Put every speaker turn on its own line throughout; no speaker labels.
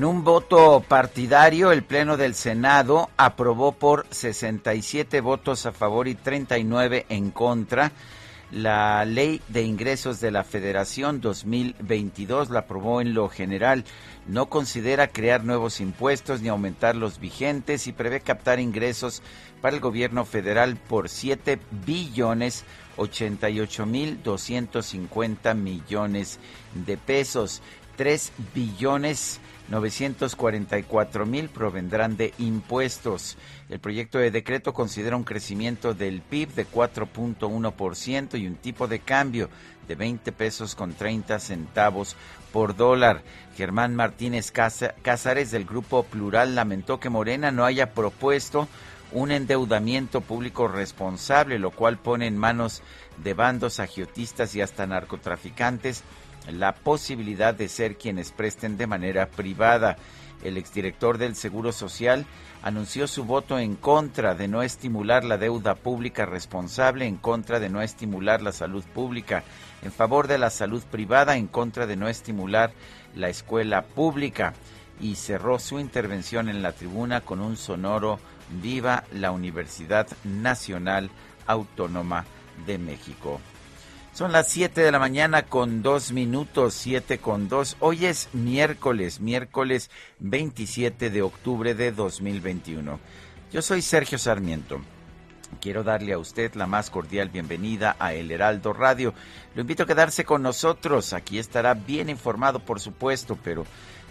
En un voto partidario, el Pleno del Senado aprobó por 67 votos a favor y 39 en contra la Ley de Ingresos de la Federación 2022. La aprobó en lo general. No considera crear nuevos impuestos ni aumentar los vigentes y prevé captar ingresos para el gobierno federal por 7 billones 88 mil 250 millones de pesos. 3 billones 944 mil provendrán de impuestos. El proyecto de decreto considera un crecimiento del PIB de 4.1% y un tipo de cambio de 20 pesos con 30 centavos por dólar. Germán Martínez Cázares del Grupo Plural lamentó que Morena no haya propuesto un endeudamiento público responsable, lo cual pone en manos de bandos agiotistas y hasta narcotraficantes la posibilidad de ser quienes presten de manera privada. El exdirector del Seguro Social anunció su voto en contra de no estimular la deuda pública responsable, en contra de no estimular la salud pública, en favor de la salud privada, en contra de no estimular la escuela pública y cerró su intervención en la tribuna con un sonoro Viva la Universidad Nacional Autónoma de México. Son las 7 de la mañana con dos minutos, 7 con dos. Hoy es miércoles, miércoles 27 de octubre de 2021. Yo soy Sergio Sarmiento. Quiero darle a usted la más cordial bienvenida a El Heraldo Radio. Lo invito a quedarse con nosotros. Aquí estará bien informado, por supuesto, pero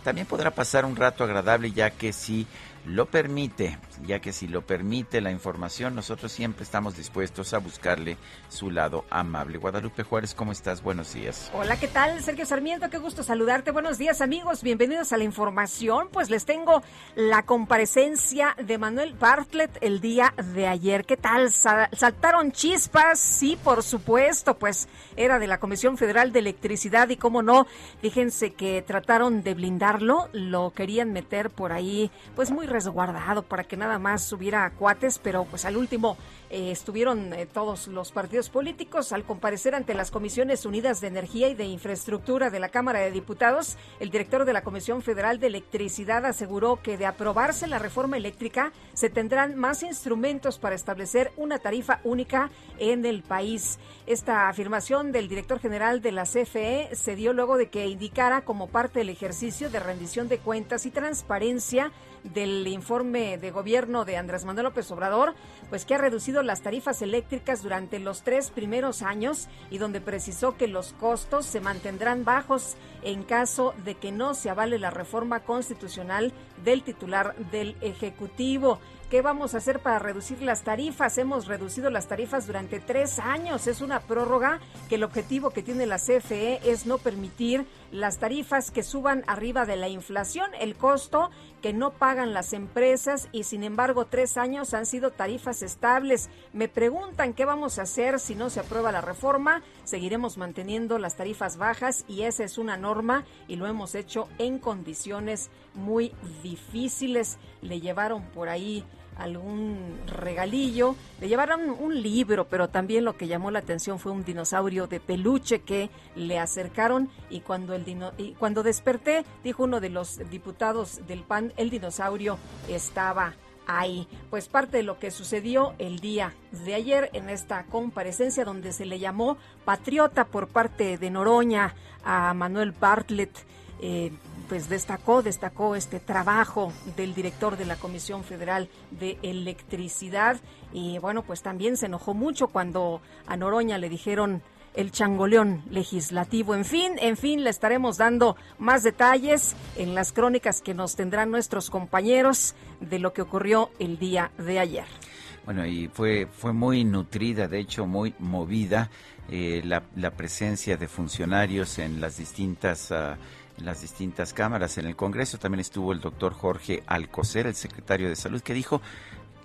también podrá pasar un rato agradable ya que si lo permite, ya que si lo permite la información, nosotros siempre estamos dispuestos a buscarle su lado amable. Guadalupe Juárez, ¿cómo estás? Buenos días.
Hola, ¿qué tal? Sergio Sarmiento, qué gusto saludarte. Buenos días, amigos. Bienvenidos a la información. Pues les tengo la comparecencia de Manuel Bartlett el día de ayer. ¿Qué tal? ¿Saltaron chispas? Sí, por supuesto, pues era de la Comisión Federal de Electricidad y cómo no, fíjense que trataron de blindarlo, lo querían meter por ahí, pues muy resguardado para que nada más hubiera cuates, pero pues al último eh, estuvieron eh, todos los partidos políticos al comparecer ante las Comisiones Unidas de Energía y de Infraestructura de la Cámara de Diputados. El director de la Comisión Federal de Electricidad aseguró que de aprobarse la reforma eléctrica se tendrán más instrumentos para establecer una tarifa única en el país. Esta afirmación del director general de la CFE se dio luego de que indicara como parte del ejercicio de rendición de cuentas y transparencia del informe de gobierno de Andrés Manuel López Obrador, pues que ha reducido las tarifas eléctricas durante los tres primeros años y donde precisó que los costos se mantendrán bajos en caso de que no se avale la reforma constitucional del titular del Ejecutivo. ¿Qué vamos a hacer para reducir las tarifas? Hemos reducido las tarifas durante tres años. Es una prórroga que el objetivo que tiene la CFE es no permitir las tarifas que suban arriba de la inflación, el costo que no pagan las empresas y sin embargo tres años han sido tarifas estables. Me preguntan qué vamos a hacer si no se aprueba la reforma. Seguiremos manteniendo las tarifas bajas y esa es una norma y lo hemos hecho en condiciones muy difíciles. Le llevaron por ahí algún regalillo. Le llevaron un libro, pero también lo que llamó la atención fue un dinosaurio de peluche que le acercaron y cuando el y cuando desperté, dijo uno de los diputados del PAN, el dinosaurio estaba ahí. Pues parte de lo que sucedió el día de ayer en esta comparecencia donde se le llamó patriota por parte de Noroña a Manuel Bartlett. Eh, pues destacó, destacó este trabajo del director de la Comisión Federal de Electricidad y bueno, pues también se enojó mucho cuando a Noroña le dijeron el changoleón legislativo. En fin, en fin, le estaremos dando más detalles en las crónicas que nos tendrán nuestros compañeros de lo que ocurrió el día de ayer.
Bueno, y fue, fue muy nutrida, de hecho muy movida eh, la, la, presencia de funcionarios en las distintas... Uh, en las distintas cámaras. En el Congreso también estuvo el doctor Jorge Alcocer, el secretario de Salud, que dijo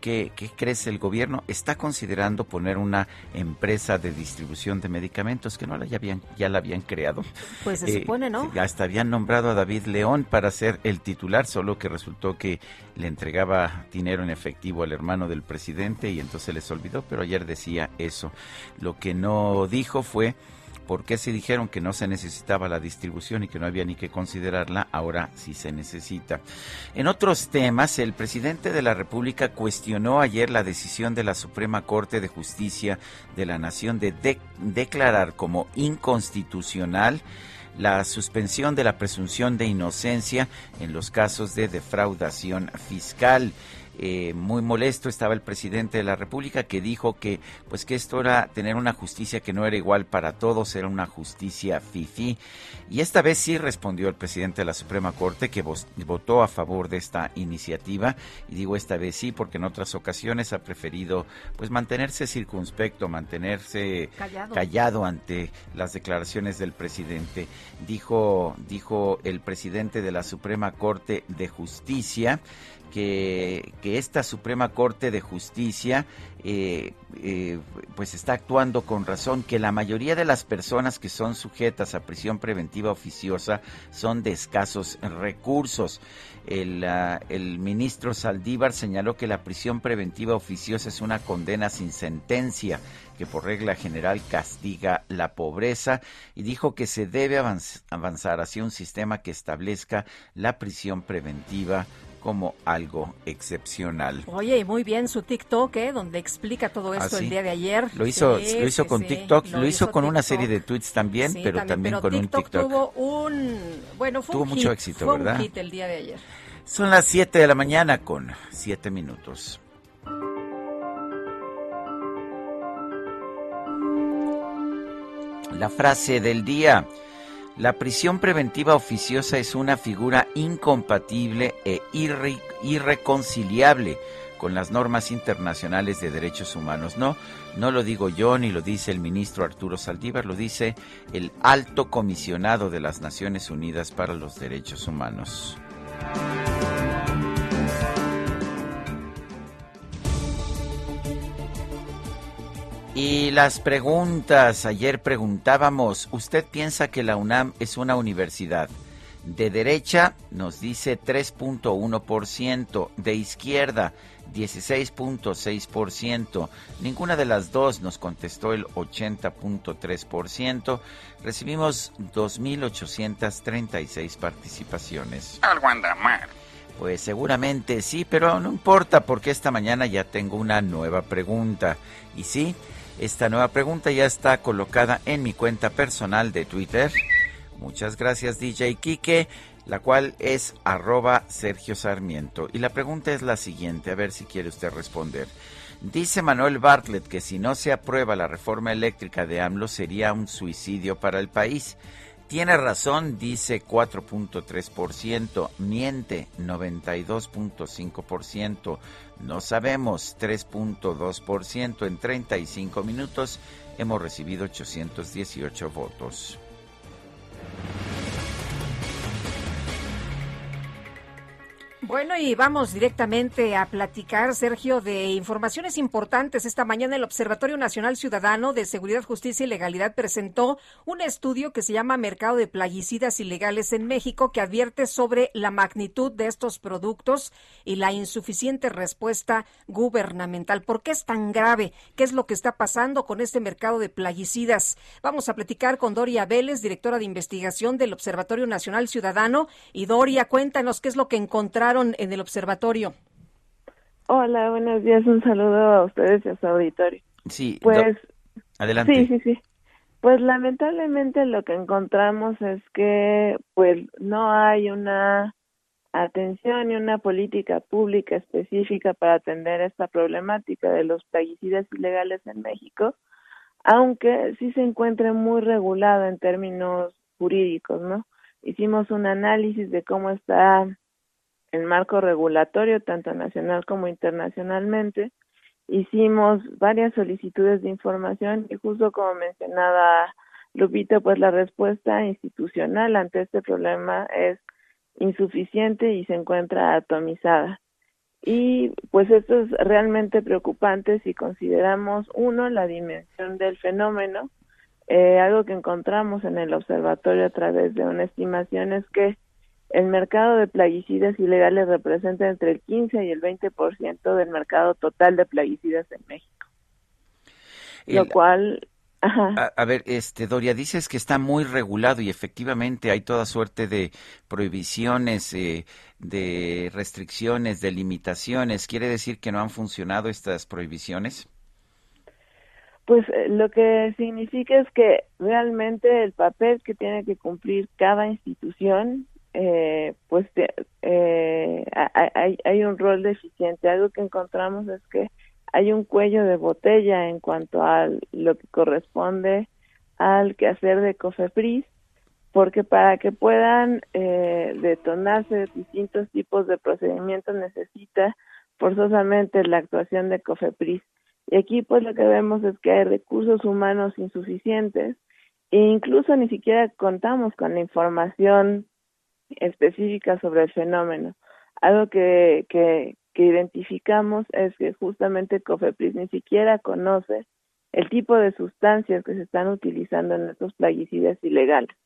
¿Qué, crece el gobierno? Está considerando poner una empresa de distribución de medicamentos que no la ya habían, ya la habían creado.
Pues se supone, ¿no?
Eh, hasta habían nombrado a David León para ser el titular, solo que resultó que le entregaba dinero en efectivo al hermano del presidente y entonces les olvidó, pero ayer decía eso. Lo que no dijo fue por qué se dijeron que no se necesitaba la distribución y que no había ni que considerarla, ahora sí se necesita. En otros temas, el presidente de la República cuestionó ayer la decisión de la Suprema Corte de Justicia de la Nación de, declarar como inconstitucional la suspensión de la presunción de inocencia en los casos de defraudación fiscal. Eh, muy molesto estaba el presidente de la República que dijo que pues que esto era tener una justicia que no era igual para todos, era una justicia fifi. Y esta vez sí respondió el presidente de la Suprema Corte que votó a favor de esta iniciativa y digo esta vez sí porque en otras ocasiones ha preferido pues mantenerse circunspecto, mantenerse callado, callado ante las declaraciones del presidente. Dijo dijo el presidente de la Suprema Corte de Justicia que, esta Suprema Corte de Justicia eh, eh, pues está actuando con razón, que la mayoría de las personas que son sujetas a prisión preventiva oficiosa son de escasos recursos. El, ah, el ministro Saldívar señaló que la prisión preventiva oficiosa es una condena sin sentencia que por regla general castiga la pobreza y dijo que se debe avanzar hacia un sistema que establezca la prisión preventiva como algo excepcional.
Oye, muy bien su TikTok, ¿eh? donde explica todo esto ¿Ah, el día de ayer.
Lo hizo, lo hizo con TikTok, lo, hizo, con una serie de tweets también, pero también, con un TikTok.
Tuvo un, bueno, fue
tuvo
un
mucho éxito, ¿verdad?
Un hit el día de ayer.
Son las 7 de la mañana con 7 minutos. La frase del día. La prisión preventiva oficiosa es una figura incompatible e irreconciliable con las normas internacionales de derechos humanos. No, no lo digo yo ni lo dice el ministro Arturo Saldívar, lo dice el alto comisionado de las Naciones Unidas para los Derechos Humanos. Y las preguntas, ayer preguntábamos, ¿usted piensa que la UNAM es una universidad? De derecha nos dice 3.1%, de izquierda 16.6%, ninguna de las dos nos contestó el 80.3%, recibimos 2.836 participaciones.
Algo anda mal.
Pues seguramente sí, pero no importa porque esta mañana ya tengo una nueva pregunta. Y sí, esta nueva pregunta ya está colocada en mi cuenta personal de Twitter. Muchas gracias DJ Kike, la cual es arroba Sergio Sarmiento. Y la pregunta es la siguiente, a ver si quiere usted responder. Dice Manuel Bartlett que si no se aprueba la reforma eléctrica de AMLO sería un suicidio para el país. Tiene razón, dice 4.3%, miente 92.5%, no sabemos 3.2%, en 35 minutos hemos recibido 818 votos.
Bueno, y vamos directamente a platicar, Sergio, de informaciones importantes. Esta mañana el Observatorio Nacional Ciudadano de Seguridad, Justicia y Legalidad presentó un estudio que se llama Mercado de Plaguicidas Ilegales en México, que advierte sobre la magnitud de estos productos y la insuficiente respuesta gubernamental. ¿Por qué es tan grave? ¿Qué es lo que está pasando con este mercado de plaguicidas? Vamos a platicar con Doria Vélez, directora de investigación del Observatorio Nacional Ciudadano. Y Doria, cuéntanos qué es lo que encontraron en el observatorio?
Hola, buenos días. Un saludo a ustedes y a su auditorio.
Sí,
pues.
Adelante.
Sí, sí, sí. Pues lamentablemente lo que encontramos es que pues no hay una atención y una política pública específica para atender esta problemática de los plaguicidas ilegales en México, aunque sí se encuentra muy regulado en términos jurídicos, ¿no? Hicimos un análisis de cómo está el marco regulatorio, tanto nacional como internacionalmente, hicimos varias solicitudes de información y justo como mencionaba Lupita, pues la respuesta institucional ante este problema es insuficiente y se encuentra atomizada. Y pues esto es realmente preocupante si consideramos, uno, la dimensión del fenómeno. Eh, algo que encontramos en el observatorio a través de una estimación es que el mercado de plaguicidas ilegales representa entre el 15 y el 20% del mercado total de plaguicidas en México. lo cual
A, ver, este Doria, dices que está muy regulado y efectivamente hay toda suerte de prohibiciones, eh, de restricciones, de limitaciones. ¿Quiere decir que no han funcionado estas prohibiciones?
Pues eh, lo que significa es que realmente el papel que tiene que cumplir cada institución eh, pues eh, hay, hay un rol deficiente. Algo que encontramos es que hay un cuello de botella en cuanto a lo que corresponde al quehacer de COFEPRIS, porque para que puedan eh, detonarse distintos tipos de procedimientos necesita forzosamente la actuación de COFEPRIS. Y aquí pues lo que vemos es que hay recursos humanos insuficientes e incluso ni siquiera contamos con la información específica sobre el fenómeno. Algo que, que, identificamos es que justamente COFEPRIS ni siquiera conoce el tipo de sustancias que se están utilizando en estos plaguicidas ilegales.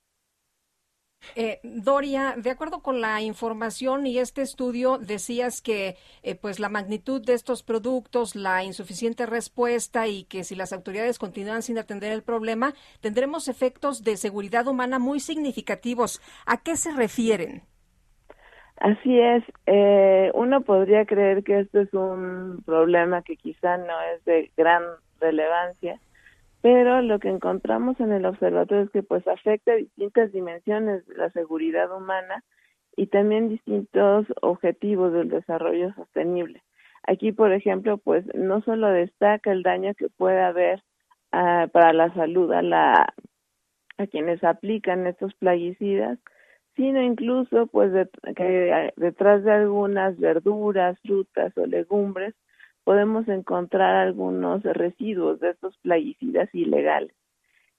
Eh, Doria, de acuerdo con la información y este estudio, decías que eh, pues la magnitud de estos productos, la insuficiente respuesta y que si las autoridades continúan sin atender el problema, tendremos efectos de seguridad humana muy significativos. ¿A qué se refieren?
Así es. Eh, uno podría creer que esto es un problema que quizá no es de gran relevancia, pero lo que encontramos en el observatorio es que pues afecta distintas dimensiones de la seguridad humana y también distintos objetivos del desarrollo sostenible. Aquí, por ejemplo, pues no solo destaca el daño que puede haber ah, para la salud a la a quienes aplican estos plaguicidas, sino incluso pues que detrás de algunas verduras, frutas o legumbres podemos encontrar algunos residuos de estos plaguicidas ilegales.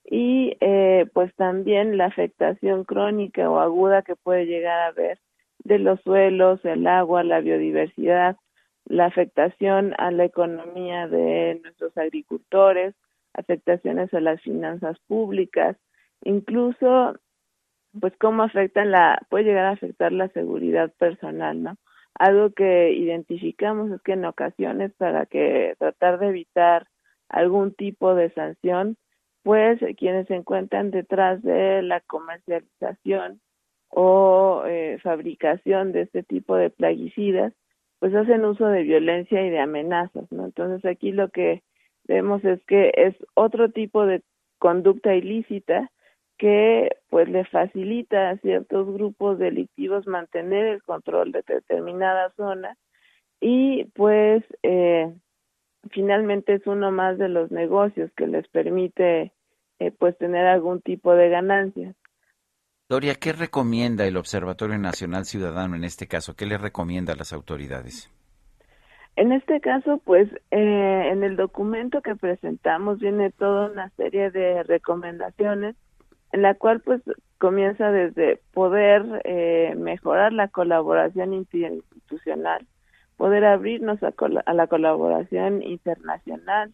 Y eh, pues también la afectación crónica o aguda que puede llegar a haber de los suelos, el agua, la biodiversidad, la afectación a la economía de nuestros agricultores, afectaciones a las finanzas públicas, incluso pues cómo afectan la, puede llegar a afectar la seguridad personal, ¿no? Algo que identificamos es que en ocasiones para que tratar de evitar algún tipo de sanción, pues quienes se encuentran detrás de la comercialización o eh, fabricación de este tipo de plaguicidas, pues hacen uso de violencia y de amenazas, ¿no? Entonces aquí lo que vemos es que es otro tipo de conducta ilícita que pues le facilita a ciertos grupos delictivos mantener el control de determinada zona y pues eh, finalmente es uno más de los negocios que les permite eh, pues tener algún tipo de ganancias.
Doria, ¿qué recomienda el Observatorio Nacional Ciudadano en este caso? ¿Qué le recomienda a las autoridades?
En este caso, pues eh, en el documento que presentamos viene toda una serie de recomendaciones en la cual pues comienza desde poder eh, mejorar la colaboración institucional, poder abrirnos a, a, la colaboración internacional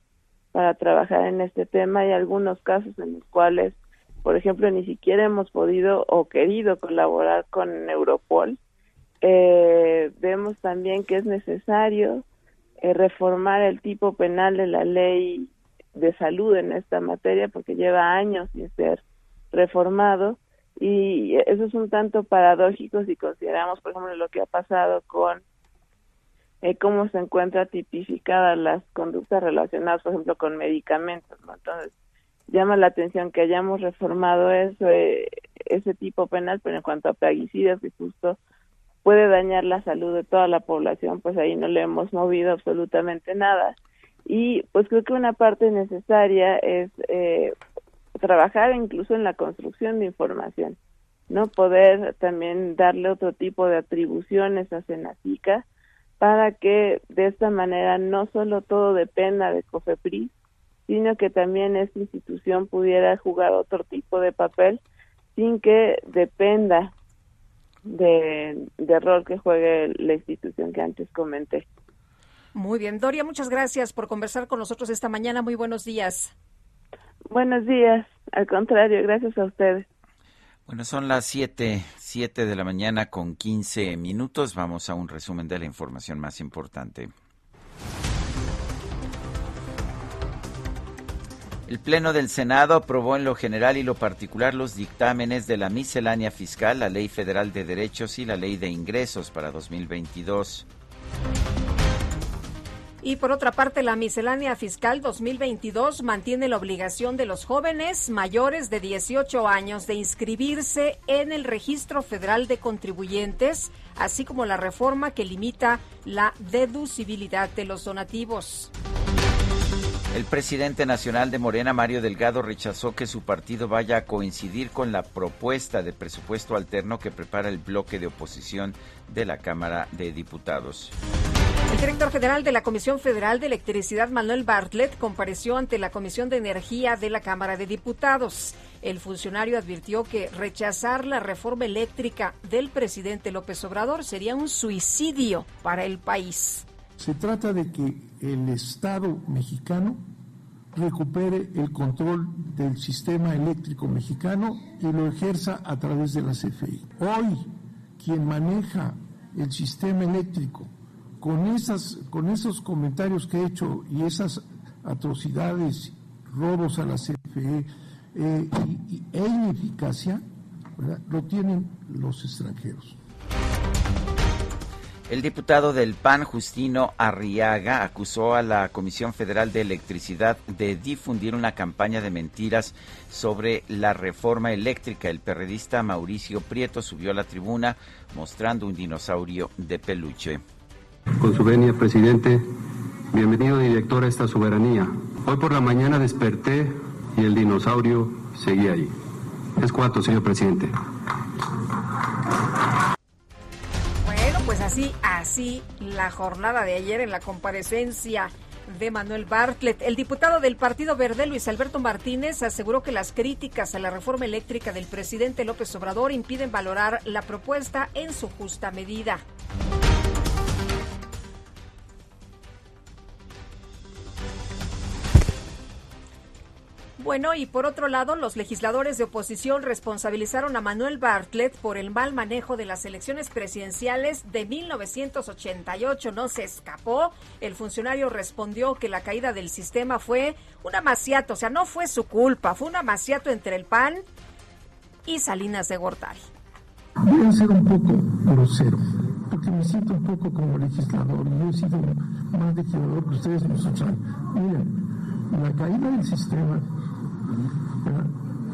para trabajar en este tema. Hay algunos casos en los cuales, por ejemplo, ni siquiera hemos podido o querido colaborar con Europol. Eh, vemos también que es necesario eh, reformar el tipo penal de la ley de salud en esta materia porque lleva años sin ser reformado y eso es un tanto paradójico si consideramos, por ejemplo, lo que ha pasado con eh, cómo se encuentra tipificadas las conductas relacionadas, por ejemplo, con medicamentos. Entonces, llama la atención que hayamos reformado eso, eh, ese tipo penal, pero en cuanto a plaguicidas, que justo puede dañar la salud de toda la población, pues ahí no le hemos movido absolutamente nada. Y pues creo que una parte necesaria es eh, trabajar incluso en la construcción de información, no poder también darle otro tipo de atribuciones a Senacica para que de esta manera no solo todo dependa de COFEPRIS, sino que también esta institución pudiera jugar otro tipo de papel sin que dependa de, de rol que juegue la institución que antes comenté.
Muy bien, Doria, muchas gracias por conversar con nosotros esta mañana. Muy buenos días.
Buenos días, al contrario, gracias a ustedes.
Bueno, son las 7, siete de la mañana con 15 minutos. Vamos a un resumen de la información más importante. El Pleno del Senado aprobó en lo general y lo particular los dictámenes de la miscelánea fiscal, la Ley Federal de Derechos y la Ley de Ingresos para 2022.
Y por otra parte, la miscelánea fiscal 2022 mantiene la obligación de los jóvenes mayores de 18 años de inscribirse en el Registro Federal de Contribuyentes, así como la reforma que limita la deducibilidad de los donativos.
El presidente nacional de Morena, Mario Delgado, rechazó que su partido vaya a coincidir con la propuesta de presupuesto alterno que prepara el bloque de oposición de la Cámara de Diputados.
El director general de la Comisión Federal de Electricidad, Manuel Bartlett, compareció ante la Comisión de Energía de la Cámara de Diputados. El funcionario advirtió que rechazar la reforma eléctrica del presidente López Obrador sería un suicidio para el país.
Se trata de que el Estado mexicano recupere el control del sistema eléctrico mexicano y lo ejerza a través de la CFE. Hoy, quien maneja el sistema eléctrico con, esos comentarios que he hecho y esas atrocidades, robos a la CFE eh, e ineficacia, lo tienen los extranjeros.
El diputado del PAN, Justino Arriaga, acusó a la Comisión Federal de Electricidad de difundir una campaña de mentiras sobre la reforma eléctrica. El perredista Mauricio Prieto subió a la tribuna mostrando un dinosaurio de peluche.
Con su venia, presidente, bienvenido director a esta soberanía. Hoy por la mañana desperté y el dinosaurio seguía ahí. Es cuatro, señor presidente.
Bueno, pues así, así la jornada de ayer en la comparecencia de Manuel Bartlett. El diputado del Partido Verde, Luis Alberto Martínez, aseguró que las críticas a la reforma eléctrica del presidente López Obrador impiden valorar la propuesta en su justa medida. Bueno, y por otro lado, los legisladores de oposición responsabilizaron a Manuel Bartlett por el mal manejo de las elecciones presidenciales de 1988. No se escapó. El funcionario respondió que la caída del sistema fue un amaciato, o sea, no fue su culpa, fue un amaciato entre el PAN y Salinas de Gortari.
Voy a ser un poco grosero, porque me siento un poco como legislador. Yo he sido más legislador que ustedes. Miren, la caída del sistema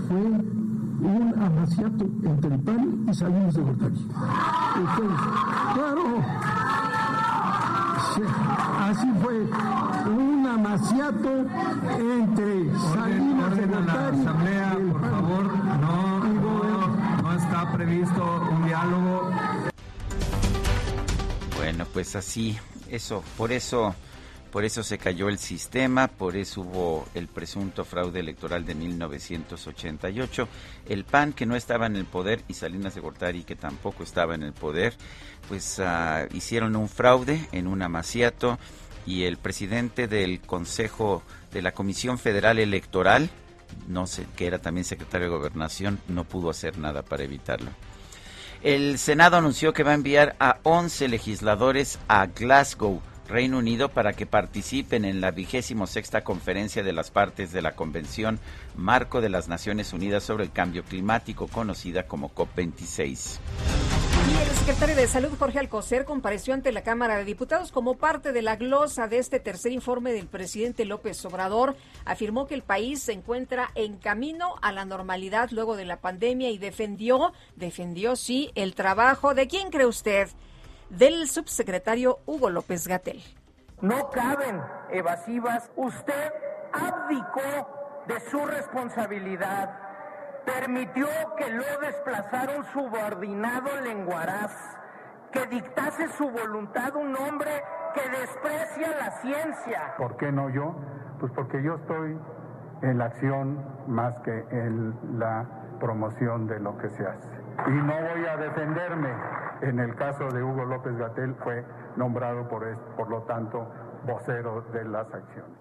fue un amaciato entre el PAN y Salinas de Gortari. claro, así fue, un amaciato entre Salinas de Gortari.
la asamblea, por favor, no, no, no está previsto un diálogo.
Bueno, pues así, eso, por eso por eso se cayó el sistema, por eso hubo el presunto fraude electoral de 1988. El PAN, que no estaba en el poder, y Salinas de Gortari, que tampoco estaba en el poder, pues uh, hicieron un fraude en un amaciato y el presidente del Consejo de la Comisión Federal Electoral, no sé, que era también secretario de Gobernación, no pudo hacer nada para evitarlo. El Senado anunció que va a enviar a 11 legisladores a Glasgow Reino Unido para que participen en la vigésimo sexta conferencia de las partes de la Convención Marco de las Naciones Unidas sobre el Cambio Climático, conocida como COP26.
el secretario de Salud, Jorge Alcocer, compareció ante la Cámara de Diputados como parte de la glosa de este tercer informe del presidente López Obrador. Afirmó que el país se encuentra en camino a la normalidad luego de la pandemia y defendió, defendió sí, el trabajo de quién cree usted, del subsecretario Hugo López Gatel.
No caben evasivas. Usted abdicó de su responsabilidad permitió que lo desplazara un subordinado lenguaraz, que dictase su voluntad un hombre que desprecia la ciencia.
¿Por qué no yo? Pues porque yo estoy en la acción más que en la promoción de lo que se hace. Y no voy a defenderme. En el caso de Hugo López Gatel fue nombrado por, por lo tanto vocero de las acciones.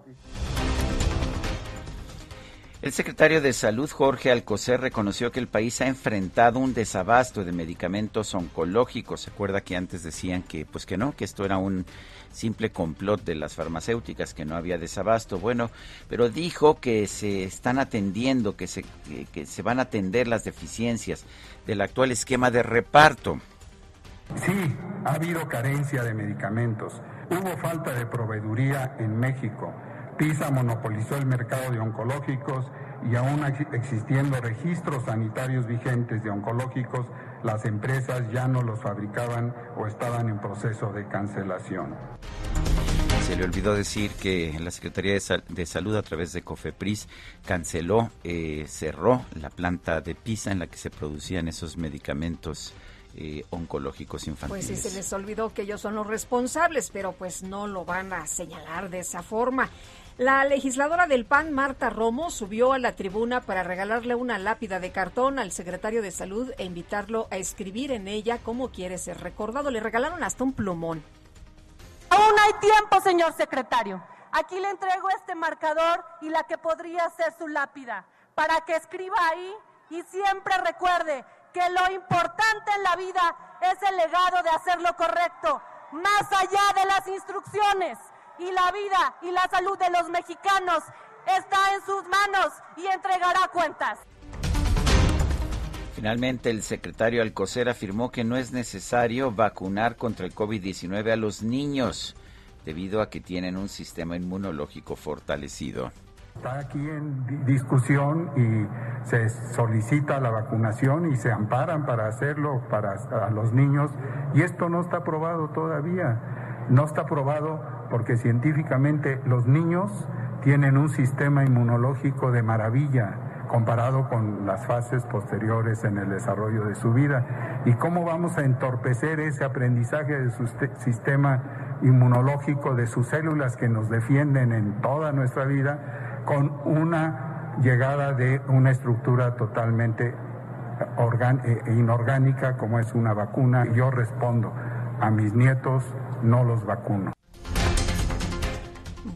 El secretario de Salud, Jorge Alcocer, reconoció que el país ha enfrentado un desabasto de medicamentos oncológicos. Se acuerda que antes decían que, pues que no, que esto era un simple complot de las farmacéuticas, que no había desabasto. Bueno, pero dijo que se están atendiendo, que se, que se van a atender las deficiencias del actual esquema de reparto.
Sí, ha habido carencia de medicamentos. Hubo falta de proveeduría en México PISA monopolizó el mercado de oncológicos y aún existiendo registros sanitarios vigentes de oncológicos, las empresas ya no los fabricaban o estaban en proceso de cancelación.
Se le olvidó decir que la Secretaría de, Salud a través de COFEPRIS canceló, eh, cerró la planta de PISA en la que se producían esos medicamentos eh, oncológicos infantiles.
Pues sí, se les olvidó que ellos son los responsables, pero pues no lo van a señalar de esa forma. La legisladora del PAN, Marta Romo, subió a la tribuna para regalarle una lápida de cartón al secretario de Salud e invitarlo a escribir en ella cómo quiere ser recordado. Le regalaron hasta un plumón.
Aún hay tiempo, señor secretario. Aquí le entrego este marcador y la que podría ser su lápida, para que escriba ahí y siempre recuerde que lo importante en la vida es el legado de hacer lo correcto, más allá de las instrucciones y la vida y la salud de los mexicanos está en sus manos y entregará cuentas.
Finalmente, el secretario Alcocer afirmó que no es necesario vacunar contra el COVID-19 a los niños, debido a que tienen un sistema inmunológico fortalecido.
Está aquí en discusión y se solicita la vacunación y se amparan para hacerlo para a los niños y esto no está aprobado todavía. No está aprobado porque científicamente los niños tienen un sistema inmunológico de maravilla comparado con las fases posteriores en el desarrollo de su vida. ¿Y cómo vamos a entorpecer ese aprendizaje de su sistema inmunológico, de sus células que nos defienden en toda nuestra vida, con una llegada de una estructura totalmente eh, inorgánica como es una vacuna? Yo respondo, a mis nietos no los vacuno.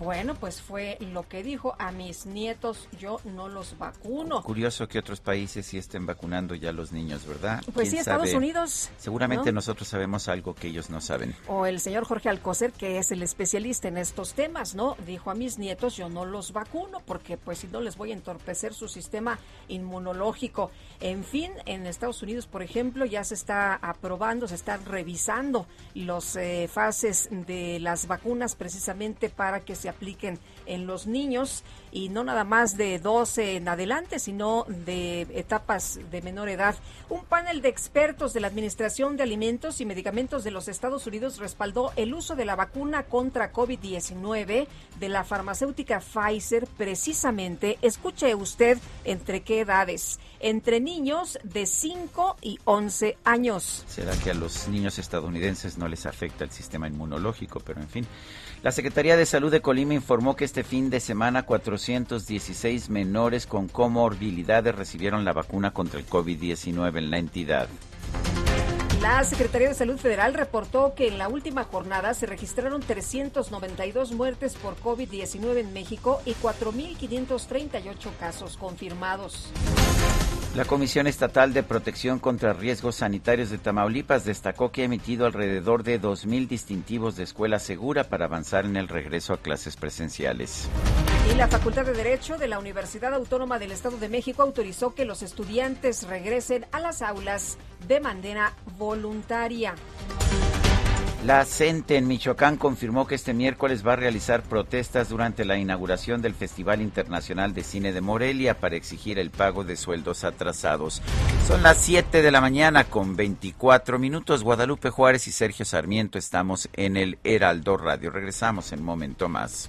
Bueno, pues fue lo que dijo, a mis nietos yo no los vacuno.
Curioso que otros países sí estén vacunando ya a los niños, ¿verdad?
Pues sí, Estados Unidos.
Seguramente nosotros sabemos algo que ellos no saben.
O el señor Jorge Alcocer, que es el especialista en estos temas, ¿no? Dijo a mis nietos yo no los vacuno porque pues si no les voy a entorpecer su sistema inmunológico. En fin, en Estados Unidos, por ejemplo, ya se está aprobando, se están revisando los eh, fases de las vacunas precisamente para que se apliquen en los niños y no nada más de 12 en adelante, sino de etapas de menor edad. Un panel de expertos de la Administración de Alimentos y Medicamentos de los Estados Unidos respaldó el uso de la vacuna contra COVID-19 de la farmacéutica Pfizer precisamente, escuche usted, entre qué edades, entre niños de 5 y 11 años.
¿Será que a los niños estadounidenses no les afecta el sistema inmunológico? Pero en fin. La Secretaría de Salud de Colima informó que este fin de semana 416 menores con comorbilidades recibieron la vacuna contra el COVID-19 en la entidad.
La Secretaría de Salud Federal reportó que en la última jornada se registraron 392 muertes por COVID-19 en México y 4.538 casos confirmados.
La Comisión Estatal de Protección contra Riesgos Sanitarios de Tamaulipas destacó que ha emitido alrededor de 2.000 distintivos de escuela segura para avanzar en el regreso a clases presenciales.
Y la Facultad de Derecho de la Universidad Autónoma del Estado de México autorizó que los estudiantes regresen a las aulas de manera voluntaria.
La CENTE en Michoacán confirmó que este miércoles va a realizar protestas durante la inauguración del Festival Internacional de Cine de Morelia para exigir el pago de sueldos atrasados. Son las 7 de la mañana con 24 minutos. Guadalupe Juárez y Sergio Sarmiento estamos en el Heraldo Radio. Regresamos en momento más.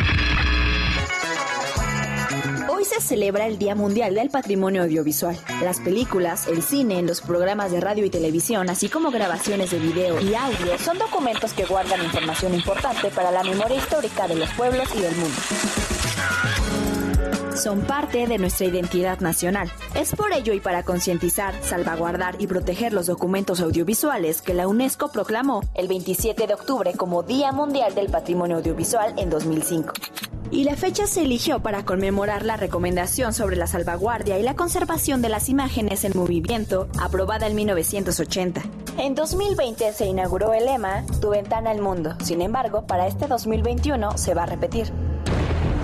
Hoy se celebra el Día Mundial del Patrimonio Audiovisual. Las películas, el cine, los programas de radio y televisión, así como grabaciones de video y audio, son documentos que guardan información importante para la memoria histórica de los pueblos y del mundo. Son parte de nuestra identidad nacional. Es por ello y para concientizar, salvaguardar y proteger los documentos audiovisuales que la UNESCO proclamó el 27 de octubre como Día Mundial del Patrimonio Audiovisual en 2005 y la fecha se eligió para conmemorar la recomendación sobre la salvaguardia y la conservación de las imágenes en movimiento, aprobada en 1980. En 2020 se inauguró el lema Tu ventana al mundo. Sin embargo, para este 2021 se va a repetir.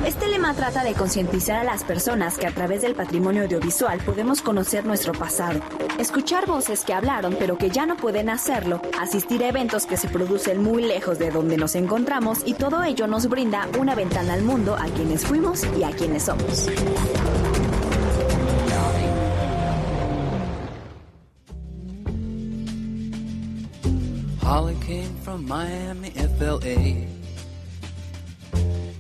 Este lema trata de concientizar a las personas que a través del patrimonio audiovisual podemos conocer nuestro pasado, escuchar voces que hablaron pero que ya no pueden hacerlo, asistir a eventos que se producen muy lejos de donde nos encontramos y todo ello nos brinda una ventana al mundo a quienes fuimos y a quienes somos.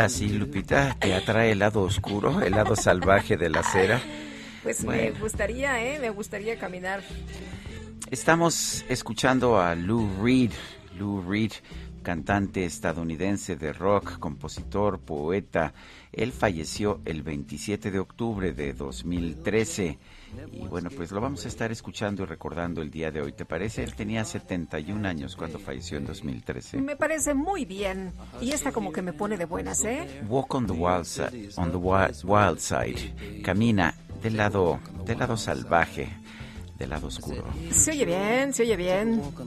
Así, Lupita, te atrae el lado oscuro, el lado salvaje de la acera.
Pues me gustaría, ¿eh? Me gustaría caminar.
Estamos escuchando a Lou Reed. Lou Reed, cantante estadounidense de rock, compositor, poeta. Él falleció el 27 de octubre de 2013. Y bueno, pues lo vamos a estar escuchando y recordando el día de hoy. ¿Te parece? Él tenía 71 años cuando falleció en 2013.
Me parece muy bien. Y esta como que me pone de buenas, ¿eh?
Walk on the wild side. On the wild, side. Camina del lado, del lado salvaje del lado oscuro.
Se oye bien, se oye bien.
Take a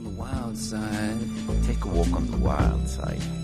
walk on the wild side.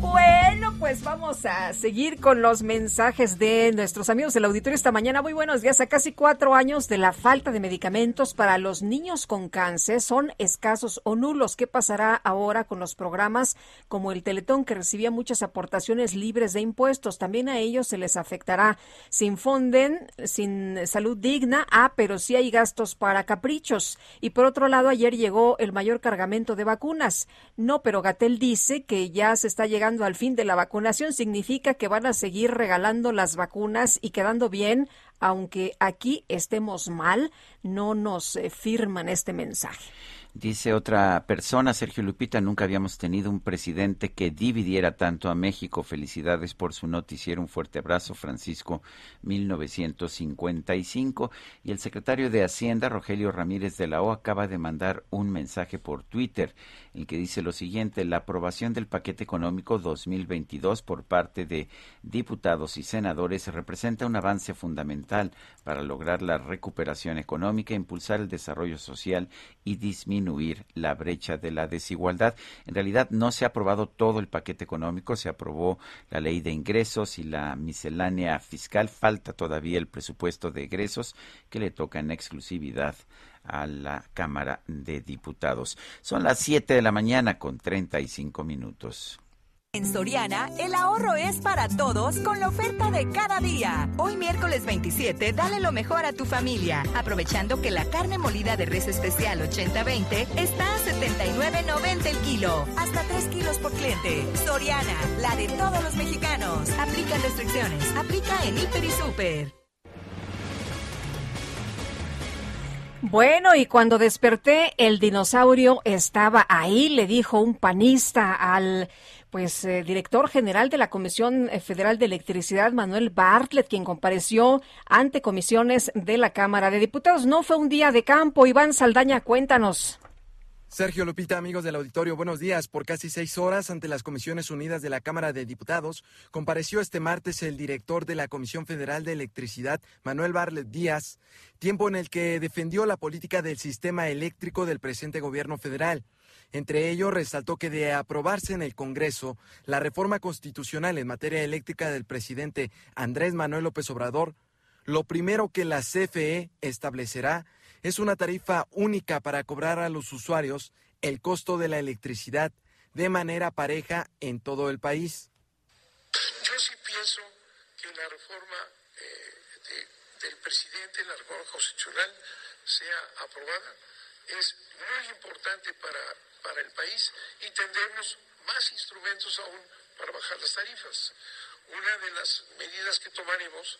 Bueno, pues vamos a seguir con los mensajes de nuestros amigos del auditorio esta mañana. Muy buenos días. A casi cuatro años de la falta de medicamentos para los niños con cáncer son escasos o nulos. ¿Qué pasará ahora con los programas como el Teletón que recibía muchas aportaciones libres de impuestos? También a ellos se les afectará. Sin fonden, sin salud digna, ah, pero sí hay gastos para caprichos. Y por otro lado, ayer llegó el mayor cargamento de vacunas. No, pero Gatel dice que ya se está llegando al fin de la vacunación significa que van a seguir regalando las vacunas y quedando bien, aunque aquí estemos mal, no nos eh, firman este mensaje.
Dice otra persona, Sergio Lupita, nunca habíamos tenido un presidente que dividiera tanto a México. Felicidades por su noticiero. Un fuerte abrazo, Francisco 1955. Y el secretario de Hacienda, Rogelio Ramírez de la O, acaba de mandar un mensaje por Twitter en que dice lo siguiente, la aprobación del paquete económico 2022 por parte de diputados y senadores representa un avance fundamental para lograr la recuperación económica, impulsar el desarrollo social y disminuir la brecha de la desigualdad. En realidad no se ha aprobado todo el paquete económico, se aprobó la ley de ingresos y la miscelánea fiscal, falta todavía el presupuesto de egresos que le toca en exclusividad a la Cámara de Diputados. Son las 7 de la mañana con 35 minutos.
En Soriana, el ahorro es para todos con la oferta de cada día. Hoy miércoles 27, dale lo mejor a tu familia, aprovechando que la carne molida de res especial 80-20 está a 79.90 el kilo, hasta 3 kilos por cliente. Soriana, la de todos los mexicanos. Aplica restricciones, aplica en Hiper y Super.
Bueno, y cuando desperté, el dinosaurio estaba ahí, le dijo un panista al pues eh, director general de la Comisión eh, Federal de Electricidad, Manuel Bartlett, quien compareció ante comisiones de la Cámara de Diputados. No fue un día de campo. Iván Saldaña, cuéntanos.
Sergio Lupita, amigos del auditorio, buenos días. Por casi seis horas ante las Comisiones Unidas de la Cámara de Diputados, compareció este martes el director de la Comisión Federal de Electricidad, Manuel Barlet Díaz, tiempo en el que defendió la política del sistema eléctrico del presente gobierno federal. Entre ellos, resaltó que de aprobarse en el Congreso la reforma constitucional en materia eléctrica del presidente Andrés Manuel López Obrador, lo primero que la CFE establecerá es una tarifa única para cobrar a los usuarios el costo de la electricidad de manera pareja en todo el país.
Yo sí pienso que la reforma eh, del presidente, la reforma constitucional, sea aprobada. Es muy importante para, para el país y tendremos más instrumentos aún para bajar las tarifas. Una de las medidas que tomaremos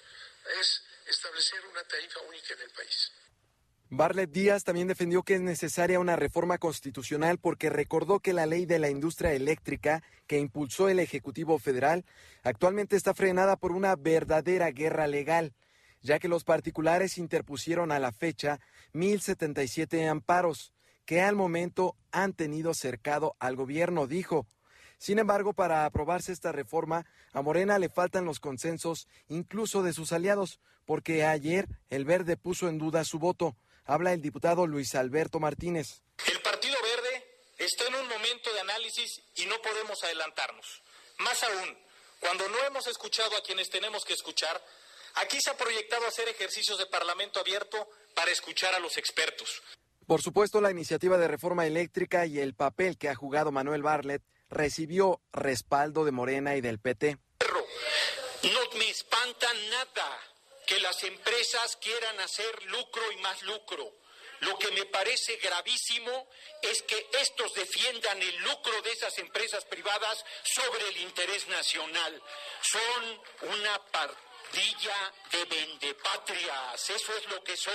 es establecer una tarifa única en el país.
Barlet Díaz también defendió que es necesaria una reforma constitucional porque recordó que la ley de la industria eléctrica que impulsó el Ejecutivo Federal actualmente está frenada por una verdadera guerra legal, ya que los particulares interpusieron a la fecha 1.077 amparos que al momento han tenido cercado al gobierno, dijo. Sin embargo, para aprobarse esta reforma, a Morena le faltan los consensos incluso de sus aliados, porque ayer el verde puso en duda su voto. Habla el diputado Luis Alberto Martínez.
El Partido Verde está en un momento de análisis y no podemos adelantarnos. Más aún, cuando no hemos escuchado a quienes tenemos que escuchar, aquí se ha proyectado hacer ejercicios de Parlamento abierto para escuchar a los expertos.
Por supuesto, la iniciativa de reforma eléctrica y el papel que ha jugado Manuel Barlet recibió respaldo de Morena y del PT.
No me espanta nada que las empresas quieran hacer lucro y más lucro. Lo que me parece gravísimo es que estos defiendan el lucro de esas empresas privadas sobre el interés nacional. Son una partilla de vendepatrias. Eso es lo que son.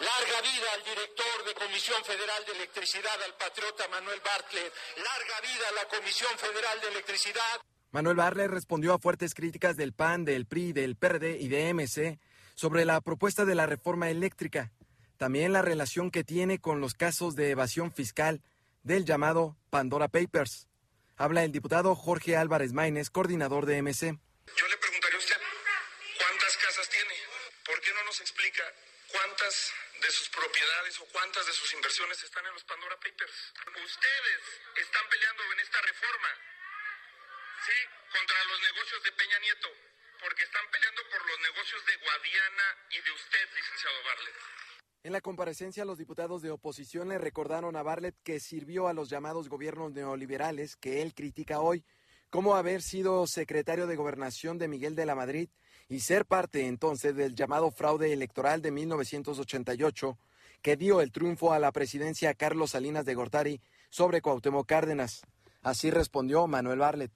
Larga vida al director de Comisión Federal de Electricidad, al patriota Manuel Bartlett. Larga vida a la Comisión Federal de Electricidad.
Manuel Bartlett respondió a fuertes críticas del PAN, del PRI, del PRD y de MC sobre la propuesta de la reforma eléctrica, también la relación que tiene con los casos de evasión fiscal del llamado Pandora Papers. Habla el diputado Jorge Álvarez Maínez, coordinador de MC.
Yo le preguntaría a usted, ¿cuántas casas tiene? ¿Por qué no nos explica cuántas de sus propiedades o cuántas de sus inversiones están en los Pandora Papers. Ustedes están peleando en esta reforma, sí, contra los negocios de Peña Nieto, porque están peleando por los negocios de Guadiana y de usted, licenciado Barlet.
En la comparecencia, los diputados de oposición le recordaron a Barlet que sirvió a los llamados gobiernos neoliberales que él critica hoy, como haber sido secretario de gobernación de Miguel de la Madrid y ser parte entonces del llamado fraude electoral de 1988 que dio el triunfo a la presidencia Carlos Salinas de Gortari sobre Cuauhtémoc Cárdenas. Así respondió Manuel Barlet.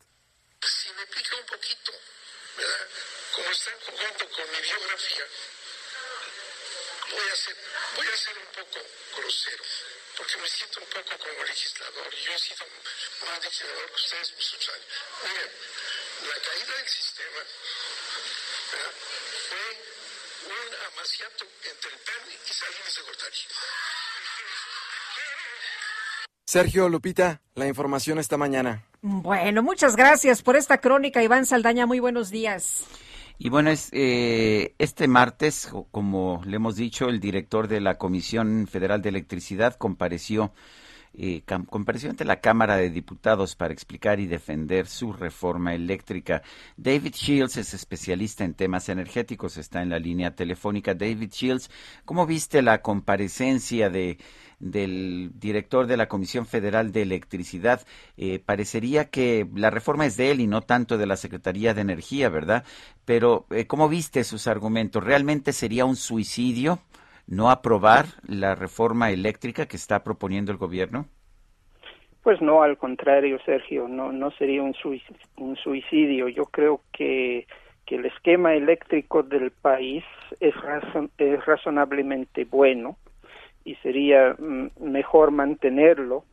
Si me pica un poquito, ¿verdad? Como están jugando con mi biografía, voy a ser, voy a ser un poco grosero, porque me siento un poco como legislador y yo he sido más legislador que ustedes muchos años. Miren, la caída del sistema ¿verdad? fue un amaciato entre el PAN y Salinas de Gortari.
Sergio Lupita, la información esta mañana.
Bueno, muchas gracias por esta crónica, Iván Saldaña. Muy buenos días.
Y bueno, es, eh, este martes, como le hemos dicho, el director de la Comisión Federal de Electricidad compareció, eh, compareció ante la Cámara de Diputados para explicar y defender su reforma eléctrica. David Shields es especialista en temas energéticos, está en la línea telefónica. David Shields, ¿cómo viste la comparecencia de del director de la Comisión Federal de Electricidad. Eh, parecería que la reforma es de él y no tanto de la Secretaría de Energía, ¿verdad? Pero, eh, ¿cómo viste sus argumentos? ¿Realmente sería un suicidio no aprobar la reforma eléctrica que está proponiendo el gobierno?
Pues no, al contrario, Sergio, no, no sería un suicidio. Yo creo que, que el esquema eléctrico del país es, es razonablemente bueno y sería mm, mejor mantenerlo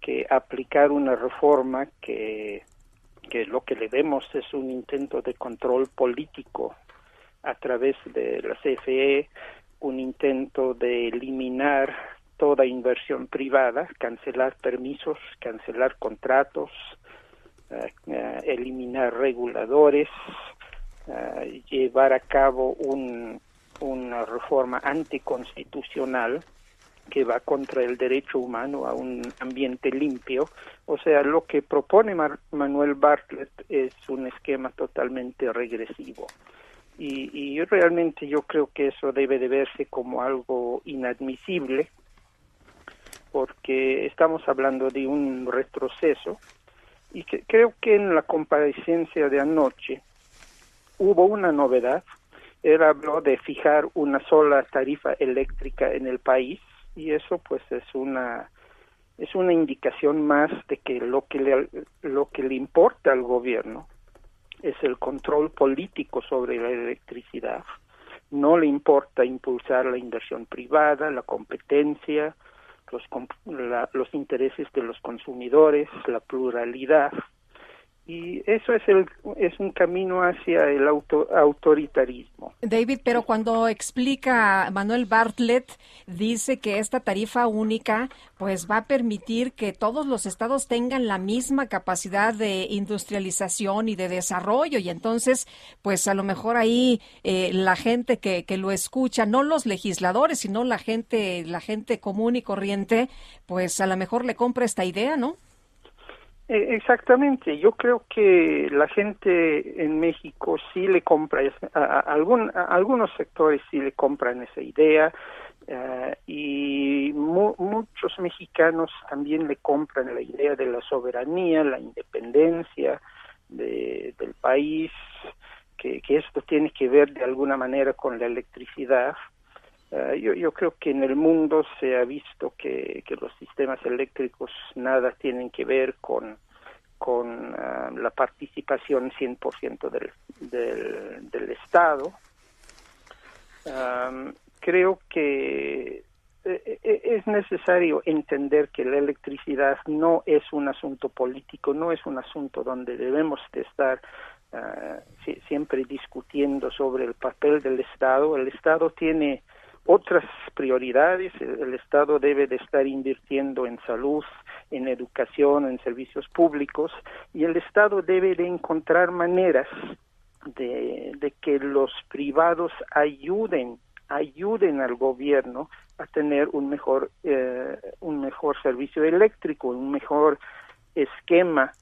que aplicar una reforma que, que lo que le vemos es un intento de control político a través de la CFE, un intento de eliminar toda inversión privada, cancelar permisos, cancelar contratos, uh, uh, eliminar reguladores, uh, llevar a cabo un, una reforma anticonstitucional que va contra el derecho humano a un ambiente limpio. O sea, lo que propone Mar Manuel Bartlett es un esquema totalmente regresivo. Y, y, realmente yo creo que eso debe de verse como algo inadmisible, porque estamos hablando de un retroceso y que creo que en la comparecencia de anoche hubo una novedad. Él habló de fijar una sola tarifa eléctrica en el país y eso pues es una es una indicación más de que lo que le lo que le importa al gobierno es el control político sobre la electricidad. No le importa impulsar la inversión privada la competencia los la, los intereses de los consumidores la pluralidad y eso es el es un camino hacia el auto, autoritarismo.
David, pero cuando explica Manuel Bartlett dice que esta tarifa única pues va a permitir que todos los estados tengan la misma capacidad de industrialización y de desarrollo y entonces pues a lo mejor ahí eh, la gente que, que lo escucha, no los legisladores, sino la gente la gente común y corriente, pues a lo mejor le compra esta idea, ¿no?
Exactamente, yo creo que la gente en México sí le compra, a, a, algunos sectores sí le compran esa idea uh, y mu muchos mexicanos también le compran la idea de la soberanía, la independencia de, del país, que, que esto tiene que ver de alguna manera con la electricidad. Uh, yo, yo creo que en el mundo se ha visto que, que los sistemas eléctricos nada tienen que ver con, con uh, la participación 100% del, del, del Estado. Um, creo que es necesario entender que la electricidad no es un asunto político, no es un asunto donde debemos de estar uh, siempre discutiendo sobre el papel del Estado. El Estado tiene otras prioridades. El, Estado debe de estar invirtiendo en salud, en educación, en servicios públicos, y el Estado debe de encontrar maneras de, de que los privados ayuden ayuden al gobierno a tener un mejor eh, un mejor servicio eléctrico, un mejor esquema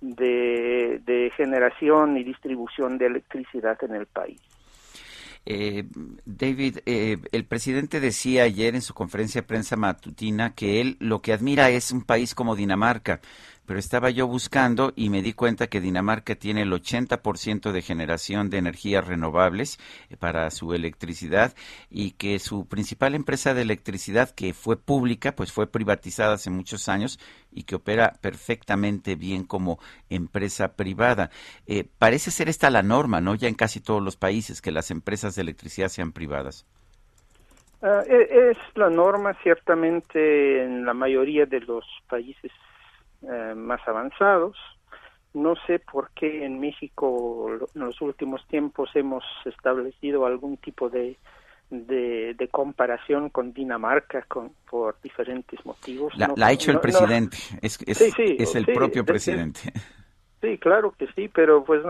de, de generación y distribución de electricidad en el país.
Eh, David, eh, el presidente decía ayer en su conferencia de prensa matutina que él lo que admira es un país como Dinamarca, pero estaba yo buscando y me di cuenta que Dinamarca tiene el 80% de generación de energías renovables eh, para su electricidad y que su principal empresa de electricidad que fue pública, pues fue privatizada hace muchos años y que opera perfectamente bien como empresa privada. Eh, parece ser esta la norma, ¿no? Ya en casi todos los países que las empresas de electricidad sean privadas.
Uh, es la norma ciertamente en la mayoría de los países eh, más avanzados. No sé por qué en México en los últimos tiempos hemos establecido algún tipo de, de, comparación con Dinamarca con, por diferentes motivos.
La, ha hecho el presidente, es, es, el propio presidente.
Sí, claro que sí, pero pues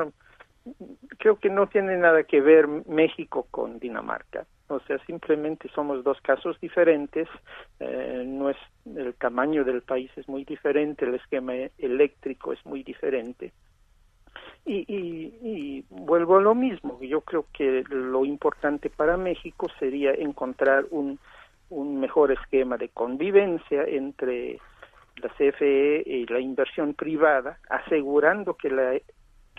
creo que no tiene nada que ver México con Dinamarca. O sea, simplemente somos dos casos diferentes. Eh, no es el tamaño del país es muy diferente, el esquema eléctrico es muy diferente. Y, y, vuelvo a lo mismo. Yo creo que lo importante para México sería encontrar un, un mejor esquema de convivencia entre la CFE y la inversión privada, asegurando que la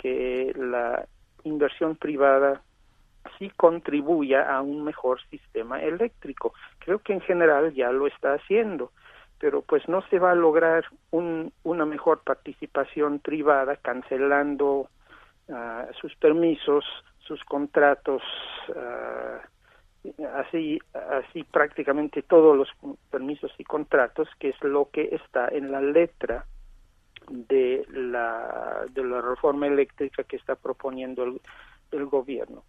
que la inversión privada sí contribuya a un mejor sistema eléctrico. Creo que en general ya lo está haciendo, pero pues no se va a lograr un, una mejor participación privada cancelando uh, sus permisos, sus contratos, uh, así, así prácticamente todos los permisos y contratos, que es lo que está en la letra de la, de la reforma eléctrica que está proponiendo el, el gobierno.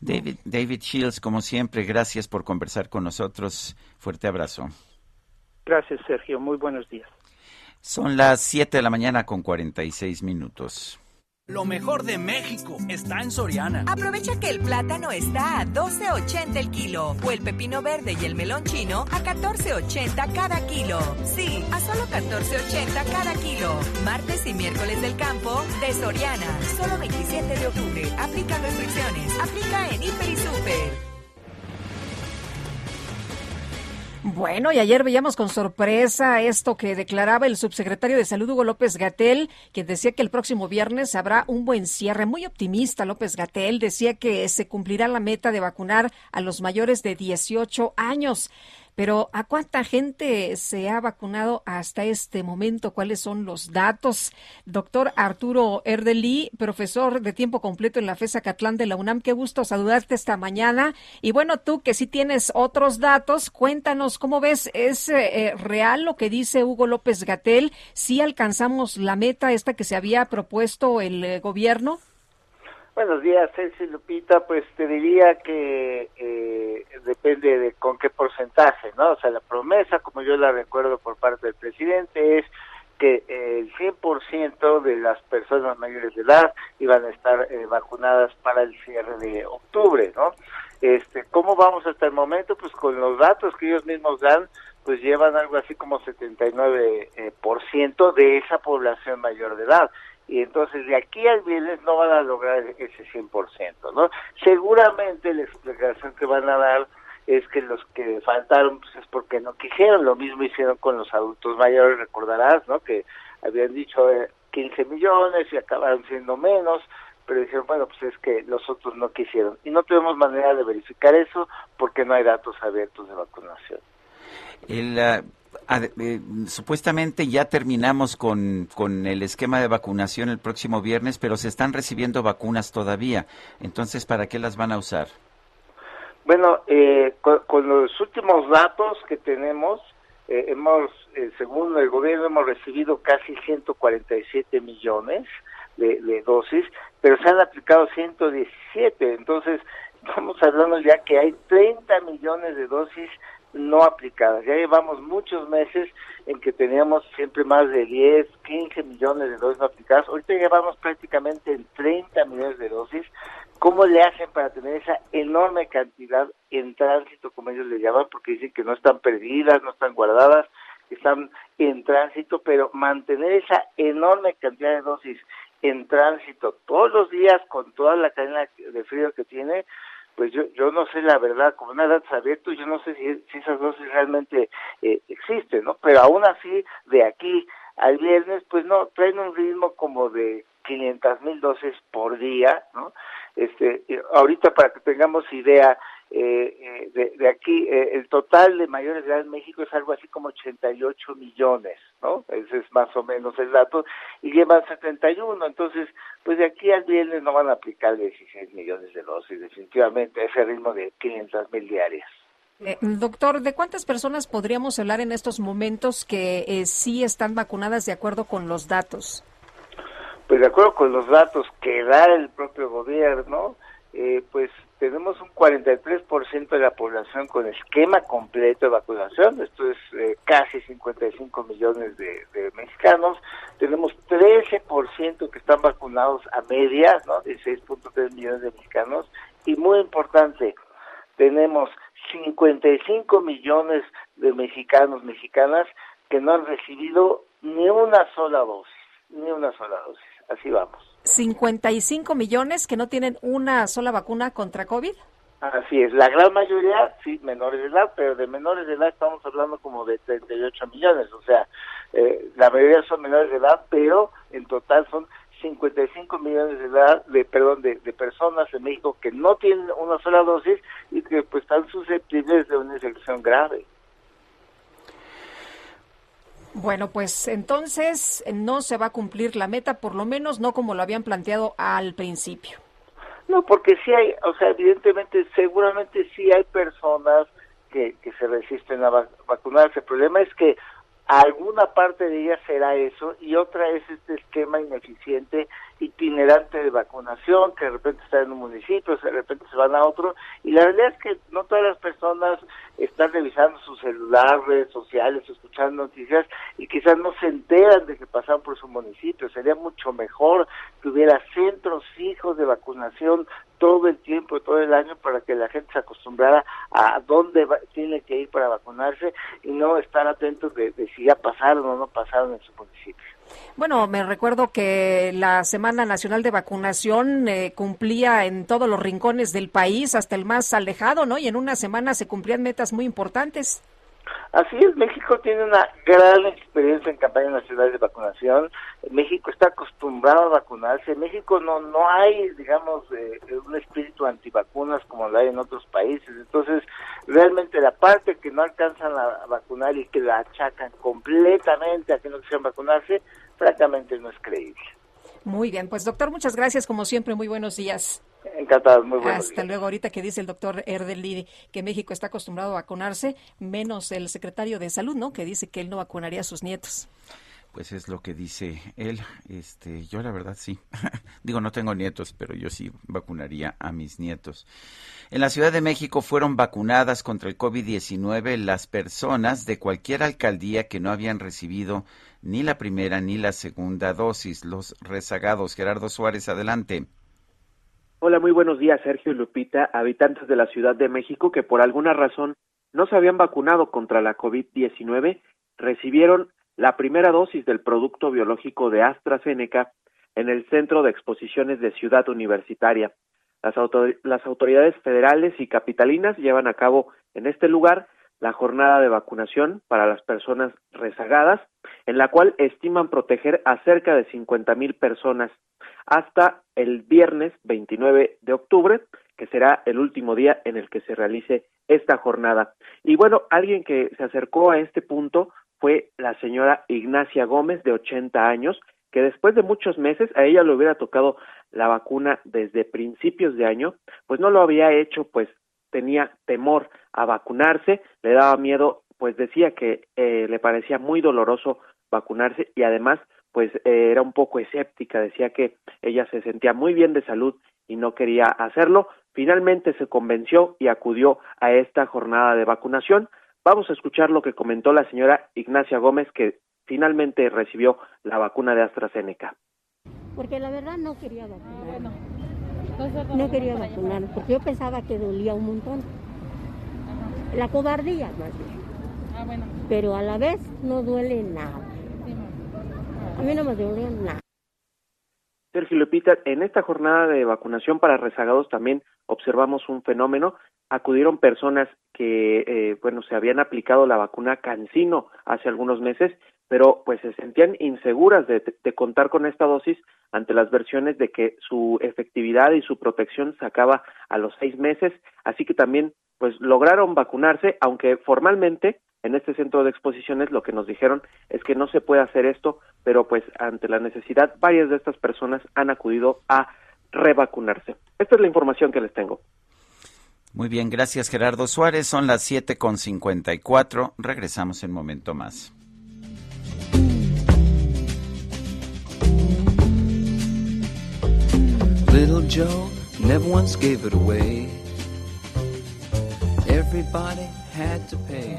David, David Shields, como siempre, gracias por conversar con nosotros. Fuerte abrazo.
Gracias, Sergio. Muy buenos días.
Son las 7 de la mañana con 46 minutos.
Lo mejor de México está en Soriana.
Aprovecha que el plátano está a 12.80 el kilo o el pepino verde y el melón chino a 14.80 cada kilo. Sí, a solo 14.80 cada kilo. Martes y miércoles del campo de Soriana. Solo 27 de octubre. Aplica restricciones. Aplica en Hiper y Super.
Bueno, y ayer veíamos con sorpresa esto que declaraba el subsecretario de Salud Hugo López Gatel, quien decía que el próximo viernes habrá un buen cierre. Muy optimista López Gatel, decía que se cumplirá la meta de vacunar a los mayores de 18 años. Pero ¿a cuánta gente se ha vacunado hasta este momento? ¿Cuáles son los datos? Doctor Arturo Erdeli, profesor de tiempo completo en la FESA Catlán de la UNAM, qué gusto saludarte esta mañana. Y bueno, tú que sí tienes otros datos, cuéntanos cómo ves, ¿es eh, real lo que dice Hugo López Gatel? ¿Sí alcanzamos la meta esta que se había propuesto el eh, gobierno?
Buenos días, Celsi Lupita. Pues te diría que eh, depende de con qué porcentaje, ¿no? O sea, la promesa, como yo la recuerdo por parte del presidente, es que el 100% de las personas mayores de edad iban a estar eh, vacunadas para el cierre de octubre, ¿no? Este, ¿Cómo vamos hasta el momento? Pues con los datos que ellos mismos dan, pues llevan algo así como 79% eh, por ciento de esa población mayor de edad y entonces de aquí al viernes no van a lograr ese 100%, ¿no? Seguramente la explicación que van a dar es que los que faltaron pues es porque no quisieron, lo mismo hicieron con los adultos mayores, recordarás, ¿no? Que habían dicho 15 eh, millones y acabaron siendo menos, pero dijeron, bueno, pues es que los otros no quisieron. Y no tenemos manera de verificar eso porque no hay datos abiertos de vacunación.
El, uh, eh, supuestamente ya terminamos con, con el esquema de vacunación el próximo viernes, pero se están recibiendo vacunas todavía. Entonces, ¿para qué las van a usar?
Bueno, eh, con, los últimos datos que tenemos, eh, hemos, según el gobierno, hemos recibido casi 147 millones de, de dosis, pero se han aplicado 117. Entonces, estamos hablando ya que hay 30 millones de dosis no aplicadas. Ya llevamos muchos meses en que teníamos siempre más de 10, 15 millones de dosis no aplicadas. Ahorita llevamos prácticamente en 30 millones de dosis, ¿Cómo le hacen para tener esa enorme cantidad en tránsito, como ellos le llaman? Porque dicen que no están perdidas, no están guardadas, están en tránsito, pero mantener esa enorme cantidad de dosis en tránsito todos los días con toda la cadena de frío que tiene, pues yo, yo no sé la verdad, como una datos abiertos, yo no sé si, si esas dosis realmente eh, existen, ¿no? Pero aún así, de aquí al viernes, pues no, traen un ritmo como de 500 mil dosis por día, ¿no? Este, ahorita para que tengamos idea, eh, eh, de, aquí, eh, el total de mayores de edad en México es algo así como 88 millones, ¿no? Ese es más o menos el dato, y llevan 71, entonces, pues de aquí al viernes no van a aplicar 16 millones de dosis, definitivamente, a ese ritmo de 500 mil diarias.
doctor, ¿de cuántas personas podríamos hablar en estos momentos que sí están vacunadas de acuerdo con los datos?
Pues de acuerdo con los datos que da el propio gobierno, eh, pues tenemos un 43% de la población con esquema completo de vacunación, esto es eh, casi 55 millones de, mexicanos, tenemos 13% que están vacunados a media, ¿no? 16.3 millones de mexicanos, y muy importante, tenemos 55 millones de mexicanos, mexicanas, que no han recibido ni una sola dosis, ni una sola dosis, así vamos.
55 millones que no tienen una sola vacuna contra COVID.
Así es, la gran mayoría, sí, menores de edad, pero de menores de edad estamos hablando como de 38 millones, o sea, eh, la mayoría son menores de edad, pero en total son 55 millones de edad, de, perdón, de, de personas en México que no tienen una sola dosis y que pues están susceptibles de una infección grave.
Bueno, pues entonces no se va a cumplir la meta, por lo menos no como lo habían planteado al principio.
No, porque sí hay, o sea, evidentemente, seguramente sí hay personas que, que se resisten a vacunarse. El problema es que alguna parte de ella será eso y otra es este esquema ineficiente itinerante de vacunación que de repente está en un municipio, de repente se van a otro y la realidad es que no todas las personas están revisando su celular, redes sociales, escuchando noticias y quizás no se enteran de que pasaron por su municipio. Sería mucho mejor que hubiera centros fijos de vacunación todo el tiempo, todo el año, para que la gente se acostumbrara a dónde tiene que ir para vacunarse y no estar atentos de, si ya pasaron o no pasaron en su municipio.
Bueno, me recuerdo que la Semana Nacional de Vacunación eh, cumplía en todos los rincones del país, hasta el más alejado, ¿no? Y en una semana se cumplían metas muy importantes.
Así es, México tiene una gran experiencia en campañas nacionales de vacunación. México está acostumbrado a vacunarse. En México no no hay, digamos, eh, un espíritu antivacunas como lo hay en otros países. Entonces, realmente la parte que no alcanzan a vacunar y que la achacan completamente a que no quisieran vacunarse, francamente no es creíble.
Muy bien, pues doctor, muchas gracias como siempre. Muy buenos días.
Encantado, muy bueno.
Hasta luego. Ahorita que dice el doctor Erdeli que México está acostumbrado a vacunarse, menos el secretario de Salud, ¿no? Que dice que él no vacunaría a sus nietos.
Pues es lo que dice él. Este, yo la verdad sí. Digo, no tengo nietos, pero yo sí vacunaría a mis nietos. En la Ciudad de México fueron vacunadas contra el COVID-19 las personas de cualquier alcaldía que no habían recibido ni la primera ni la segunda dosis. Los rezagados. Gerardo Suárez, adelante.
Hola, muy buenos días, Sergio y Lupita, habitantes de la Ciudad de México que por alguna razón no se habían vacunado contra la COVID-19, recibieron la primera dosis del producto biológico de AstraZeneca en el Centro de Exposiciones de Ciudad Universitaria. Las, las autoridades federales y capitalinas llevan a cabo en este lugar la jornada de vacunación para las personas rezagadas, en la cual estiman proteger a cerca de 50 mil personas hasta el viernes 29 de octubre, que será el último día en el que se realice esta jornada. Y bueno, alguien que se acercó a este punto fue la señora Ignacia Gómez, de 80 años, que después de muchos meses a ella le hubiera tocado la vacuna desde principios de año, pues no lo había hecho, pues tenía temor a vacunarse, le daba miedo, pues decía que eh, le parecía muy doloroso vacunarse y además pues eh, era un poco escéptica, decía que ella se sentía muy bien de salud y no quería hacerlo. Finalmente se convenció y acudió a esta jornada de vacunación. Vamos a escuchar lo que comentó la señora Ignacia Gómez, que finalmente recibió la vacuna de AstraZeneca.
Porque la verdad no quería vacunar. No quería vacunar porque yo pensaba que dolía un montón. La cobardía más bien.
Ah, bueno.
Pero a la vez no duele nada. A mí no me nada.
Sergio Lupita, en esta jornada de vacunación para rezagados también observamos un fenómeno. Acudieron personas que, eh, bueno, se habían aplicado la vacuna Cancino hace algunos meses, pero pues se sentían inseguras de, de contar con esta dosis ante las versiones de que su efectividad y su protección se acaba a los seis meses, así que también pues lograron vacunarse, aunque formalmente en este centro de exposiciones lo que nos dijeron es que no se puede hacer esto, pero pues ante la necesidad varias de estas personas han acudido a revacunarse. Esta es la información que les tengo.
Muy bien, gracias Gerardo Suárez. Son las siete con cincuenta y cuatro. Regresamos en un momento más.
Little Joe never once gave it away. Everybody had to pay.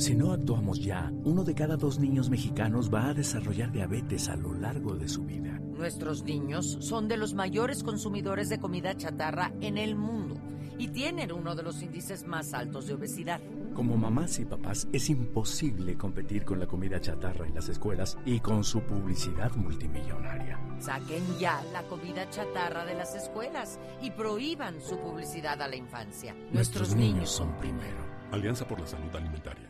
Si no actuamos ya, uno de cada dos niños mexicanos va a desarrollar diabetes a lo largo de su vida.
Nuestros niños son de los mayores consumidores de comida chatarra en el mundo y tienen uno de los índices más altos de obesidad.
Como mamás y papás es imposible competir con la comida chatarra en las escuelas y con su publicidad multimillonaria.
Saquen ya la comida chatarra de las escuelas y prohíban su publicidad a la infancia.
Nuestros, niños son primero.
Alianza por la Salud Alimentaria.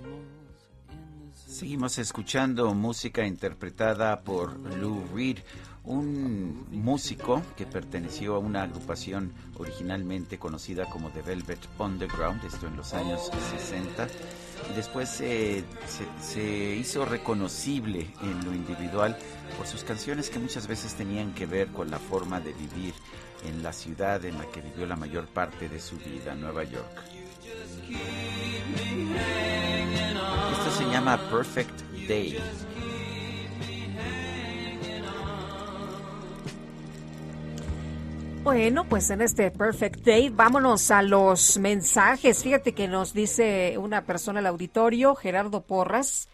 Seguimos escuchando música interpretada por Lou Reed, un músico que perteneció a una agrupación originalmente conocida como The Velvet Underground, esto en los años 60, y después eh, se, se hizo reconocible en lo individual por sus canciones que muchas veces tenían que ver con la forma de vivir en la ciudad en la que vivió la mayor parte de su vida, Nueva York. Llama Perfect Day.
Bueno, pues en este Perfect Day vámonos a los mensajes. Fíjate que nos dice una persona al auditorio, Gerardo Porras.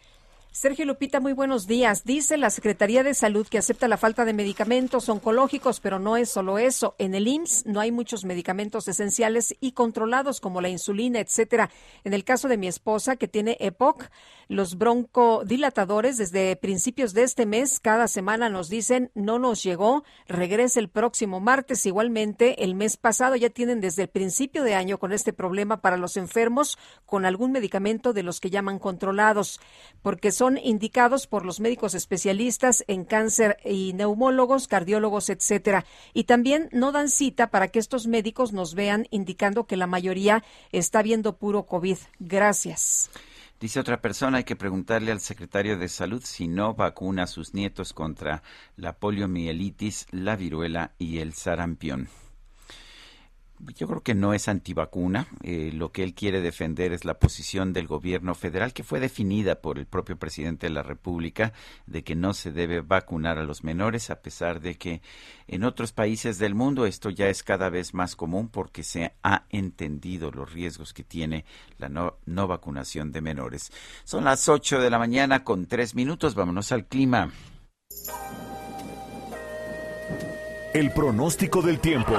Sergio Lupita, muy buenos días. Dice la Secretaría de Salud que acepta la falta de medicamentos oncológicos, pero no es solo eso. En el IMSS no hay muchos medicamentos esenciales y controlados como la insulina, etcétera. En el caso de mi esposa que tiene EPOC, los broncodilatadores desde principios de este mes cada semana nos dicen no nos llegó, regrese el próximo martes. Igualmente, el mes pasado ya tienen desde el principio de año con este problema para los enfermos con algún medicamento de los que llaman controlados, porque son indicados por los médicos especialistas en cáncer y neumólogos, cardiólogos, etcétera. Y también no dan cita para que estos médicos nos vean indicando que la mayoría está viendo puro COVID. Gracias.
Dice otra persona, hay que preguntarle al secretario de Salud si no vacuna a sus nietos contra la poliomielitis, la viruela y el sarampión. Yo creo que no es antivacuna. Eh, lo que él quiere defender es la posición del gobierno federal, que fue definida por el propio presidente de la República, de que no se debe vacunar a los menores, a pesar de que en otros países del mundo esto ya es cada vez más común porque se ha entendido los riesgos que tiene la no, no vacunación de menores. Son las 8 de la mañana con tres minutos. Vámonos al clima.
El pronóstico del tiempo.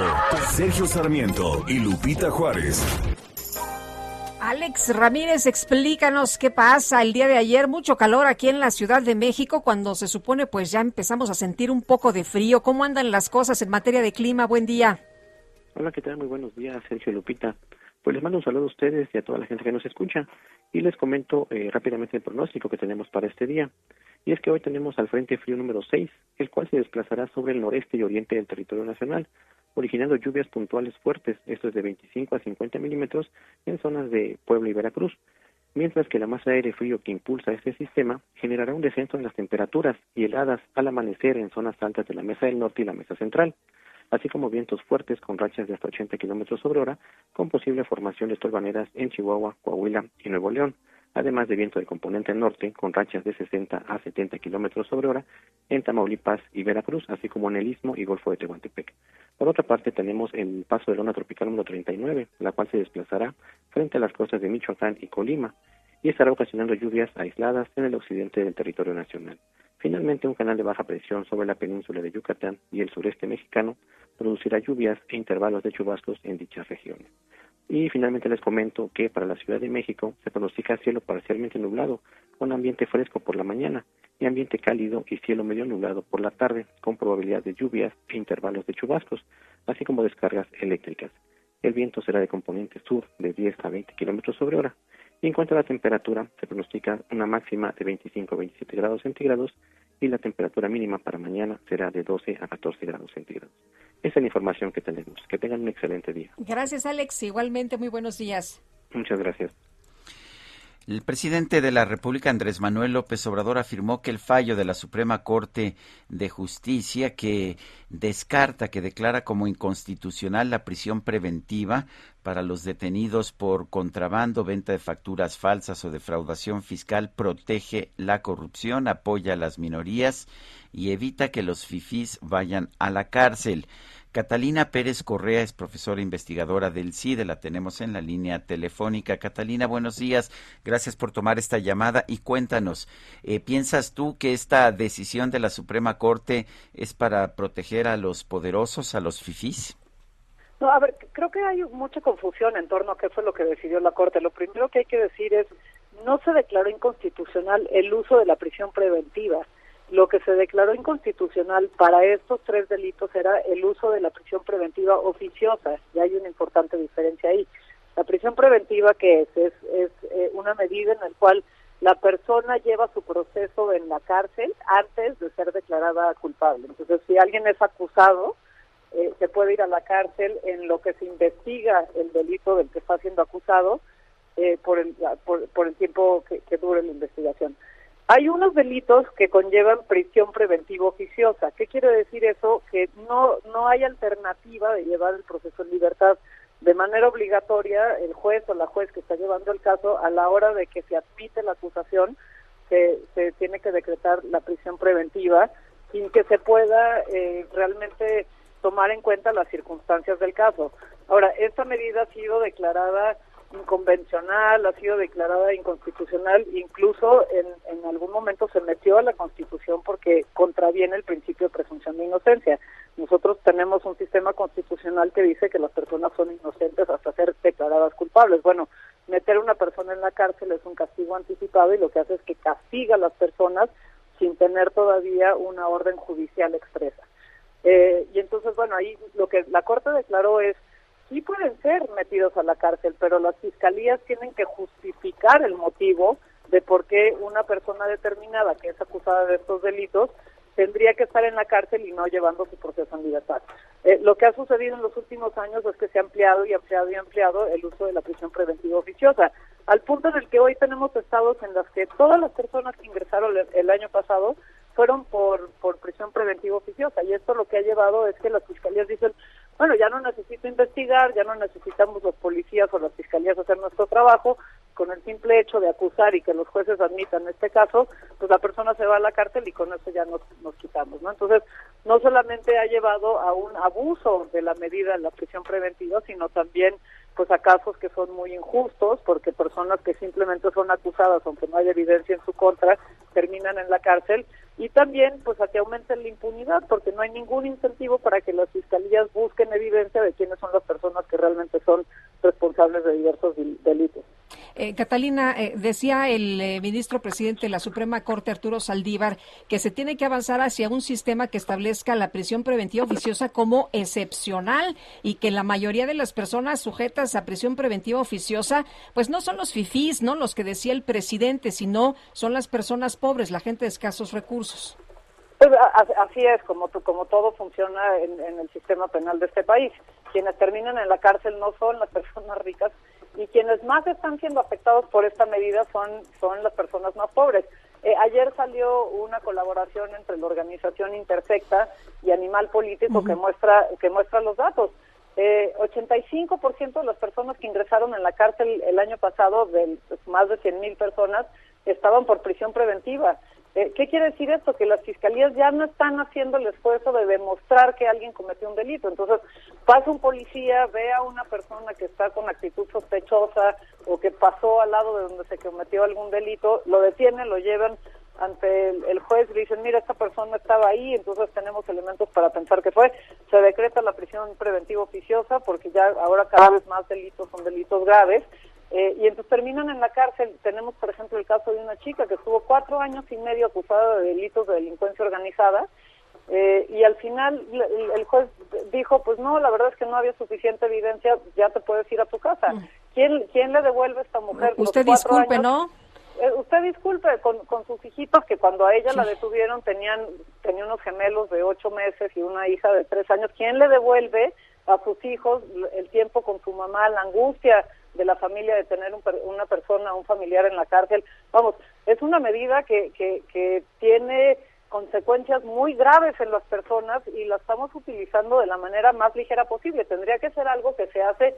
Sergio Sarmiento y Lupita Juárez.
Alex Ramírez, explícanos qué pasa el día de ayer. Mucho calor aquí en la Ciudad de México cuando se supone pues ya empezamos a sentir un poco de frío. ¿Cómo andan las cosas en materia de clima? Buen día.
Hola, ¿qué tal? Muy buenos días, Sergio Lupita. Pues les mando un saludo a ustedes y a toda la gente que nos escucha y les comento eh, rápidamente el pronóstico que tenemos para este día. Y es que hoy tenemos al Frente Frío número 6, el cual se desplazará sobre el noreste y oriente del territorio nacional, originando lluvias puntuales fuertes, esto es de 25 a 50 milímetros en zonas de Puebla y Veracruz, mientras que la masa de aire frío que impulsa este sistema generará un descenso en las temperaturas y heladas al amanecer en zonas altas de la mesa del norte y la mesa central, así como vientos fuertes con rachas de hasta 80 kilómetros sobre hora, con posible formación de en Chihuahua, Coahuila y Nuevo León además de viento de componente norte con rachas de 60 a 70 kilómetros sobre hora en Tamaulipas y Veracruz, así como en el Istmo y Golfo de Tehuantepec. Por otra parte, tenemos el paso de la onda tropical número 39, la cual se desplazará frente a las costas de Michoacán y Colima y estará ocasionando lluvias aisladas en el occidente del territorio nacional. Finalmente, un canal de baja presión sobre la península de Yucatán y el sureste mexicano producirá lluvias e intervalos de chubascos en dichas regiones. Y finalmente les comento que para la Ciudad de México se pronostica cielo parcialmente nublado, con ambiente fresco por la mañana y ambiente cálido y cielo medio nublado por la tarde, con probabilidad de lluvias e intervalos de chubascos, así como descargas eléctricas. El viento será de componente sur de 10 a 20 kilómetros sobre hora. Y en cuanto a la temperatura, se pronostica una máxima de 25 a 27 grados centígrados y la temperatura mínima para mañana será de 12 a 14 grados centígrados. Esa es la información que tenemos. Que tengan un excelente día.
Gracias, Alex. Igualmente, muy buenos días.
Muchas gracias.
El presidente de la República, Andrés Manuel López Obrador, afirmó que el fallo de la Suprema Corte de Justicia, que descarta, que declara como inconstitucional la prisión preventiva para los detenidos por contrabando, venta de facturas falsas o defraudación fiscal, protege la corrupción, apoya a las minorías y evita que los fifís vayan a la cárcel. Catalina Pérez Correa es profesora investigadora del CIDE, la tenemos en la línea telefónica. Catalina, buenos días, gracias por tomar esta llamada y cuéntanos, eh, ¿piensas tú que esta decisión de la Suprema Corte es para proteger a los poderosos, a los fifís?
No, a ver, creo que hay mucha confusión en torno a qué fue lo que decidió la Corte. Lo primero que hay que decir es, no se declaró inconstitucional el uso de la prisión preventiva lo que se declaró inconstitucional para estos tres delitos era el uso de la prisión preventiva oficiosa, y hay una importante diferencia ahí. La prisión preventiva que es es, es eh, una medida en la cual la persona lleva su proceso en la cárcel antes de ser declarada culpable. Entonces, si alguien es acusado, eh, se puede ir a la cárcel en lo que se investiga el delito del que está siendo acusado eh, por, el, por, el tiempo que, que dure la investigación. Hay unos delitos que conllevan prisión preventiva oficiosa. ¿Qué quiere decir eso? Que no, no hay alternativa de llevar el proceso en libertad. De manera obligatoria, el juez o la juez que está llevando el caso, a la hora de que se admite la acusación, se, se tiene que decretar la prisión preventiva sin que se pueda eh, realmente tomar en cuenta las circunstancias del caso. Ahora, esta medida ha sido declarada inconvencional, ha sido declarada inconstitucional, incluso en, en algún momento se metió a la Constitución porque contraviene el principio de presunción de inocencia. Nosotros tenemos un sistema constitucional que dice que las personas son inocentes hasta ser declaradas culpables. Bueno, meter a una persona en la cárcel es un castigo anticipado y lo que hace es que castiga a las personas sin tener todavía una orden judicial expresa. Eh, y entonces, bueno, ahí lo que la Corte declaró es sí pueden ser metidos a la cárcel, pero las fiscalías tienen que justificar el motivo de por qué una persona determinada que es acusada de estos delitos tendría que estar en la cárcel y no llevando su proceso en libertad. Eh, lo que ha sucedido en los últimos años es que se ha ampliado y ampliado y ampliado el uso de la prisión preventiva oficiosa, al punto en el que hoy tenemos estados en los que todas las personas que ingresaron el, año pasado fueron por, por prisión preventiva oficiosa y esto lo que ha llevado es que las fiscalías dicen, bueno, ya no necesito investigar, ya no necesitamos los policías o las fiscalías hacer nuestro trabajo, con el simple hecho de acusar y que los jueces admitan este caso, pues la persona se va a la cárcel y con eso ya nos, nos quitamos, ¿no? Entonces, no solamente ha llevado a un abuso de la medida de la prisión preventiva, sino también pues a casos que son muy injustos, porque personas que simplemente son acusadas, aunque no haya evidencia en su contra, terminan en la cárcel, y también pues a que aumente la impunidad, porque no hay ningún incentivo para que las fiscalías busquen evidencia de quiénes son las personas que realmente son responsables de diversos delitos.
Eh, Catalina, eh, decía el eh, ministro presidente de la Suprema Corte, Arturo Saldívar, que se tiene que avanzar hacia un sistema que establezca la prisión preventiva oficiosa como excepcional y que la mayoría de las personas sujetas a prisión preventiva oficiosa, pues no son los fifís, no los que decía el presidente, sino son las personas pobres, la gente de escasos recursos.
Pues así es como, como todo funciona en, en el sistema penal de este país. Quienes terminan en la cárcel no son las personas ricas, y quienes más están siendo afectados por esta medida son, son las personas más pobres. Eh, ayer salió una colaboración entre la organización Intersecta y Animal Político que muestra que muestra los datos. Eh, 85% de las personas que ingresaron en la cárcel el año pasado, de más de 100 mil personas, estaban por prisión preventiva. Eh, ¿Qué quiere decir esto? Que las fiscalías ya no están haciendo el esfuerzo de demostrar que alguien cometió un delito. Entonces, pasa un policía, ve a una persona que está con actitud sospechosa o que pasó al lado de donde se cometió algún delito, lo detienen, lo llevan ante el, juez, le dicen, mira, esta persona estaba ahí, entonces tenemos elementos para pensar que fue. Se decreta la prisión preventiva oficiosa porque ya ahora cada vez más delitos son delitos graves eh, y entonces terminan en la cárcel. Tenemos, por ejemplo, el caso de una chica que estuvo cuatro años y medio acusada de delitos de delincuencia organizada. Eh, y al final el, juez dijo, pues no, la verdad es que no había suficiente evidencia, ya te puedes ir a tu casa. Mm. ¿Quién, quién le devuelve a esta mujer?
Usted disculpe, ¿no?
Eh, usted disculpe, con, con sus hijitos que cuando a ella la detuvieron tenían, tenían unos gemelos de ocho meses y una hija de tres años. ¿Quién le devuelve a sus hijos el tiempo con su mamá, la angustia? de la familia de tener una persona, un familiar en la cárcel. Vamos, es una medida que, que, que tiene consecuencias muy graves en las personas y la estamos utilizando de la manera más ligera posible. Tendría que ser algo que se hace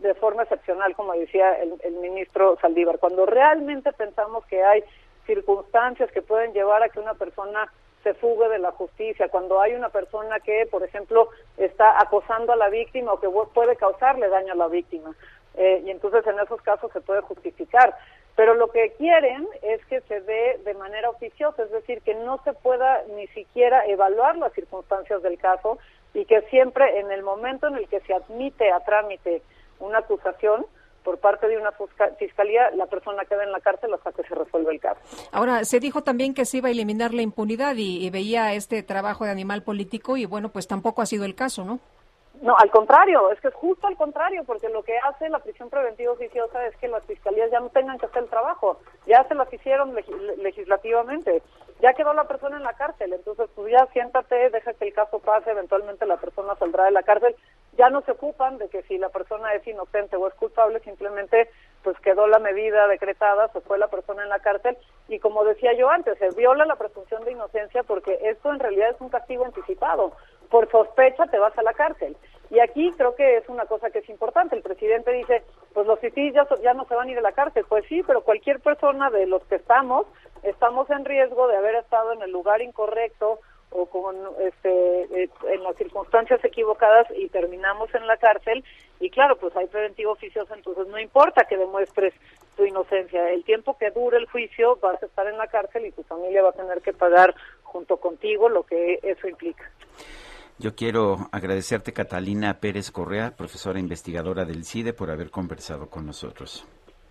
de forma excepcional, como decía el, el ministro Saldívar. Cuando realmente pensamos que hay circunstancias que pueden llevar a que una persona se fugue de la justicia, cuando hay una persona que, por ejemplo, está acosando a la víctima o que puede causarle daño a la víctima. Eh, y entonces en esos casos se puede justificar. Pero lo que quieren es que se dé de manera oficiosa, es decir, que no se pueda ni siquiera evaluar las circunstancias del caso y que siempre en el momento en el que se admite a trámite una acusación, por parte de una fiscalía, la persona queda en la cárcel hasta que se resuelva el caso.
Ahora, se dijo también que se iba a eliminar la impunidad y, y, veía este trabajo de animal político y bueno, pues tampoco ha sido el caso, ¿no?
No, al contrario, es que es justo al contrario, porque lo que hace la prisión preventiva oficiosa es que las fiscalías ya no tengan que hacer el trabajo, ya se las hicieron legislativamente, ya quedó la persona en la cárcel, entonces pues ya siéntate, deja que el caso pase, eventualmente la persona saldrá de la cárcel, ya no se ocupan de que si la persona es inocente o es culpable, simplemente pues quedó la medida decretada, se fue la persona en la cárcel y como decía yo antes, se viola la presunción de inocencia porque esto en realidad es un castigo anticipado por sospecha te vas a la cárcel. Y aquí creo que es una cosa que es importante. El presidente dice, pues los citis ya, ya no se van a ir a la cárcel. Pues sí, pero cualquier persona de los que estamos, estamos en riesgo de haber estado en el lugar incorrecto o con este eh, en las circunstancias equivocadas y terminamos en la cárcel y claro pues hay preventivo oficioso entonces no importa que demuestres tu inocencia el tiempo que dure el juicio vas a estar en la cárcel y tu familia va a tener que pagar junto contigo lo que eso implica
yo quiero agradecerte, Catalina Pérez Correa, profesora investigadora del CIDE, por haber conversado con nosotros.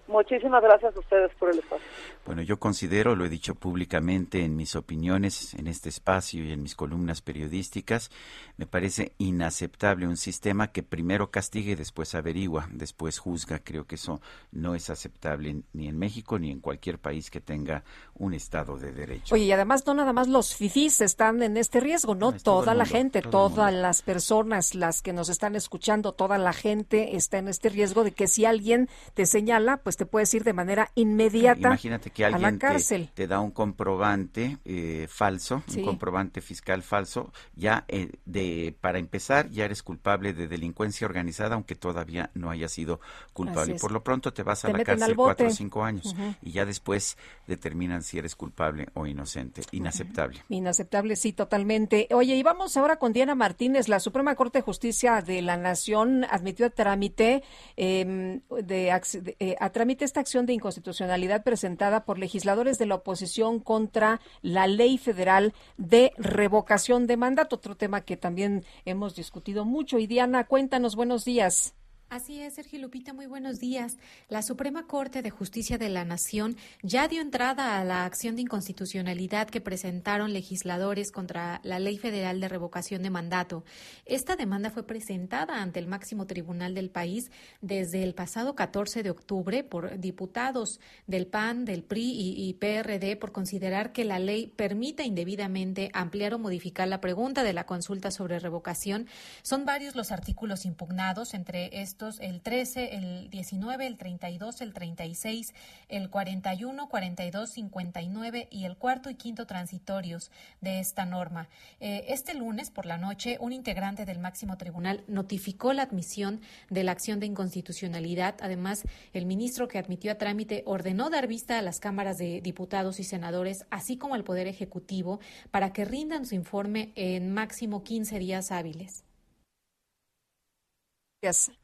Muchísimas gracias a ustedes por el espacio.
Bueno, yo considero, lo he dicho públicamente en mis opiniones en este espacio y en mis columnas periodísticas, me parece inaceptable un sistema que primero castigue y después averigua, después juzga. Creo que eso no es aceptable ni en México ni en cualquier país que tenga un Estado de Derecho.
Oye, y además no nada más los fifís están en este riesgo, ¿no? toda la gente, todas las personas, las que nos están escuchando, toda la gente está en este riesgo de que si alguien te señala, pues te puedes ir de manera inmediata
Imagínate que alguien a la cárcel. Te, da un comprobante eh, falso, un comprobante fiscal falso, ya eh, de para empezar ya eres culpable de delincuencia organizada, aunque todavía no haya sido culpable. Y por lo pronto te vas a la cárcel cuatro o cinco años y ya después determinan si eres culpable o inocente. Inaceptable.
Inaceptable, sí, totalmente. Oye, y vamos ahora con Diana Martínez. La Suprema Corte de Justicia de la Nación admitió a trámite em, de, eh, a trámite esta acción de inconstitucionalidad presentada por legisladores de la oposición contra la ley federal de revocación de mandato, otro tema que también hemos discutido mucho. Y Diana, cuéntanos, buenos días.
Así es, Sergio Lupita, muy buenos días. La Suprema Corte de Justicia de la Nación ya dio entrada a la acción de inconstitucionalidad que presentaron legisladores contra la Ley Federal de Revocación de Mandato. Esta demanda fue presentada ante el máximo tribunal del país desde el pasado 14 de octubre por diputados del PAN, del PRI y, PRD por considerar que la ley permite indebidamente ampliar o modificar la pregunta de la consulta sobre revocación. Son varios los artículos impugnados, entre estos el 13, el 19, el 32, el 36, el 41, 42, 59 y el cuarto y quinto transitorios de esta norma. Eh, este lunes por la noche, un integrante del máximo tribunal notificó la admisión de la acción de inconstitucionalidad. Además, el ministro que admitió a trámite ordenó dar vista a las cámaras de diputados y senadores, así como al Poder Ejecutivo, para que rindan su informe en máximo 15 días hábiles.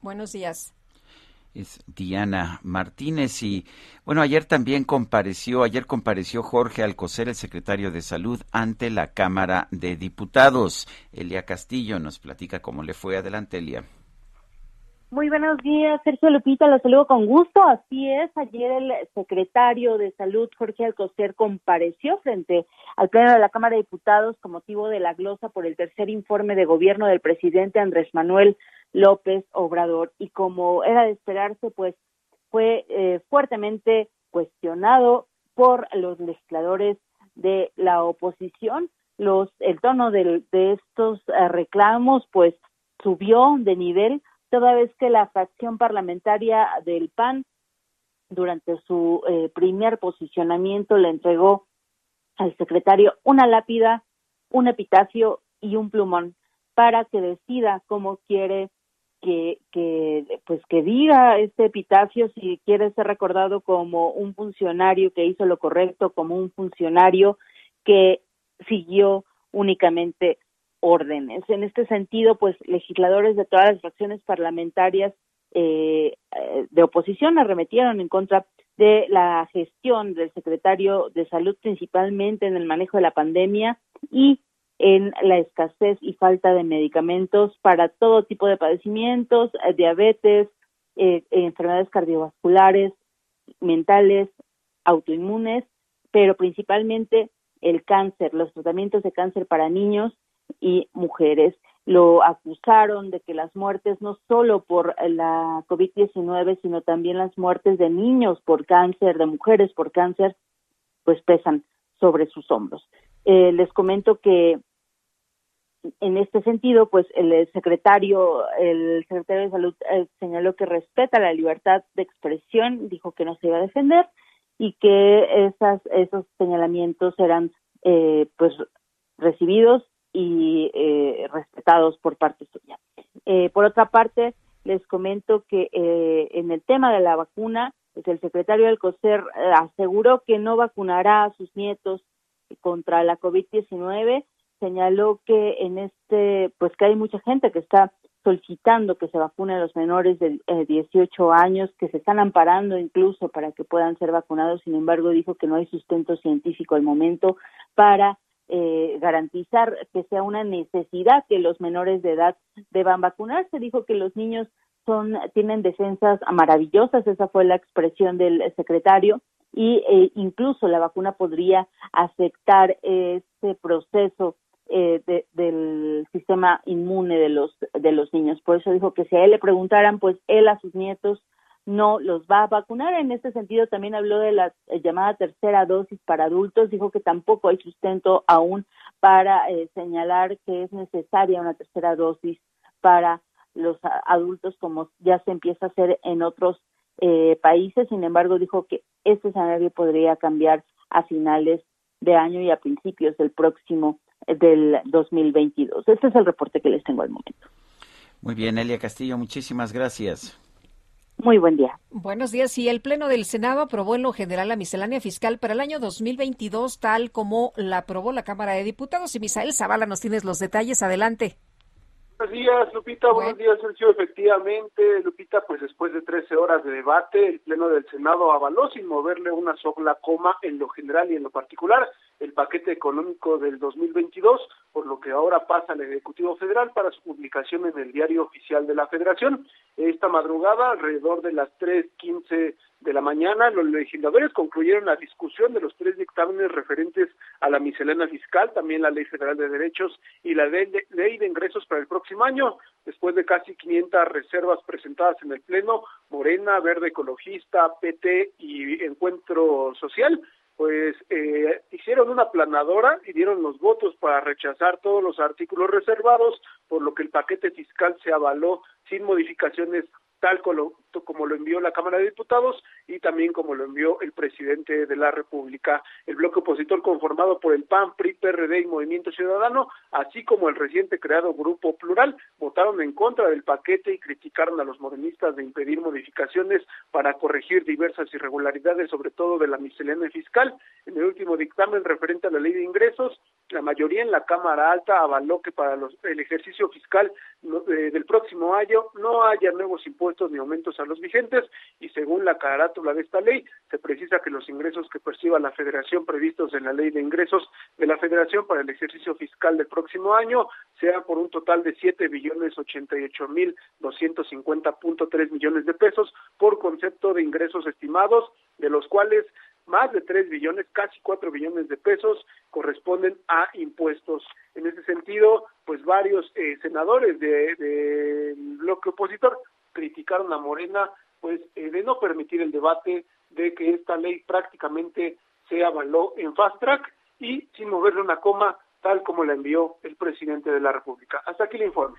Buenos días.
Es Diana Martínez y bueno, ayer también compareció, ayer compareció Jorge Alcocer, el secretario de Salud, ante la Cámara de Diputados. Elia Castillo nos platica cómo le fue. Adelante, Elia.
Muy buenos días, Sergio Lupita, lo saludo con gusto. Así es, ayer el secretario de Salud, Jorge Alcocer, compareció frente al Pleno de la Cámara de Diputados con motivo de la glosa por el tercer informe de gobierno del presidente Andrés Manuel López Obrador. Y como era de esperarse, pues fue eh, fuertemente cuestionado por los legisladores de la oposición. Los, el tono de, estos eh, reclamos, pues subió de nivel toda vez que la fracción parlamentaria del PAN durante su eh, primer posicionamiento le entregó al secretario una lápida, un epitafio y un plumón para que decida cómo quiere que, que pues que diga este epitafio si quiere ser recordado como un funcionario que hizo lo correcto, como un funcionario que siguió únicamente órdenes. En este sentido, pues legisladores de todas las fracciones parlamentarias eh, eh, de oposición arremetieron en contra de la gestión del secretario de Salud, principalmente en el manejo de la pandemia y en la escasez y falta de medicamentos para todo tipo de padecimientos, eh, diabetes, enfermedades cardiovasculares, mentales, autoinmunes, pero principalmente el cáncer, los tratamientos de cáncer para niños y mujeres. Lo acusaron de que las muertes no solo por la COVID-19, sino también las muertes de niños por cáncer, de mujeres por cáncer, pues pesan sobre sus hombros. Eh, les comento que en este sentido, pues el secretario, el secretario de Salud eh, señaló que respeta la libertad de expresión, dijo que no se iba a defender y que esas, esos señalamientos eran eh, pues recibidos y eh, respetados por parte suya. Eh, por otra parte, les comento que eh, en el tema de la vacuna, pues el secretario del COSER aseguró que no vacunará a sus nietos contra la COVID-19, señaló que en este, pues que hay mucha gente que está solicitando que se vacunen a los menores de 18 años, que se están amparando incluso para que puedan ser vacunados, sin embargo dijo que no hay sustento científico al momento para eh, garantizar que sea una necesidad que los menores de edad deban vacunarse. Dijo que los niños son tienen defensas maravillosas, esa fue la expresión del secretario, y eh, incluso la vacuna podría afectar este proceso eh, del sistema inmune de los de los niños. Por eso dijo que si a él le preguntaran, pues él a sus nietos no los va a vacunar. En este sentido, también habló de la eh, llamada tercera dosis para adultos. Dijo que tampoco hay sustento aún para eh, señalar que es necesaria una tercera dosis para los adultos, como ya se empieza a hacer en otros eh, países. Sin embargo, dijo que este escenario podría cambiar a finales de año y a principios del próximo del 2022. Este es el reporte que les tengo al momento.
Muy bien, Elia Castillo, muchísimas gracias.
Muy buen día.
Buenos días. Y el Pleno del Senado aprobó en lo general la miscelánea fiscal para el año 2022, tal como la aprobó la Cámara de Diputados. Y Misael Zavala, nos tienes los detalles. Adelante.
Buenos días, Lupita. Buenos días, Sergio. Efectivamente, Lupita, pues después de 13 horas de debate, el Pleno del Senado avaló sin moverle una sola coma en lo general y en lo particular el paquete económico del 2022, por lo que ahora pasa al Ejecutivo Federal para su publicación en el Diario Oficial de la Federación. Esta madrugada, alrededor de las 3.15 de la mañana, los legisladores concluyeron la discusión de los tres dictámenes referentes a la miscelánea fiscal, también la Ley Federal de Derechos y la Ley de, Ingresos para el próximo año. Después de casi 500 reservas presentadas en el Pleno, Morena, Verde Ecologista, PT y Encuentro Social, pues eh, hicieron una planadora y dieron los votos para rechazar todos los artículos reservados, por lo que el paquete fiscal se avaló sin modificaciones tal como lo, envió la Cámara de Diputados y también como lo envió el presidente de la República. El bloque opositor conformado por el PAN, PRI, PRD y Movimiento Ciudadano, así como el reciente creado Grupo Plural, votaron en contra del paquete y criticaron a los morenistas de impedir modificaciones para corregir diversas irregularidades, sobre todo de la miscelánea fiscal. En el último dictamen referente a la ley de ingresos, la mayoría en la Cámara Alta avaló que para el ejercicio fiscal eh, del próximo año no haya nuevos impuestos ni aumentos a los vigentes y según la carátula de esta ley se precisa que los ingresos que perciba la Federación previstos en la Ley de Ingresos de la Federación para el ejercicio fiscal del próximo año sean por un total de siete billones ochenta y ocho mil doscientos cincuenta punto tres millones de pesos por concepto de ingresos estimados de los cuales más de 3 billones, casi 4 billones de pesos corresponden a impuestos. En ese sentido, pues varios eh, senadores del de bloque opositor criticaron a Morena pues eh, de no permitir el debate de que esta ley prácticamente se avaló en fast track y sin moverle una coma tal como la envió el presidente de la República. Hasta aquí el informe.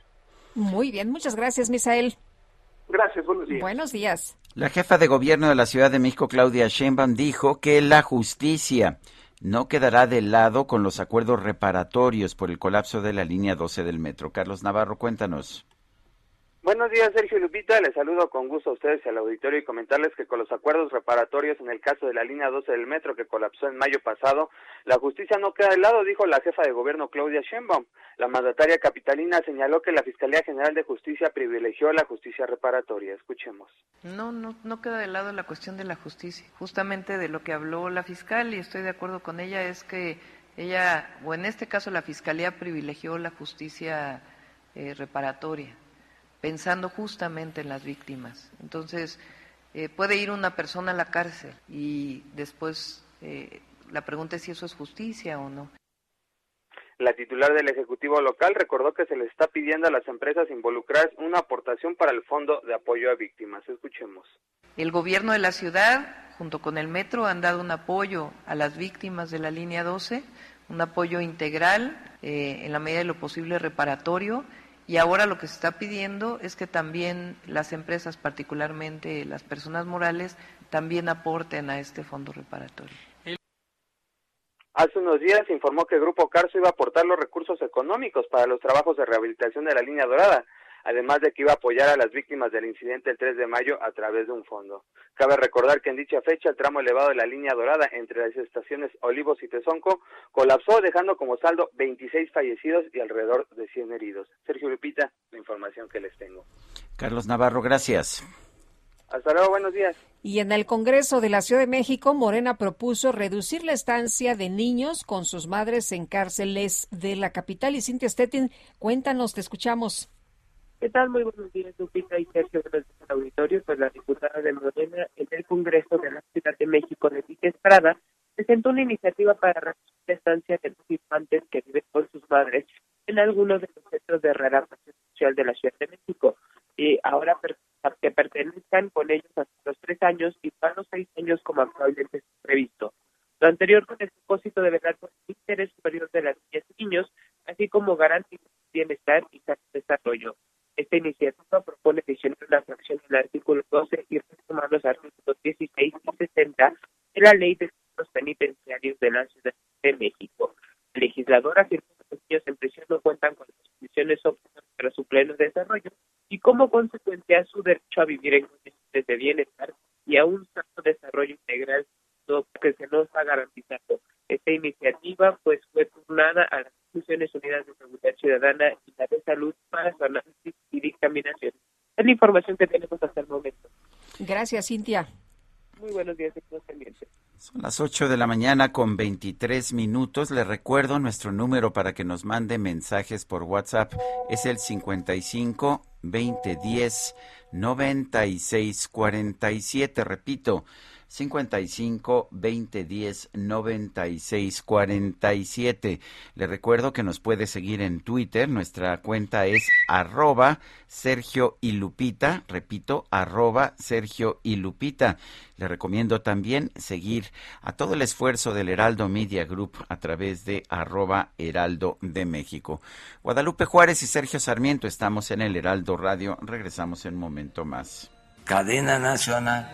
Muy bien, muchas gracias, Misael.
Gracias, buenos días.
Buenos días.
La jefa de gobierno de la Ciudad de México, Claudia Sheinbaum, dijo que la justicia no quedará de lado con los acuerdos reparatorios por el colapso de la línea 12 del metro. Carlos Navarro, cuéntanos.
Buenos días, Sergio Lupita. Les saludo con gusto a ustedes y al auditorio y comentarles que con los acuerdos reparatorios en el caso de la línea 12 del metro que colapsó en mayo pasado, la justicia no queda de lado, dijo la jefa de gobierno Claudia Sheinbaum. La mandataria capitalina señaló que la Fiscalía General de Justicia privilegió la justicia reparatoria. Escuchemos.
No, no, no queda de lado la cuestión de la justicia. Justamente de lo que habló la fiscal y estoy de acuerdo con ella es que ella, o en este caso la Fiscalía privilegió la justicia eh, reparatoria pensando justamente en las víctimas. Entonces, eh, puede ir una persona a la cárcel y después eh, la pregunta es si eso es justicia o no.
La titular del Ejecutivo local recordó que se le está pidiendo a las empresas involucradas una aportación para el Fondo de Apoyo a Víctimas. Escuchemos.
El gobierno de la ciudad, junto con el metro, han dado un apoyo a las víctimas de la línea 12, un apoyo integral, eh, en la medida de lo posible reparatorio, y ahora lo que se está pidiendo es que también las empresas, particularmente las personas morales, también aporten a este fondo reparatorio.
Hace unos días se informó que el Grupo Carso iba a aportar los recursos económicos para los trabajos de rehabilitación de la línea dorada además de que iba a apoyar a las víctimas del incidente el 3 de mayo a través de un fondo. Cabe recordar que en dicha fecha el tramo elevado de la línea dorada entre las estaciones Olivos y Tezonco colapsó dejando como saldo 26 fallecidos y alrededor de 100 heridos. Sergio Lupita, la información que les tengo.
Carlos Navarro, gracias.
Hasta luego, buenos días.
Y en el Congreso de la Ciudad de México, Morena propuso reducir la estancia de niños con sus madres en cárceles de la capital. Y Cintia Stettin, cuéntanos, te escuchamos.
¿Qué tal? Muy buenos días, Lupita y Sergio del auditorio. Pues la diputada de Morena en el Congreso de la Ciudad de México, Leticia Estrada, presentó una iniciativa para reducir la estancia de los infantes que viven con sus madres en algunos de los centros de readaptación social de la Ciudad de México. Y ahora que pertenezcan con ellos hasta los tres años y para los seis años como actualmente está previsto. Lo anterior con el propósito de velar por el interés superior de las niñas y niños, así como garantizar bienestar y desarrollo. Esta iniciativa propone adicionar una fracción del artículo 12 y retomar los artículos 16 y 60 de la Ley de Centros Penitenciarios de la Ciudad de México. El legislador afirma que los niños en prisión no cuentan con las condiciones óptimas para su pleno desarrollo y como consecuencia su derecho a vivir en condiciones de bienestar y a un sano desarrollo integral que se nos ha garantizado. Esta iniciativa pues fue turnada a las Naciones Unidas de Seguridad Ciudadana y la de Salud para su análisis y dictaminación. Es la información que tenemos hasta el momento.
Gracias, Cintia.
Muy buenos días, pendientes.
Son las 8 de la mañana con 23 minutos. Le recuerdo nuestro número para que nos mande mensajes por WhatsApp. Es el 55 2010 9647. Repito, 55 20 10 96 47. Le recuerdo que nos puede seguir en Twitter. Nuestra cuenta es arroba Sergio y Lupita. Repito, arroba Sergio y Lupita. Le recomiendo también seguir a todo el esfuerzo del Heraldo Media Group a través de arroba Heraldo de México. Guadalupe Juárez y Sergio Sarmiento estamos en el Heraldo Radio. Regresamos en un momento más.
Cadena Nacional.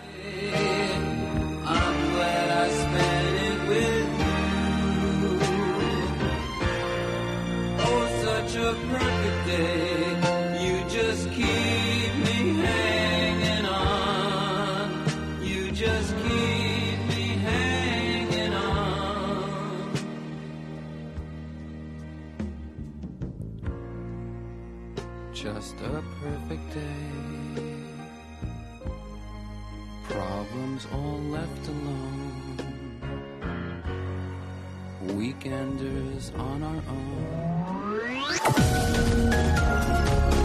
Just a perfect day. Problems all left alone. Weekenders on our own.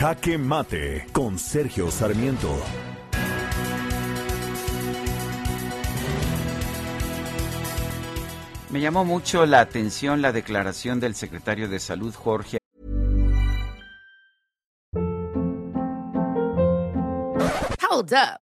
Jaque Mate con Sergio Sarmiento.
Me llamó mucho la atención la declaración del secretario de Salud, Jorge.
Hold up.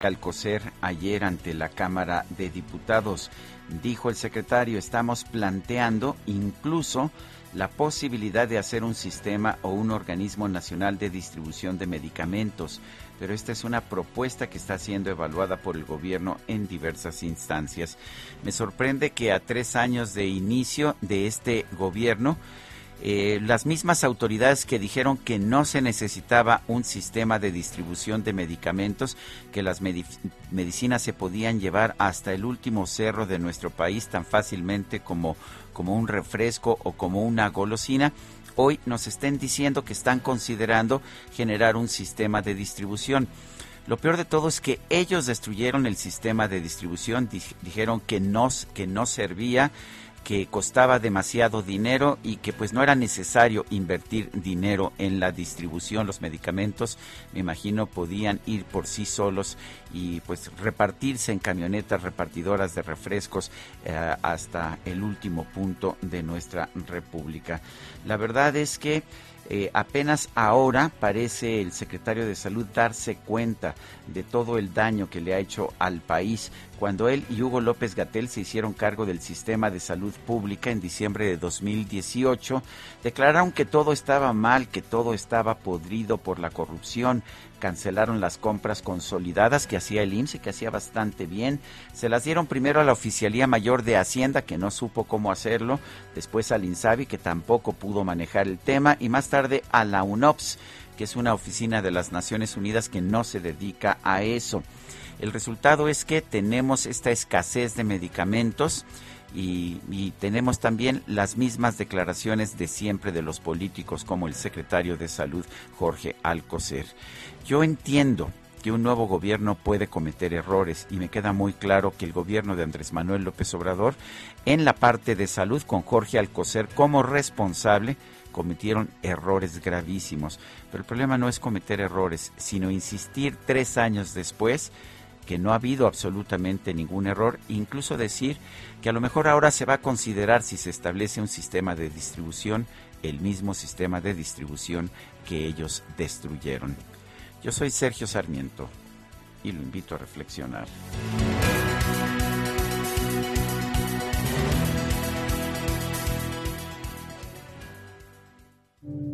Alcocer ayer ante la Cámara de Diputados. Dijo el secretario, estamos planteando incluso la posibilidad de hacer un sistema o un organismo nacional de distribución de medicamentos, pero esta es una propuesta que está siendo evaluada por el gobierno en diversas instancias. Me sorprende que a tres años de inicio de este gobierno, eh, las mismas autoridades que dijeron que no se necesitaba un sistema de distribución de medicamentos, que las medicinas se podían llevar hasta el último cerro de nuestro país tan fácilmente como, como un refresco o como una golosina, hoy nos estén diciendo que están considerando generar un sistema de distribución. Lo peor de todo es que ellos destruyeron el sistema de distribución, dijeron que no, que no servía, que costaba demasiado dinero y que pues no era necesario invertir dinero en la distribución. Los medicamentos, me imagino, podían ir por sí solos y pues repartirse en camionetas repartidoras de refrescos eh, hasta el último punto de nuestra república. La verdad es que eh, apenas ahora parece el secretario de Salud darse cuenta de todo el daño que le ha hecho al país. Cuando él y Hugo López Gatel se hicieron cargo del sistema de salud pública en diciembre de 2018, declararon que todo estaba mal, que todo estaba podrido por la corrupción, cancelaron las compras consolidadas que hacía el IMSS que hacía bastante bien, se las dieron primero a la Oficialía Mayor de Hacienda que no supo cómo hacerlo, después al INSABI que tampoco pudo manejar el tema. Y más tarde a la UNOPS que es una oficina de las Naciones Unidas que no se dedica a eso. El resultado es que tenemos esta escasez de medicamentos y, tenemos también las mismas declaraciones de siempre de los políticos como el secretario de Salud Jorge Alcocer. Yo entiendo que un nuevo gobierno puede cometer errores y me queda muy claro que el gobierno de Andrés Manuel López Obrador en la parte de salud con Jorge Alcocer como responsable cometieron errores gravísimos. Pero el problema no es cometer errores, sino insistir tres años después que no ha habido absolutamente ningún error, incluso decir que a lo mejor ahora se va a considerar si se establece un sistema de distribución, el mismo sistema de distribución que ellos destruyeron. Yo soy Sergio Sarmiento y lo invito a reflexionar.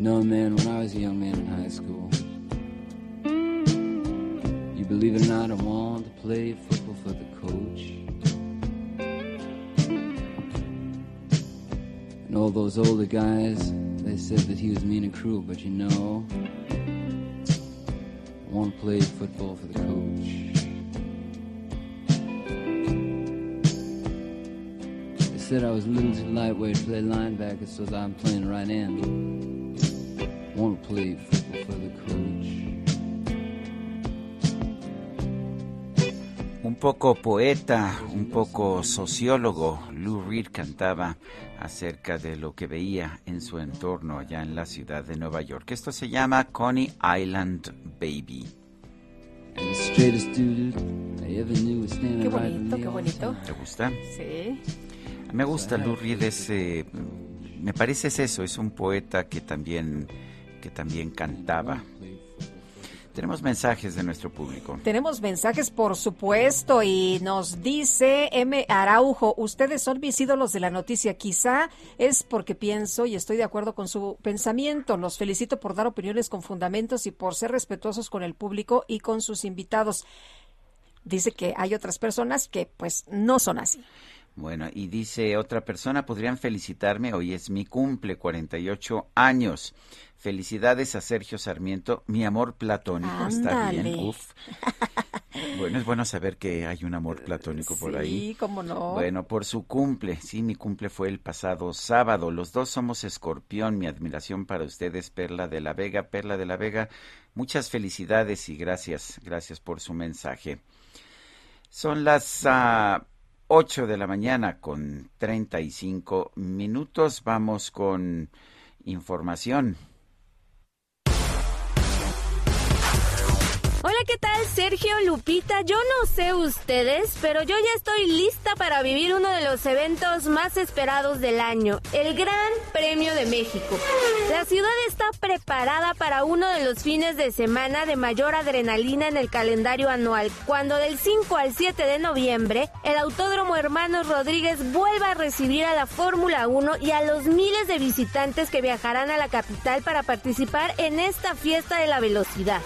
Know, man, when I was a young man in high school, you believe it or not, I wanted to play football for the coach. And all those older guys, they said that he was mean and cruel, but you know, I want to play football for the coach. They said I was a little too lightweight to play linebacker, so I'm playing right end. Want to play football for the coach.
Un poco poeta, un poco sociólogo, Lou Reed cantaba acerca de lo que veía en su entorno allá en la ciudad de Nueva York. Esto se llama Coney Island Baby.
Qué bonito, qué bonito.
¿Te gusta?
Sí.
Me gusta Lou Reed, es, eh, me parece es eso, es un poeta que también que también cantaba. Tenemos mensajes de nuestro público.
Tenemos mensajes, por supuesto, y nos dice M. Araujo, ustedes son mis ídolos de la noticia. Quizá es porque pienso y estoy de acuerdo con su pensamiento. Los felicito por dar opiniones con fundamentos y por ser respetuosos con el público y con sus invitados. Dice que hay otras personas que pues no son así.
Bueno, y dice otra persona, podrían felicitarme, hoy es mi cumple, 48 años. Felicidades a Sergio Sarmiento, mi amor platónico, está bien, uf. Bueno, es bueno saber que hay un amor platónico por ahí.
Sí, cómo no.
Bueno, por su cumple, sí, mi cumple fue el pasado sábado. Los dos somos escorpión, mi admiración para ustedes, Perla de la Vega. Perla de la Vega, muchas felicidades y gracias, gracias por su mensaje. Son las uh, 8 de la mañana con 35 minutos. Vamos con información.
¿Qué tal? Sergio Lupita. Yo no sé ustedes, pero yo ya estoy lista para vivir uno de los eventos más esperados del año, el Gran Premio de México. La ciudad está preparada para uno de los fines de semana de mayor adrenalina en el calendario anual, cuando del 5 al 7 de noviembre, el Autódromo Hermanos Rodríguez vuelva a recibir a la Fórmula 1 y a los miles de visitantes que viajarán a la capital para participar en esta fiesta de la velocidad.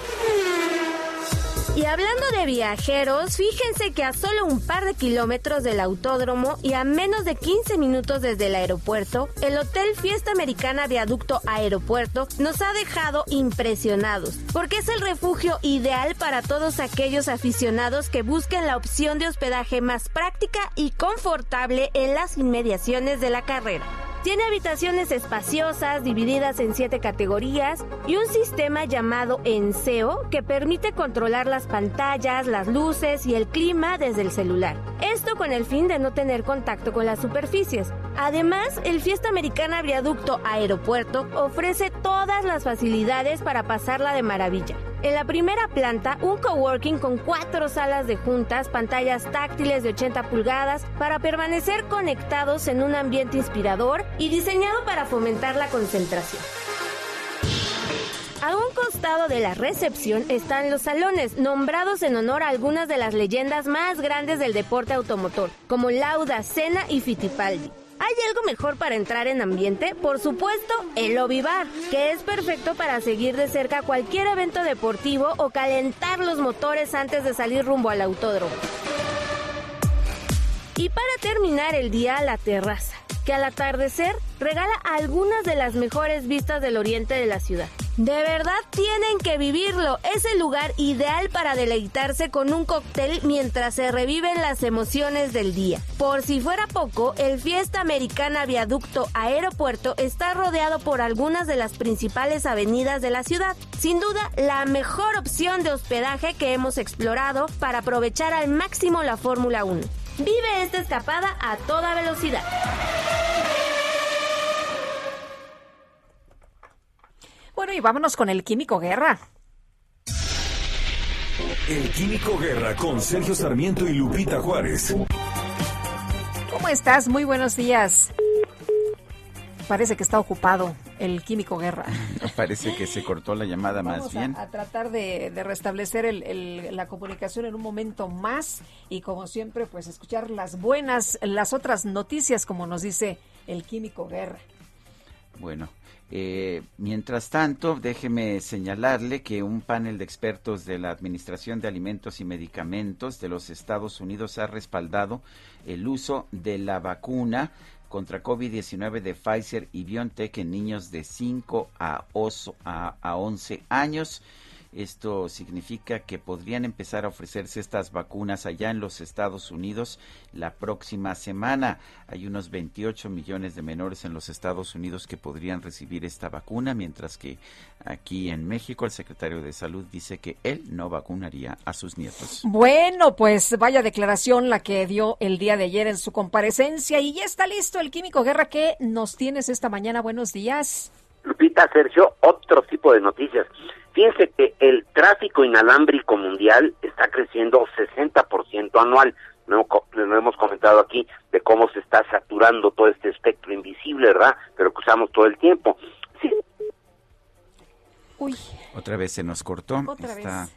Y hablando de viajeros, fíjense que a solo un par de kilómetros del autódromo y a menos de 15 minutos desde el aeropuerto, el Hotel Fiesta Americana Viaducto Aeropuerto nos ha dejado impresionados, porque es el refugio ideal para todos aquellos aficionados que busquen la opción de hospedaje más práctica y confortable en las inmediaciones de la carrera. Tiene habitaciones espaciosas divididas en siete categorías y un sistema llamado Enseo que permite controlar las pantallas, las luces y el clima desde el celular. Esto con el fin de no tener contacto con las superficies. Además, el Fiesta Americana Viaducto Aeropuerto ofrece todas las facilidades para pasarla de maravilla. En la primera planta, un coworking con cuatro salas de juntas, pantallas táctiles de 80 pulgadas para permanecer conectados en un ambiente inspirador y diseñado para fomentar la concentración. A un costado de la recepción están los salones, nombrados en honor a algunas de las leyendas más grandes del deporte automotor, como Lauda, Senna y Fittipaldi. ¿Hay algo mejor para entrar en ambiente? Por supuesto, el lobby bar, que es perfecto para seguir de cerca cualquier evento deportivo o calentar los motores antes de salir rumbo al autódromo. Y para terminar el día, la terraza, que al atardecer regala algunas de las mejores vistas del oriente de la ciudad. De verdad tienen que vivirlo. Es el lugar ideal para deleitarse con un cóctel mientras se reviven las emociones del día. Por si fuera poco, el Fiesta Americana Viaducto Aeropuerto está rodeado por algunas de las principales avenidas de la ciudad. Sin duda, la mejor opción de hospedaje que hemos explorado para aprovechar al máximo la Fórmula 1. Vive esta escapada a toda velocidad.
Bueno, y vámonos con el Químico Guerra.
El Químico Guerra con Sergio Sarmiento y Lupita Juárez.
¿Cómo estás? Muy buenos días. Parece que está ocupado el Químico Guerra.
Parece que se cortó la llamada
Vamos
más
a-
bien.
A, tratar de, de restablecer el- el- la comunicación en un momento más y como siempre, pues escuchar las buenas, las otras noticias, como nos dice el Químico Guerra.
Bueno, eh, mientras tanto, déjeme señalarle que un panel de expertos de la Administración de Alimentos y Medicamentos de los Estados Unidos ha respaldado el uso de la vacuna contra COVID-19 de Pfizer y BioNTech en niños de 5 a, oso- a, a 11 años. Esto significa que podrían empezar a ofrecerse estas vacunas allá en los Estados Unidos la próxima semana. Hay unos 28 millones de menores en los Estados Unidos que podrían recibir esta vacuna, mientras que aquí en México el secretario de Salud dice que él no vacunaría a sus nietos.
Bueno, pues vaya declaración la que dio el día de ayer en su comparecencia y ya está listo el Químico Guerra que nos tienes esta mañana. Buenos días.
Lupita, Sergio, otro tipo de noticias. Fíjense que el tráfico inalámbrico mundial está creciendo 60% anual. No, hemos comentado aquí de cómo se está saturando todo este espectro invisible, ¿verdad? Pero que usamos todo el tiempo. Sí,
Uy,
Otra vez se nos cortó.
Otra
Está-
vez.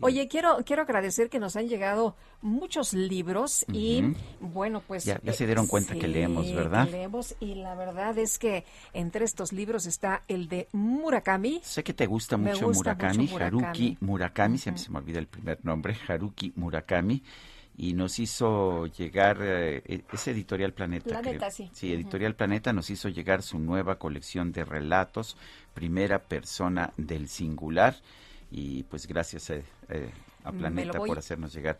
Oye, quiero quiero agradecer que nos han llegado muchos libros y bueno, pues
Ya- ya se dieron cuenta que leemos, ¿verdad?
que leemos y la verdad es que entre estos libros está el de Murakami.
Sé que te gusta mucho
gusta
Murakami,
mucho Murakami.
Haruki Murakami, siempre se me olvida el primer nombre, Haruki Murakami, y nos hizo llegar, eh, e- es Editorial Planeta.
Planeta,
creo.
sí.
Editorial Planeta nos hizo llegar su nueva colección de relatos, primera persona del singular, y pues gracias a, eh, a Planeta por hacernos llegar.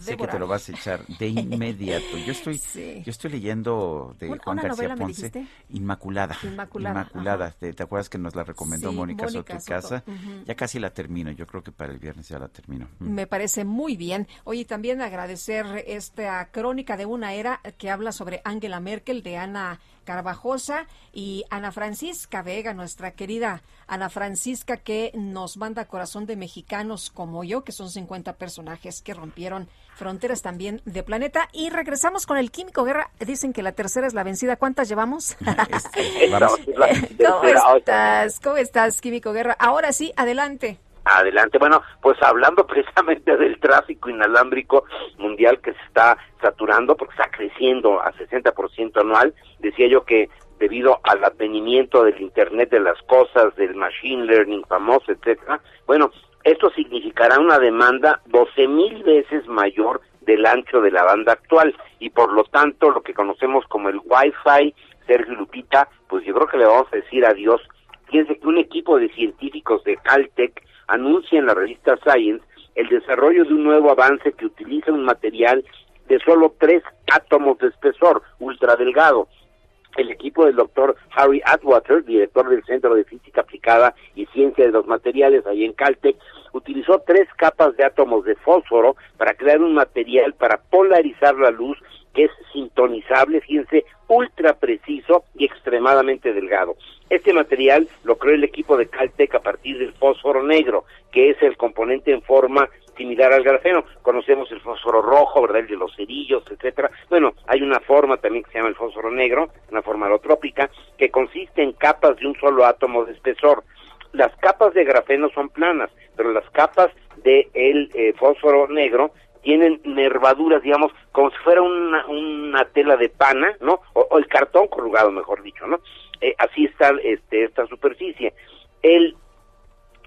Sé que te lo vas a echar de inmediato. Yo estoy,
Sí.
yo estoy leyendo de
¿Una-
Juan
una
García Ponce? Inmaculada.
Inmaculada,
Inmaculada. ¿Te, te acuerdas que nos la recomendó
Sí,
Mónica, Soto. Casa?
Ujú.
Ya casi la termino, yo creo que para el viernes ya la termino. Mm.
Me parece muy bien. Oye, también agradecer esta crónica de una era que habla sobre Angela Merkel de Ana Carvajosa y Ana Francisca Vega, nuestra querida Ana Francisca, que nos manda corazón de mexicanos como yo, que son 50 personajes que rompieron fronteras también de planeta. Y regresamos con el Químico Guerra. Dicen que la tercera es la vencida. ¿Cuántas llevamos?
Vamos.
¿Cómo estás? ¿Cómo estás, Químico Guerra? Ahora sí, adelante.
Adelante. Bueno, pues hablando precisamente del tráfico inalámbrico mundial que se está saturando porque está creciendo a 60% anual, decía yo que debido al advenimiento del Internet de las cosas, del machine learning famoso, etcétera, bueno, esto significará una demanda 12 mil veces mayor del ancho de la banda actual y por lo tanto lo que conocemos como el Wi-Fi, Sergio Lupita, pues yo creo que le vamos a decir adiós. Fíjense que un equipo de científicos de Caltech anuncia en la revista Science el desarrollo de un nuevo avance que utiliza un material de solo tres átomos de espesor, ultra delgado. El equipo del doctor Harry Atwater, director del Centro de Física Aplicada y Ciencia de los Materiales ahí en Caltech, utilizó tres capas de átomos de fósforo para crear un material para polarizar la luz que es sintonizable, fíjense, ultra preciso y extremadamente delgado. Este material lo creó el equipo de Caltech a partir del fósforo negro, que es el componente en forma similar al grafeno. Conocemos el fósforo rojo, ¿verdad? El de los cerillos, etcétera. Bueno, hay una forma también que se llama el fósforo negro, una forma alotrópica, que consiste en capas de un solo átomo de espesor. Las capas de grafeno son planas, pero las capas de el eh, fósforo negro tienen nervaduras, digamos, como si fuera una, una tela de pana, ¿no? O, el cartón corrugado, mejor dicho, ¿no? Eh, así está este, esta superficie. El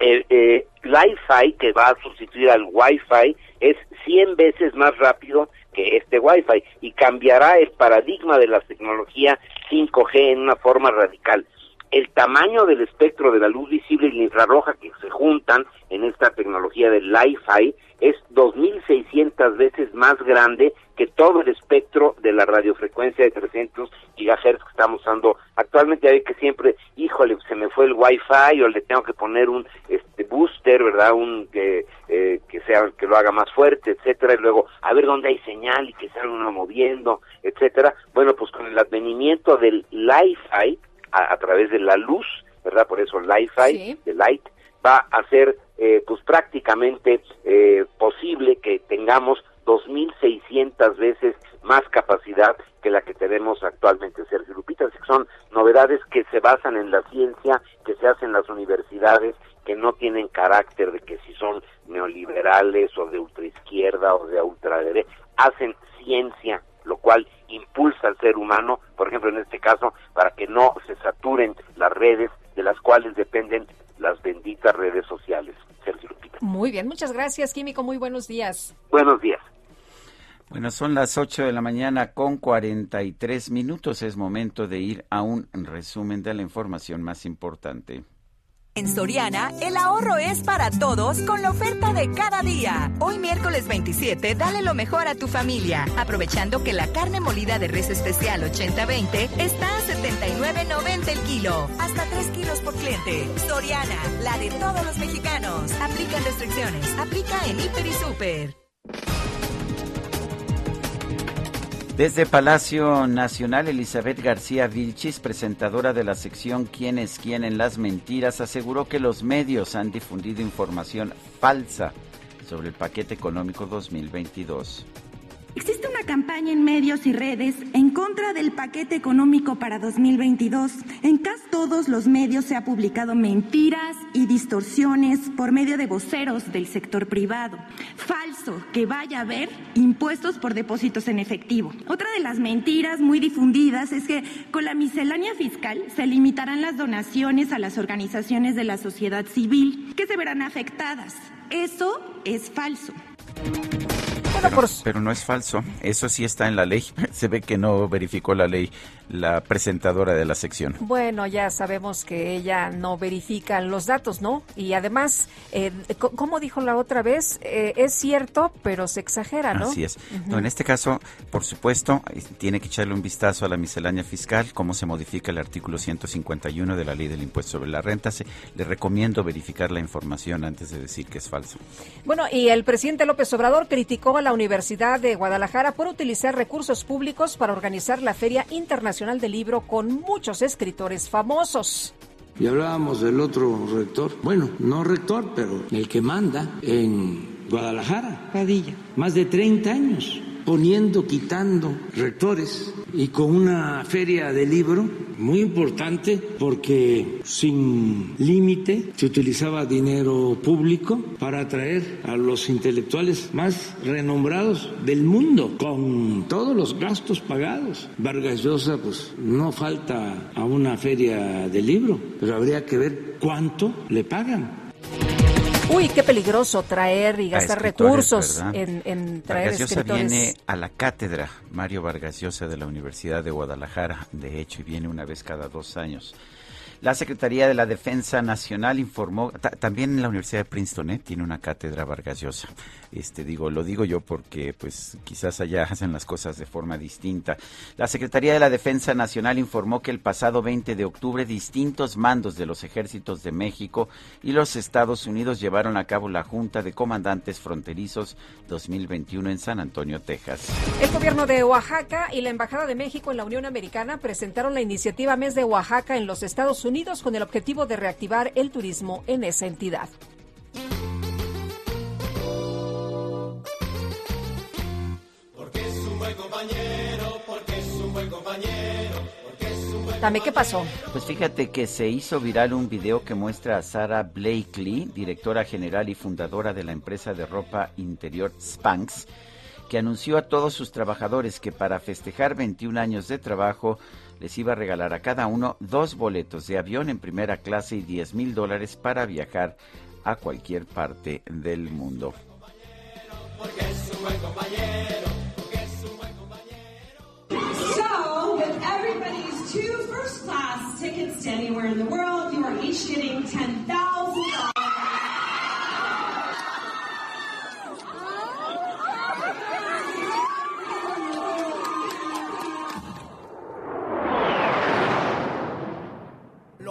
el eh, Li-Fi que va a sustituir al Wi-Fi es 100 veces más rápido que este Wi-Fi y cambiará el paradigma de la tecnología 5G en una forma radical. El tamaño del espectro de la luz visible y la infrarroja que se juntan en esta tecnología del Li-Fi es 2.600 veces más grande que todo el espectro de la radiofrecuencia de 300 GHz que estamos usando actualmente. Hay que siempre, híjole, se me fue el Wi-Fi o le tengo que poner un este booster, ¿verdad? Un que eh, que sea que lo haga más fuerte, etcétera, y luego a ver dónde hay señal y que se uno moviendo, etcétera. Bueno, pues con el advenimiento del Li-Fi a, través de la luz, ¿verdad? Por eso Li-Fi, de light, va a ser eh, pues prácticamente eh, posible que tengamos 2.600 veces más capacidad que la que tenemos actualmente, Sergio Lupita. Así que son novedades que se basan en la ciencia, que se hacen en las universidades, que no tienen carácter de que si son neoliberales o de ultraizquierda o de ultraderecha, hacen ciencia, lo cual impulsa al ser humano, por ejemplo en este caso, para que no se saturen las redes de las cuales dependen las benditas redes sociales. Sergio Lupita.
Muy bien, muchas gracias, Químico. Muy buenos días.
Buenos días.
Bueno, son las 8 de la mañana con 43 minutos. Es momento de ir a un resumen de la información más importante.
En Soriana, el ahorro es para todos con la oferta de cada día. Hoy miércoles 27, dale lo mejor a tu familia, aprovechando que la carne molida de res especial 80-20 está a 79.90 el kilo, hasta 3 kilos por cliente. Soriana, la de todos los mexicanos. Aplican restricciones, aplica en Hiper y Super.
Desde Palacio Nacional, Elizabeth García Vilchis, presentadora de la sección ¿Quién es quién en las mentiras?, aseguró que los medios han difundido información falsa sobre el paquete económico 2022.
Existe una campaña en medios y redes en contra del paquete económico para 2022. En casi todos los medios se ha publicado mentiras y distorsiones por medio de voceros del sector privado. Falso que vaya a haber impuestos por depósitos en efectivo. Otra de las mentiras muy difundidas es que con la miscelánea fiscal se limitarán las donaciones a las organizaciones de la sociedad civil que se verán afectadas. Eso es falso.
Pero, no es falso, eso sí está en la ley. Se ve que no verificó la ley la presentadora de la sección.
Bueno, ya sabemos que ella no verifica los datos, ¿no? Y además, eh, como dijo la otra vez, eh, es cierto, pero se exagera, ¿no?
Así es. no, en este caso, por supuesto, tiene que echarle un vistazo a la miscelánea fiscal, cómo se modifica el artículo 151 de la ley del impuesto sobre la renta. Se, le recomiendo verificar la información antes de decir que es falso.
Bueno, y el presidente López Obrador criticó a la Universidad de Guadalajara por utilizar recursos públicos para organizar la Feria Internacional del Libro con muchos escritores famosos.
Y hablábamos del otro rector, bueno, no rector, pero el que manda en Guadalajara.
Padilla.
Más de 30 años poniendo, quitando rectores y con una feria de libro muy importante porque sin límite se utilizaba dinero público para atraer a los intelectuales más renombrados del mundo con todos los gastos pagados. Vargas Llosa pues no falta a una feria de libro, pero habría que ver cuánto le pagan
Uy, qué peligroso traer y gastar recursos en, en, traer
Vargas Llosa viene a la cátedra Mario Vargas Llosa de la Universidad de Guadalajara, de hecho, y viene una vez cada dos años. La Secretaría de la Defensa Nacional informó, también en la Universidad de Princeton ¿eh? tiene una cátedra Vargas Llosa. Este digo, lo digo yo porque pues quizás allá hacen las cosas de forma distinta. La Secretaría de la Defensa Nacional informó que el pasado 20 de octubre distintos mandos de los ejércitos de México y los Estados Unidos llevaron a cabo la Junta de Comandantes Fronterizos 2021 en San Antonio, Texas.
El gobierno de Oaxaca y la Embajada de México en la Unión Americana presentaron la iniciativa Mes de Oaxaca en los Estados Unidos con el objetivo de reactivar el turismo en esa entidad. Dame, ¿qué pasó?
Pues fíjate que se hizo viral un video que muestra a Sara Blakely, directora general y fundadora de la empresa de ropa interior Spanx, que anunció a todos sus trabajadores que para festejar 21 años de trabajo les iba a regalar a cada uno dos boletos de avión en primera clase y 10 mil dólares para viajar a cualquier parte del mundo.
So, with everybody's two first class tickets
to anywhere in the world, you are each getting $10,000.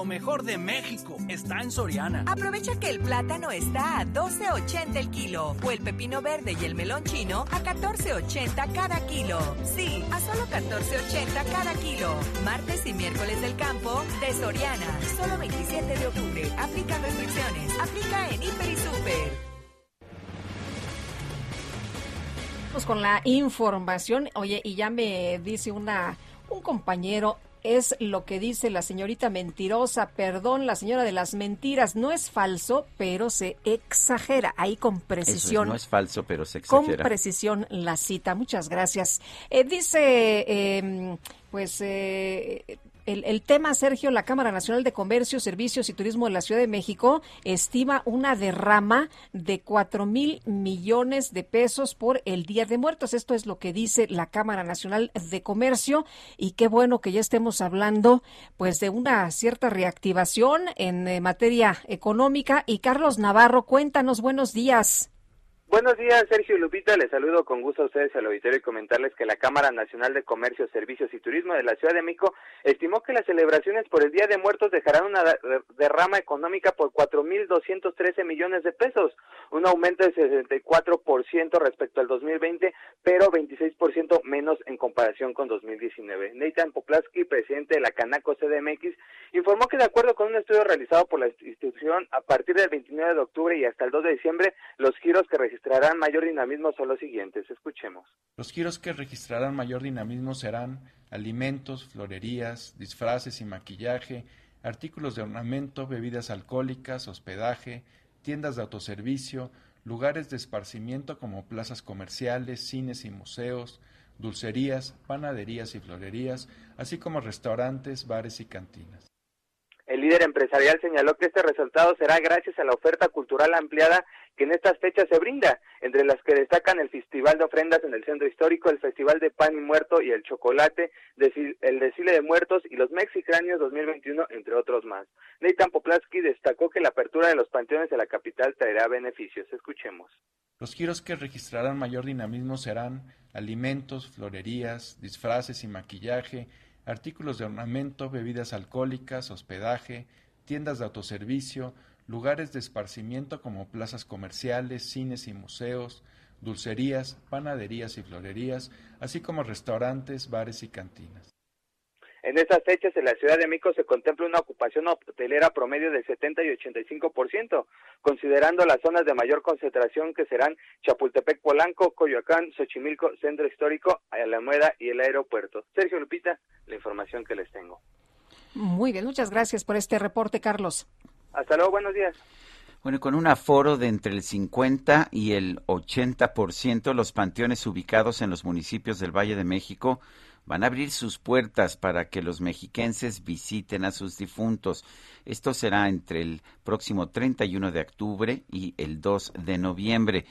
Lo mejor de México está en Soriana.
Aprovecha que el plátano está a 12.80 el kilo o el pepino verde y el melón chino a 14.80 cada kilo. Sí, a solo 14.80 cada kilo. Martes y miércoles del campo de Soriana. Solo 27 de octubre. Aplica restricciones. Aplica en Hiper y Super.
Vamos con la información. Oye, y ya me dice una un compañero es lo que dice la señorita mentirosa, perdón, la señora de las mentiras. No es falso, pero se exagera. Ahí con precisión.
No es falso, pero se exagera.
Con precisión la cita. Muchas gracias. Eh, dice, eh, pues, eh, el, el, tema, Sergio, la Cámara Nacional de Comercio, Servicios y Turismo de la Ciudad de México estima una derrama de cuatro mil millones de pesos por el Día de Muertos. Esto es lo que dice la Cámara Nacional de Comercio y qué bueno que ya estemos hablando pues de una cierta reactivación en eh, materia económica. Y Carlos Navarro, cuéntanos, buenos días.
Buenos días, Sergio Lupita. Les saludo con gusto a ustedes al auditorio y comentarles que la Cámara Nacional de Comercio, Servicios y Turismo de la Ciudad de México estimó que las celebraciones por el Día de Muertos dejarán una derrama económica por 4.213 millones de pesos, un aumento de 64% respecto al 2020, pero 26% menos en comparación con 2019. Nathan Poplaski, presidente de la Canaco CDMX, informó que de acuerdo con un estudio realizado por la institución, a partir del 29 de octubre y hasta el 2 de diciembre, los giros que registrarán mayor dinamismo son los siguientes. Escuchemos.
Los giros que registrarán mayor dinamismo serán alimentos, florerías, disfraces y maquillaje, artículos de ornamento, bebidas alcohólicas, hospedaje, tiendas de autoservicio, lugares de esparcimiento como plazas comerciales, cines y museos, dulcerías, panaderías y florerías, así como restaurantes, bares y cantinas.
El líder empresarial señaló que este resultado será gracias a la oferta cultural ampliada que en estas fechas se brinda, entre las que destacan el Festival de Ofrendas en el Centro Histórico, el Festival de Pan y Muerto y el Chocolate, el Desfile de Muertos y los Mexicráneos 2021, entre otros más. Nathan Poplaski destacó que la apertura de los panteones de la capital traerá beneficios. Escuchemos.
Los giros que registrarán mayor dinamismo serán alimentos, florerías, disfraces y maquillaje, artículos de ornamento, bebidas alcohólicas, hospedaje, tiendas de autoservicio, lugares de esparcimiento como plazas comerciales, cines y museos, dulcerías, panaderías y florerías, así como restaurantes, bares y cantinas.
En estas fechas en la Ciudad de México se contempla una ocupación hotelera promedio de 70 y 85%, considerando las zonas de mayor concentración que serán Chapultepec, Polanco, Coyoacán, Xochimilco, Centro Histórico, Alameda y el aeropuerto. Sergio Lupita, la información que les tengo.
Muy bien, muchas gracias por este reporte, Carlos.
Hasta luego, buenos días.
Bueno, con un aforo de entre el 50 y el 80%, los panteones ubicados en los municipios del Valle de México van a abrir sus puertas para que los mexiquenses visiten a sus difuntos. Esto será entre el próximo 31 de octubre y el 2 de noviembre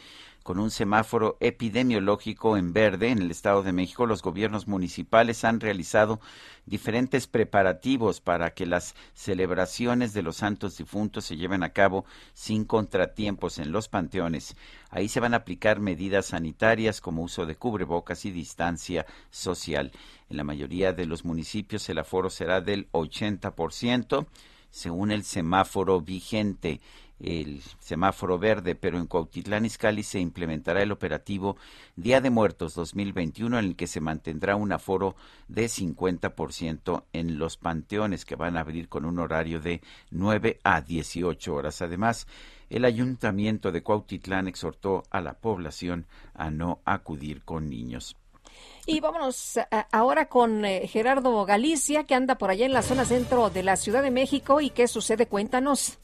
con un semáforo epidemiológico en verde en el Estado de México, los gobiernos municipales han realizado diferentes preparativos para que las celebraciones de los santos difuntos se lleven a cabo sin contratiempos en los panteones. Ahí se van a aplicar medidas sanitarias como uso de cubrebocas y distancia social. En la mayoría de los municipios el aforo será del 80% según el semáforo vigente el semáforo verde, pero en Cuautitlán Izcalli se implementará el operativo Día de Muertos 2021 en el que se mantendrá un aforo de 50% en los panteones que van a abrir con un horario de 9 a 18 horas. Además, el ayuntamiento de Cuautitlán exhortó a la población a no acudir con niños.
Y vámonos ahora con eh, Gerardo Galicia, que anda por allá en la zona centro de la Ciudad de México. ¿Y qué sucede? Cuéntanos.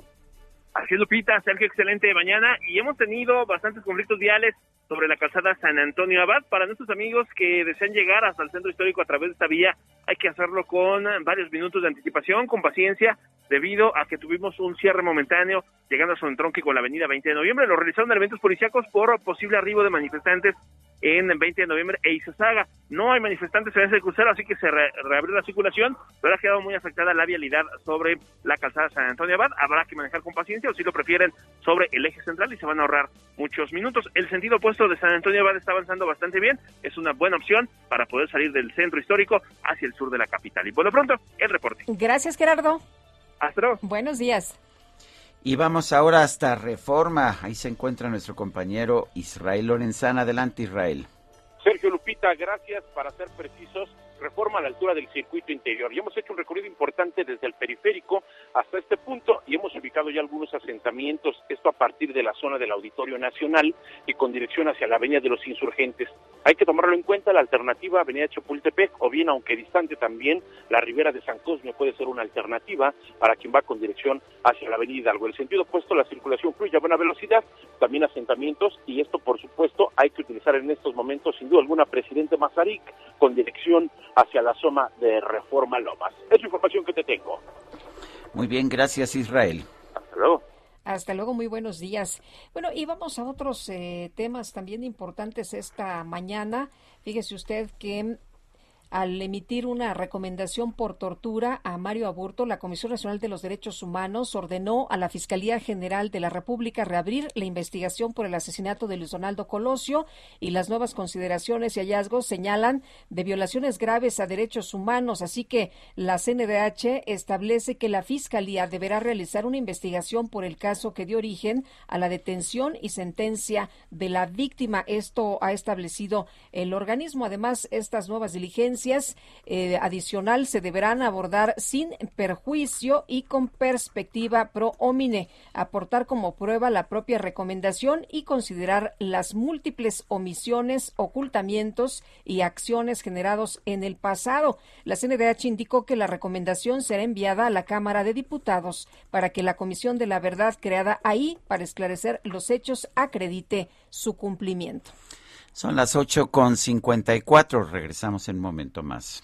Así es, Lupita, Sergio, excelente mañana. Y hemos tenido bastantes conflictos viales sobre la calzada San Antonio Abad. Para nuestros amigos que desean llegar hasta el centro histórico a través de esta vía, hay que hacerlo con varios minutos de anticipación, con paciencia, debido a que tuvimos un cierre momentáneo llegando a su entronque con la avenida 20 de noviembre. Lo realizaron elementos policíacos por posible arribo de manifestantes en 20 de noviembre e Izazaga. No hay manifestantes en ese crucero, así que se reabrió la circulación, pero ha quedado muy afectada la vialidad sobre la calzada San Antonio Abad. Habrá que manejar con paciencia o si lo prefieren sobre el eje central y se van a ahorrar muchos minutos. El sentido opuesto de San Antonio Abad está avanzando bastante bien, es una buena opción para poder salir del centro histórico hacia el sur de la capital. Y por lo pronto, el reporte.
Gracias, Gerardo.
Hasta luego.
Buenos días.
Y vamos ahora hasta Reforma. Ahí se encuentra nuestro compañero Israel Lorenzana. Adelante, Israel.
Sergio Lupita, gracias. Para ser precisos, reforma a la altura del circuito interior. Y hemos hecho un recorrido importante desde el periférico hasta este punto y hemos ubicado ya algunos asentamientos, esto a partir de la zona del Auditorio Nacional y con dirección hacia la Avenida de los Insurgentes. Hay que tomarlo en cuenta, la alternativa Avenida Chapultepec o bien, aunque distante también, la Ribera de San Cosme puede ser una alternativa para quien va con dirección hacia la Avenida Hidalgo. El sentido opuesto, la circulación fluye a buena velocidad, también asentamientos y esto, por supuesto, hay que utilizar en estos momentos, sin duda alguna, Presidente Mazarik con dirección hacia la zona de Reforma Lomas. Es la información que te tengo.
Muy bien, gracias Israel.
Hasta luego.
Hasta luego, muy buenos días. Bueno, y vamos a otros eh, temas también importantes esta mañana. Fíjese usted que al emitir una recomendación por tortura a Mario Aburto, la Comisión Nacional de los Derechos Humanos ordenó a la Fiscalía General de la República reabrir la investigación por el asesinato de Luis Donaldo Colosio y las nuevas consideraciones y hallazgos señalan de violaciones graves a derechos humanos. Así que la CNDH establece que la Fiscalía deberá realizar una investigación por el caso que dio origen a la detención y sentencia de la víctima. Esto ha establecido el organismo. Además, estas nuevas diligencias eh, adicional se deberán abordar sin perjuicio y con perspectiva pro homine, aportar como prueba la propia recomendación y considerar las múltiples omisiones, ocultamientos y acciones generados en el pasado. La CNDH indicó que la recomendación será enviada a la Cámara de Diputados para que la Comisión de la Verdad creada ahí para esclarecer los hechos acredite su cumplimiento.
Son las 8 con 54. Regresamos en un momento más.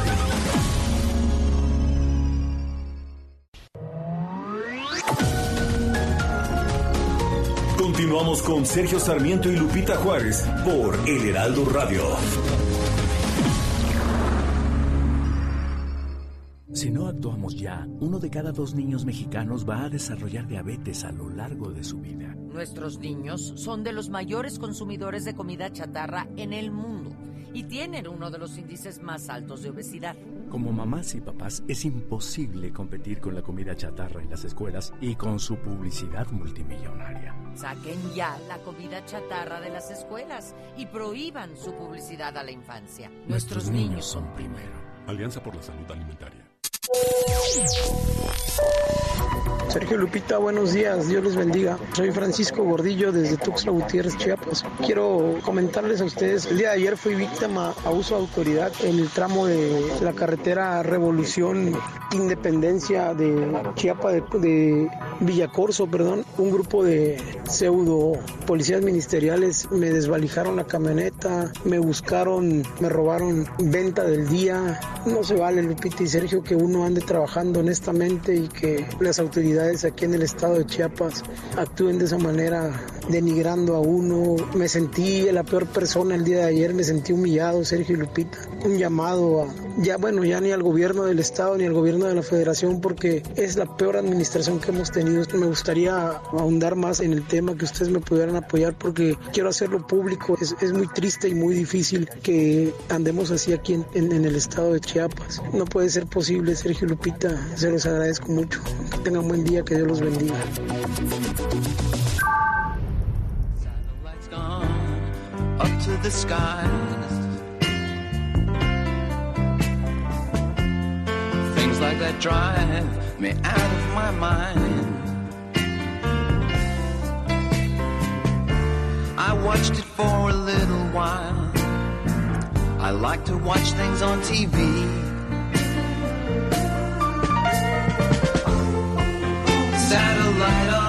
Continuamos con Sergio Sarmiento y Lupita Juárez por El Heraldo Radio.
Si no actuamos ya, uno de cada dos niños mexicanos va a desarrollar diabetes a lo largo de su vida.
Nuestros niños son de los mayores consumidores de comida chatarra en el mundo y tienen uno de los índices más altos de obesidad.
Como mamás y papás es imposible competir con la comida chatarra en las escuelas y con su publicidad multimillonaria.
Saquen ya la comida chatarra de las escuelas y prohíban su publicidad a la infancia.
Nuestros, niños son primero.
Alianza por la Salud Alimentaria.
Sergio Lupita, buenos días, Dios les bendiga. Soy Francisco Gordillo desde Tuxtla Gutiérrez, Chiapas. Quiero comentarles a ustedes, el día de ayer fui víctima a uso de autoridad en el tramo de la carretera Revolución Independencia de Chiapas, de, de Villacorso, perdón. Un grupo de pseudo policías ministeriales me desvalijaron la camioneta, me buscaron, me robaron venta del día. No se vale, Lupita y Sergio, que uno ande trabajando honestamente y que las autoridades aquí en el estado de Chiapas actúen de esa manera, denigrando a uno. Me sentí la peor persona el día de ayer, me sentí humillado, Sergio Lupita. Un llamado a, ya bueno, ya ni al gobierno del estado ni al gobierno de la federación porque es la peor administración que hemos tenido. Me gustaría ahondar más en el tema, que ustedes me pudieran apoyar porque quiero hacerlo público. Es, es muy triste y muy difícil que andemos así aquí en, en el estado de Chiapas. No puede ser posible, Sergio Lupita. Se los agradezco mucho. Que tengan buen día, que Dios los bendiga.
Things like that drive me out of my mind. I watched it for a little while. I like to watch things on TV. Satellite of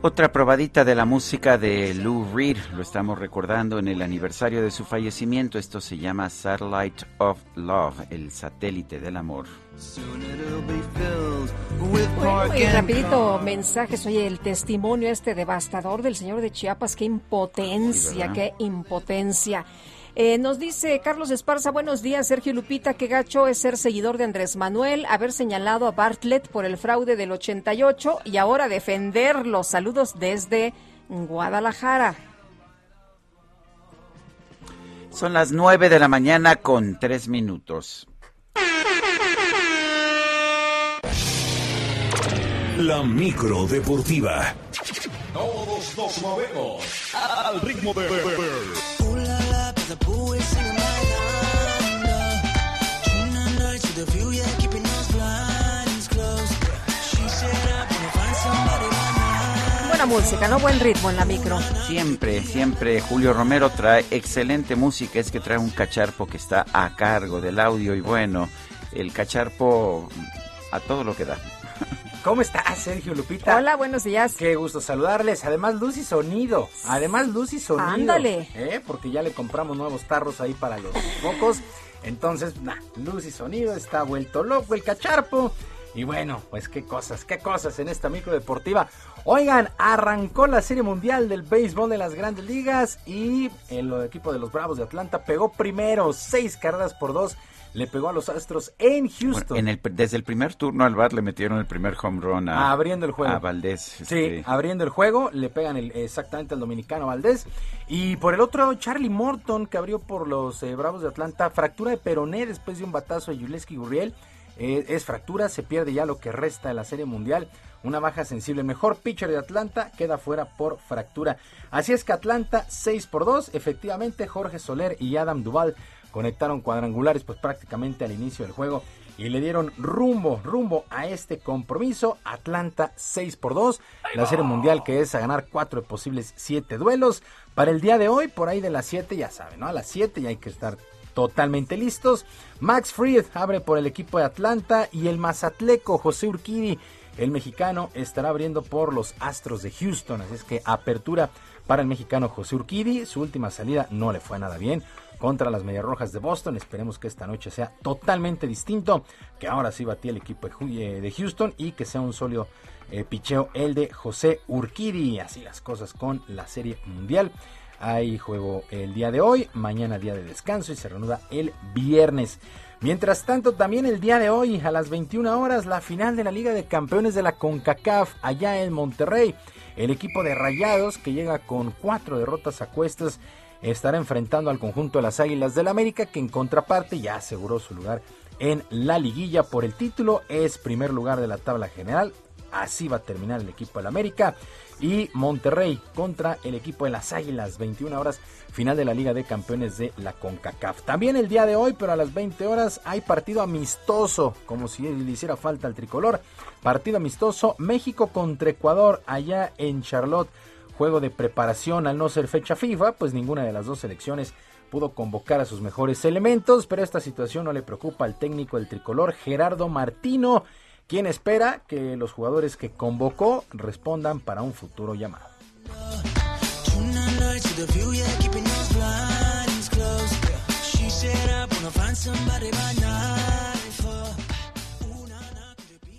Otra probadita de la música de Lou Reed, lo estamos recordando en el aniversario de su fallecimiento. Esto se llama Satellite of Love, el satélite del amor.
Bueno, y rapidito mensajes, oye, el testimonio este devastador del señor de Chiapas, qué impotencia, qué impotencia. Eh, nos dice Carlos Esparza, buenos días, Sergio Lupita, qué gacho es ser seguidor de Andrés Manuel, haber señalado a Bartlett por el fraude del 88 y ahora defenderlo. Saludos desde Guadalajara.
Son las 9 de la mañana con 3 minutos.
La micro deportiva.
Todos nos movemos al ritmo de...
Buena música, ¿no? Buen ritmo en la micro.
Siempre, siempre Julio Romero trae excelente música, es que trae un cacharpo que está a cargo del audio y bueno, el cacharpo a todo lo que da.
¿Cómo estás, Sergio Lupita?
Hola, buenos días.
Qué gusto saludarles. Además, luz y sonido. Además, luz y sonido.
Ándale.
¿eh? Porque ya le compramos nuevos tarros ahí para los focos. Entonces, nah, luz y sonido. Está vuelto loco el cacharpo. Y bueno, pues qué cosas, qué cosas en esta micro deportiva. Oigan, arrancó la Serie Mundial del Béisbol de las Grandes Ligas y el equipo de los Bravos de Atlanta pegó primero seis carreras por dos. Le pegó a los Astros en Houston.
Bueno, en el, desde el primer turno al bar le metieron el primer home run a,
Abriendo el juego.
a Valdés.
Sí,
este,
abriendo el juego, le pegan el- exactamente al dominicano Valdés. Y por el otro, Charlie Morton, que abrió por los eh, Bravos de Atlanta, fractura de peroné después de un batazo de Yuleski Gurriel. Eh, es fractura, se pierde ya lo que resta de la Serie Mundial. Una baja sensible. Mejor pitcher de Atlanta queda fuera por fractura. Así es que Atlanta 6 por 2. Efectivamente, Jorge Soler y Adam Duval conectaron cuadrangulares pues prácticamente al inicio del juego y le dieron rumbo, rumbo a este compromiso. Atlanta 6 por 2, la serie mundial que es a ganar 4 de posibles 7 duelos. Para el día de hoy, por ahí de las 7, ya saben, ¿no? A las 7 ya hay que estar totalmente listos. Max Fried abre por el equipo de Atlanta y el mazatleco José Urquidi, el mexicano, estará abriendo por los Astros de Houston. Así es que apertura para el mexicano José Urquidi. Su última salida no le fue nada bien contra las Medias Rojas de Boston. Esperemos que esta noche sea totalmente distinto, que ahora sí batía el equipo eh, de Houston y que sea un sólido eh, picheo el de José Urquidi. Así las cosas con la Serie Mundial. Hay juego el día de hoy, mañana día de descanso y se reanuda el viernes. Mientras tanto, también el día de hoy, a las 21 horas, la final de la Liga de Campeones de la CONCACAF, allá en Monterrey. El equipo de Rayados, que llega con cuatro derrotas a cuestas, estará enfrentando al conjunto de las Águilas del América, que en contraparte ya aseguró su lugar en la liguilla por el título. Es primer lugar de la tabla general. Así va a terminar el equipo del América. Y Monterrey contra el equipo de las Águilas, 21 horas, final de la Liga de Campeones de la CONCACAF. También el día de hoy, pero a las 20 horas, hay partido amistoso, como si le hiciera falta al tricolor. Partido amistoso, México contra Ecuador, allá en Charlotte. Juego de preparación al no ser fecha FIFA, pues ninguna de las dos selecciones pudo convocar a sus mejores elementos, pero esta situación no le preocupa al técnico del tricolor, Gerardo Martino, quien espera que los jugadores que convocó respondan para un futuro llamado.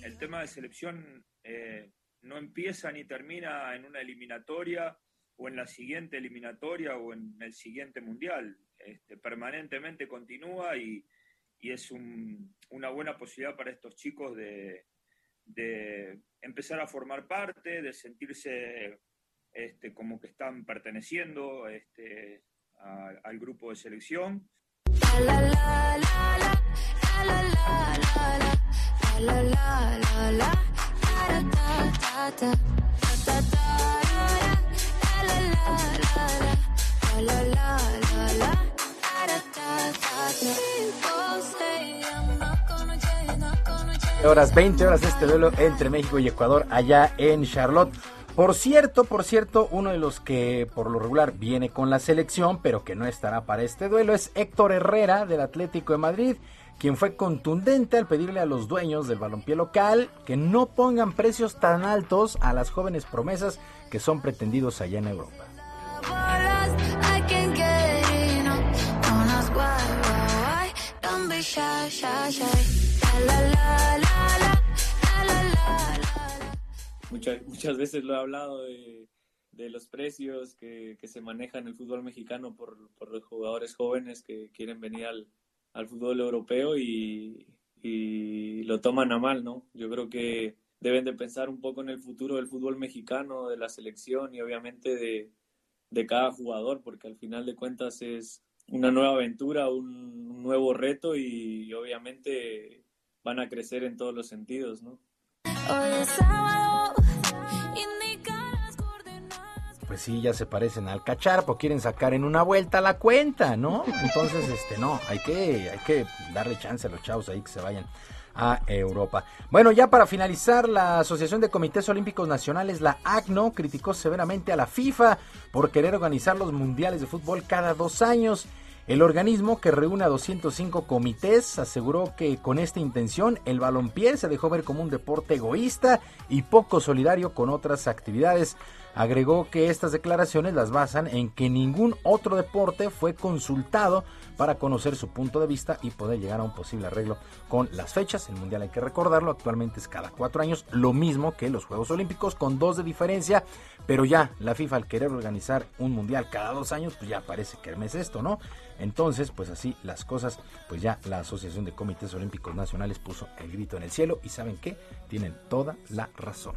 El tema de selección eh, no empieza ni termina en una eliminatoria o en la siguiente eliminatoria o en el siguiente mundial. Este, permanentemente continúa y, y es un- una buena posibilidad para estos chicos de, de empezar a formar parte, de sentirse este, como que están perteneciendo este, al grupo de selección.
Horas, 20 horas de este duelo entre México y Ecuador allá en Charlotte. Por cierto, por cierto, uno de los que por lo regular viene con la selección, pero que no estará para este duelo, es Héctor Herrera del Atlético de Madrid, quien fue contundente al pedirle a los dueños del balompié local que no pongan precios tan altos a las jóvenes promesas que son pretendidos allá en Europa.
Muchas, muchas veces lo he hablado de, de los precios que, que se manejan en el fútbol mexicano por, por los jugadores jóvenes que quieren venir al, al fútbol europeo y, y lo toman a mal, ¿no? Yo creo que deben de pensar un poco en el futuro del fútbol mexicano, de la selección y obviamente de, cada jugador, porque al final de cuentas es una nueva aventura, un, nuevo reto y, obviamente van a crecer en todos los sentidos, ¿no?
Hoy es sábado.
Pues sí, ya se parecen al cacharpo, quieren sacar en una vuelta la cuenta, ¿no? Entonces, este, no, hay que, hay que darle chance a los chavos ahí que se vayan a Europa. Bueno, ya para finalizar, la Asociación de Comités Olímpicos Nacionales, la ACNO, criticó severamente a la FIFA por querer organizar los mundiales de fútbol cada dos años. El organismo, que reúne a 205 comités, aseguró que con esta intención el balompié se dejó ver como un deporte egoísta y poco solidario con otras actividades. Agregó que estas declaraciones las basan en que ningún otro deporte fue consultado para conocer su punto de vista y poder llegar a un posible arreglo con las fechas. El Mundial hay que recordarlo, actualmente es cada cuatro años, lo mismo que los Juegos Olímpicos, con dos de diferencia, pero ya la FIFA al querer organizar un Mundial cada dos años, pues ya parece que es esto, ¿no? Entonces, pues así las cosas, pues ya la Asociación de Comités Olímpicos Nacionales puso el grito en el cielo y saben qué, tienen toda la razón.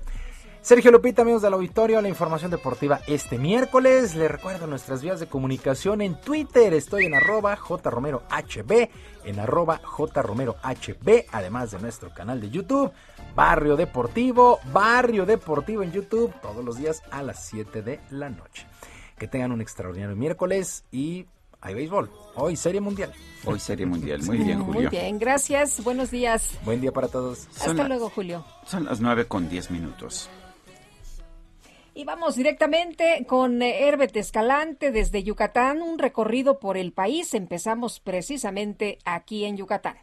Sergio Lupita, amigos del auditorio, la información deportiva este miércoles. Les recuerdo nuestras vías de comunicación en Twitter. Estoy en arroba jromerohb, en arroba jromerohb, además de nuestro canal de YouTube, Barrio Deportivo, Barrio Deportivo en YouTube, todos los días a las 7 de la noche. Que tengan un extraordinario miércoles y hay béisbol. Hoy Serie Mundial.
Hoy Serie Mundial. Muy bien, Julio.
Muy bien, gracias. Buenos días.
Buen día para todos.
Hasta luego, Julio.
Son las 9 con 10 minutos.
Y vamos directamente con Herbert Escalante desde Yucatán, un recorrido por el país. Empezamos precisamente aquí en Yucatán.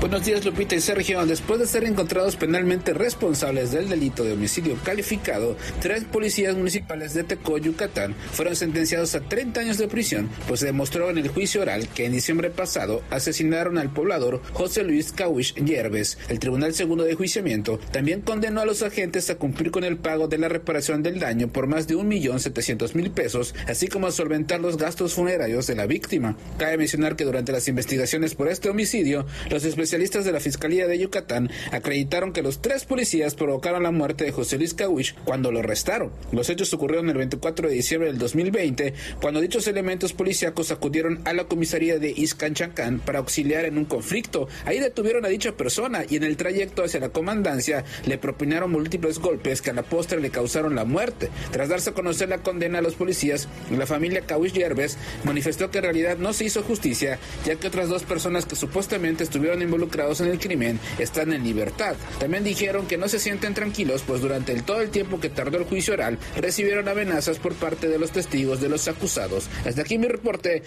Buenos días Lupita y Sergio. Después de ser encontrados penalmente responsables del delito de homicidio calificado, tres policías municipales de Tecó, Yucatán, fueron sentenciados a 30 años de prisión, pues se demostró en el juicio oral que en diciembre pasado asesinaron al poblador José Luis Cawish Yerbes. El Tribunal Segundo de Juiciamiento también condenó a los agentes a cumplir con el pago de la reparación del daño por más de 1.700.000 pesos, así como a solventar los gastos funerarios de la víctima. Cabe mencionar que durante las investigaciones por este homicidio, los especialistas de la Fiscalía de Yucatán acreditaron que los tres policías provocaron la muerte de José Luis Cawish cuando lo arrestaron. Los hechos ocurrieron el 24 de diciembre del 2020, cuando dichos elementos policíacos acudieron a la comisaría de Iscanchancán para auxiliar en un conflicto. Ahí detuvieron a dicha persona y en el trayecto hacia la comandancia le propinaron múltiples golpes que a la postre le causaron la muerte. Tras darse a conocer la condena a los policías, la familia Cawish Yerbes manifestó que en realidad no se hizo justicia, ya que otras dos personas que supuestamente estuvieron involucradas involucrados en el crimen están en libertad. También dijeron que no se sienten tranquilos, pues durante el, todo el tiempo que tardó el juicio oral, recibieron amenazas por parte de los testigos de los acusados. Hasta aquí mi reporte.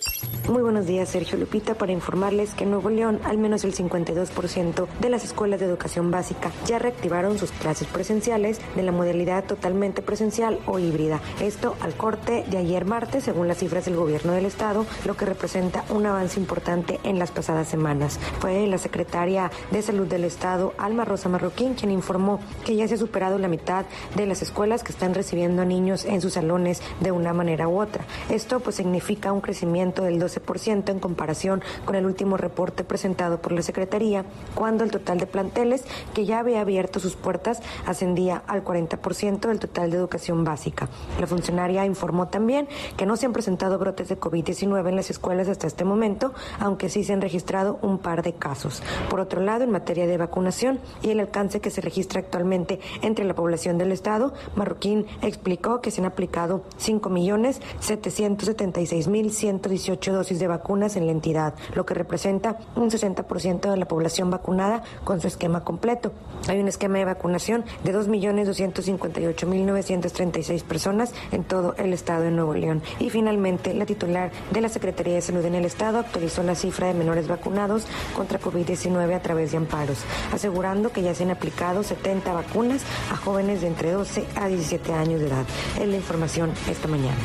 Muy buenos días, Sergio Lupita, para informarles que en Nuevo León al menos el 52% de las escuelas de educación básica ya reactivaron sus clases presenciales de la modalidad totalmente presencial o híbrida. Esto al corte de ayer martes, según las cifras del gobierno del estado, lo que representa un avance importante en las pasadas semanas. Fue la secretaria de Salud del estado, Alma Rosa Marroquín, quien informó que ya se ha superado la mitad de las escuelas que están recibiendo niños en sus salones de una manera u otra. Esto pues significa un crecimiento del 12% en comparación con el último reporte presentado por la Secretaría, cuando el total de planteles que ya había abierto sus puertas ascendía al 40% del total de educación básica. La funcionaria informó también que no se han presentado brotes de COVID-19 en las escuelas hasta este momento, aunque sí se han registrado un par de casos. Por otro lado, en materia de vacunación y el alcance que se registra actualmente entre la población del Estado, Marroquín explicó que se han aplicado 5.776.118 dosis de vacunas en la entidad, lo que representa un 60% de la población vacunada con su esquema completo. Hay un esquema de vacunación de 2.258.936 personas en todo el estado de Nuevo León. Y finalmente, la titular de la Secretaría de Salud en el estado actualizó la cifra de menores vacunados contra COVID-19 a través de amparos, asegurando que ya se han aplicado 70 vacunas a jóvenes de entre 12 a 17 años de edad. Es la información esta mañana.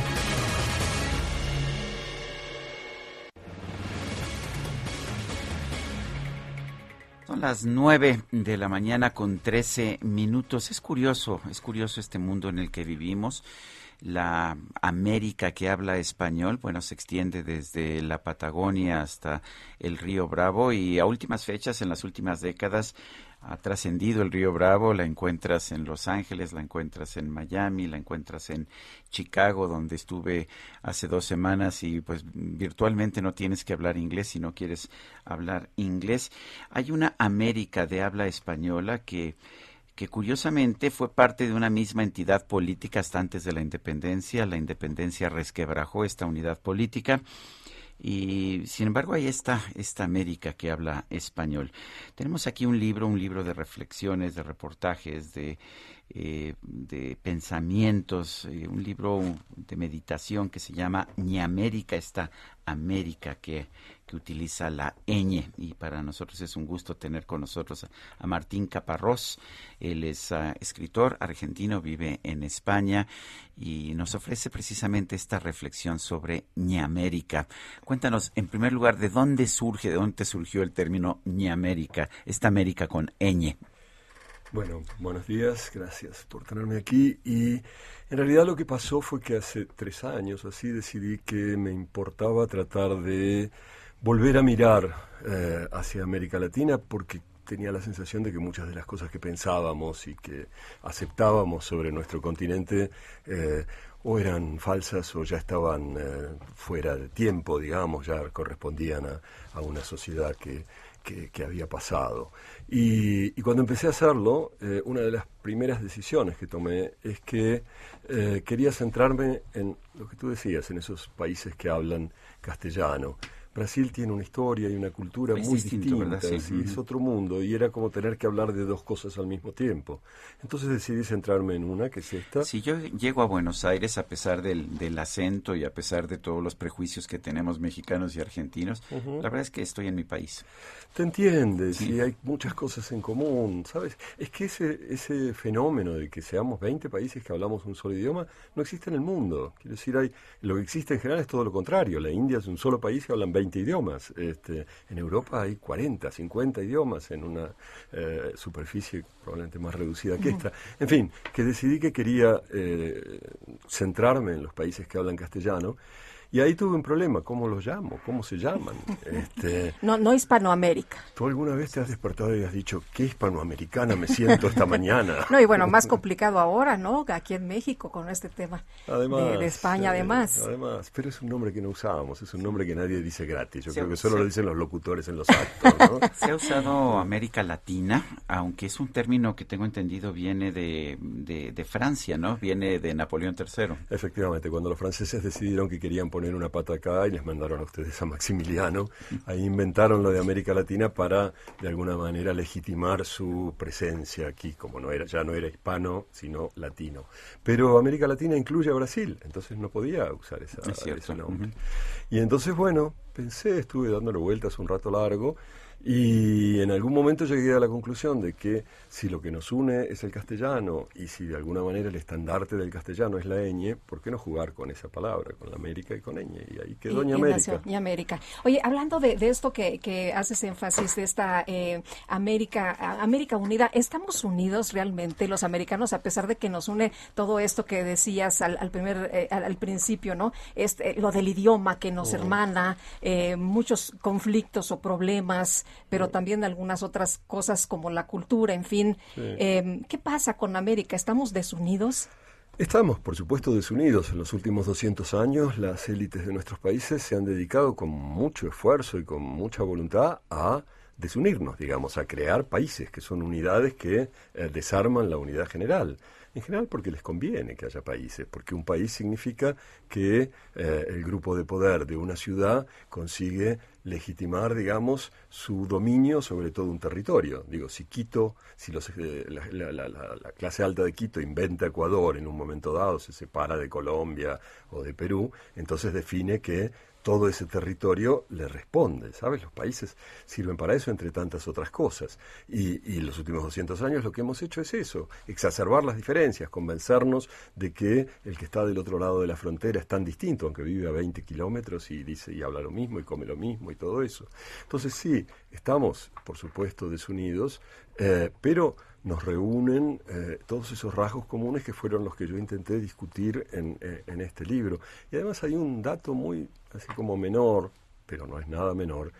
Son las nueve de la mañana con 13 minutos. Es curioso, es curioso este mundo en el que vivimos. La América que habla español, bueno, se extiende desde la Patagonia hasta el río Bravo y a últimas fechas, en las últimas décadas, ha trascendido el río Bravo, la encuentras en Los Ángeles, la encuentras en Miami, la encuentras en Chicago, donde estuve hace dos semanas y pues virtualmente no tienes que hablar inglés si no quieres hablar inglés. Hay una América de habla española que que curiosamente fue parte de una misma entidad política hasta antes de la independencia. La independencia resquebrajó esta unidad política y sin embargo ahí está esta América que habla español. Tenemos aquí un libro, un libro de reflexiones, de reportajes, de, eh, de pensamientos, eh, un libro de meditación que se llama Ni América está América que, que utiliza la ñ y para nosotros es un gusto tener con nosotros a, Martín Caparrós. Él es uh, escritor argentino, vive en España y nos ofrece precisamente esta reflexión sobre Ñamérica. Cuéntanos, en primer lugar, ¿de dónde surge, de dónde surgió el término Ñamérica, esta América con ñ?
Bueno, buenos días, gracias por tenerme aquí. Y en realidad lo que pasó fue que hace tres años así decidí que me importaba tratar de volver a mirar eh, hacia América Latina porque tenía la sensación de que muchas de las cosas que pensábamos y que aceptábamos sobre nuestro continente eh, o eran falsas o ya estaban eh, fuera de tiempo, digamos, ya correspondían a, a una sociedad que, que, había pasado. Y, y, cuando empecé a hacerlo, eh, una de las primeras decisiones que tomé es que eh, quería centrarme en lo que tú decías, en esos países que hablan castellano. Brasil tiene una historia y una cultura
es
muy
distinto,
distinta.
Sí.
sí, es otro mundo y era como tener que hablar de dos cosas al mismo tiempo. Entonces decidí centrarme en una, que es esta.
Si yo llego a Buenos Aires, a pesar del, del acento y a pesar de todos los prejuicios que tenemos mexicanos y argentinos, uh -huh. la verdad es que estoy en mi país.
Te entiendes sí. y hay muchas cosas en común, ¿sabes? Es que ese, ese fenómeno de que seamos 20 países que hablamos un solo idioma no existe en el mundo. Quiero decir, hay, lo que existe en general es todo lo contrario. La India es un solo país que hablan 20 idiomas. Este, en Europa hay 40, 50 idiomas en una eh, superficie probablemente más reducida que esta. En fin, que decidí que quería eh, centrarme en los países que hablan castellano. Y ahí tuve un problema, ¿cómo los llamo? ¿Cómo se llaman?
Este, no, no Hispanoamérica.
¿Tú alguna vez te has despertado y has dicho, qué hispanoamericana me siento esta mañana?
no, y bueno, más complicado ahora, ¿no? Aquí en México con este tema
además,
de, de España,
eh,
además.
Además, pero es un nombre que no usábamos, es un nombre que nadie dice gratis. Yo se, creo que solo se, lo dicen los locutores en los actos, ¿no?
Se ha usado América Latina, aunque es un término que tengo entendido viene de, de, de Francia, ¿no? Viene de Napoleón III.
Efectivamente, cuando los franceses decidieron que querían poner una pata acá y les mandaron a ustedes a Maximiliano. Ahí inventaron lo de América Latina para, de alguna manera, legitimar su presencia aquí, como no era, ya no era hispano, sino latino. Pero América Latina incluye a Brasil, entonces no podía usar esa,
Es
ese nombre. Y entonces, bueno, pensé, estuve dándole vueltas un rato largo y en algún momento llegué a la conclusión de que si lo que nos une es el castellano y si de alguna manera el estandarte del castellano es la ñ, ¿por qué no jugar con esa palabra, con la América y con ñ? Y ahí quedó
Y-
ña
y
América.
nació América. Oye, hablando de, de esto que, que haces énfasis, de esta eh, América, América Unida, ¿estamos unidos realmente los americanos, a pesar de que nos une todo esto que decías al, al primer, eh, al, al principio, ¿no? Este, lo del idioma que nos hermana, eh, muchos conflictos o problemas, pero también algunas otras cosas como la cultura, en fin.
Sí.
Eh, ¿Qué pasa con América? ¿Estamos desunidos?
Estamos, por supuesto, desunidos. En los últimos 200 años, las élites de nuestros países se han dedicado con mucho esfuerzo y con mucha voluntad a desunirnos, digamos, a crear países que son unidades que eh, desarman la unidad general. En general porque les conviene que haya países, porque un país significa que eh, el grupo de poder de una ciudad consigue legitimar, digamos, su dominio sobre todo un territorio. Digo, si Quito, si los, eh, la, la- la- la- la clase alta de Quito inventa Ecuador en un momento dado, se separa de Colombia o de Perú, entonces define que todo ese territorio le responde, ¿sabes? Los países sirven para eso, entre tantas otras cosas. Y, y los últimos 200 años lo que hemos hecho es eso, exacerbar las diferencias, convencernos de que el que está del otro lado de la frontera es tan distinto, aunque vive a 20 kilómetros y dice y habla lo mismo y come lo mismo y todo eso. Entonces sí, estamos, por supuesto, desunidos, eh, pero nos reúnen eh, todos esos rasgos comunes que fueron los que yo intenté discutir eh, en este libro. Y además hay un dato muy, así como menor, pero no es nada menor,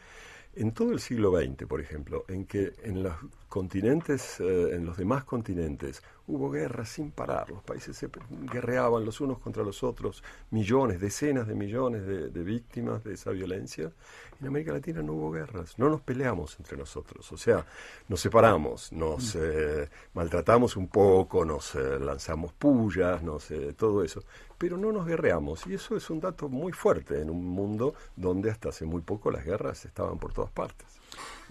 en todo el siglo XX, por ejemplo, en que en los continentes, eh, en los demás continentes, hubo guerras sin parar, los países se guerreaban los unos contra los otros, millones, decenas de millones de, de víctimas de esa violencia. En América Latina no hubo guerras, no nos peleamos entre nosotros, o sea, nos separamos, nos eh, maltratamos un poco, nos eh, lanzamos pullas, nos, eh, todo eso, pero no nos guerreamos, y eso es un dato muy fuerte en un mundo donde hasta hace muy poco las guerras estaban por todas partes.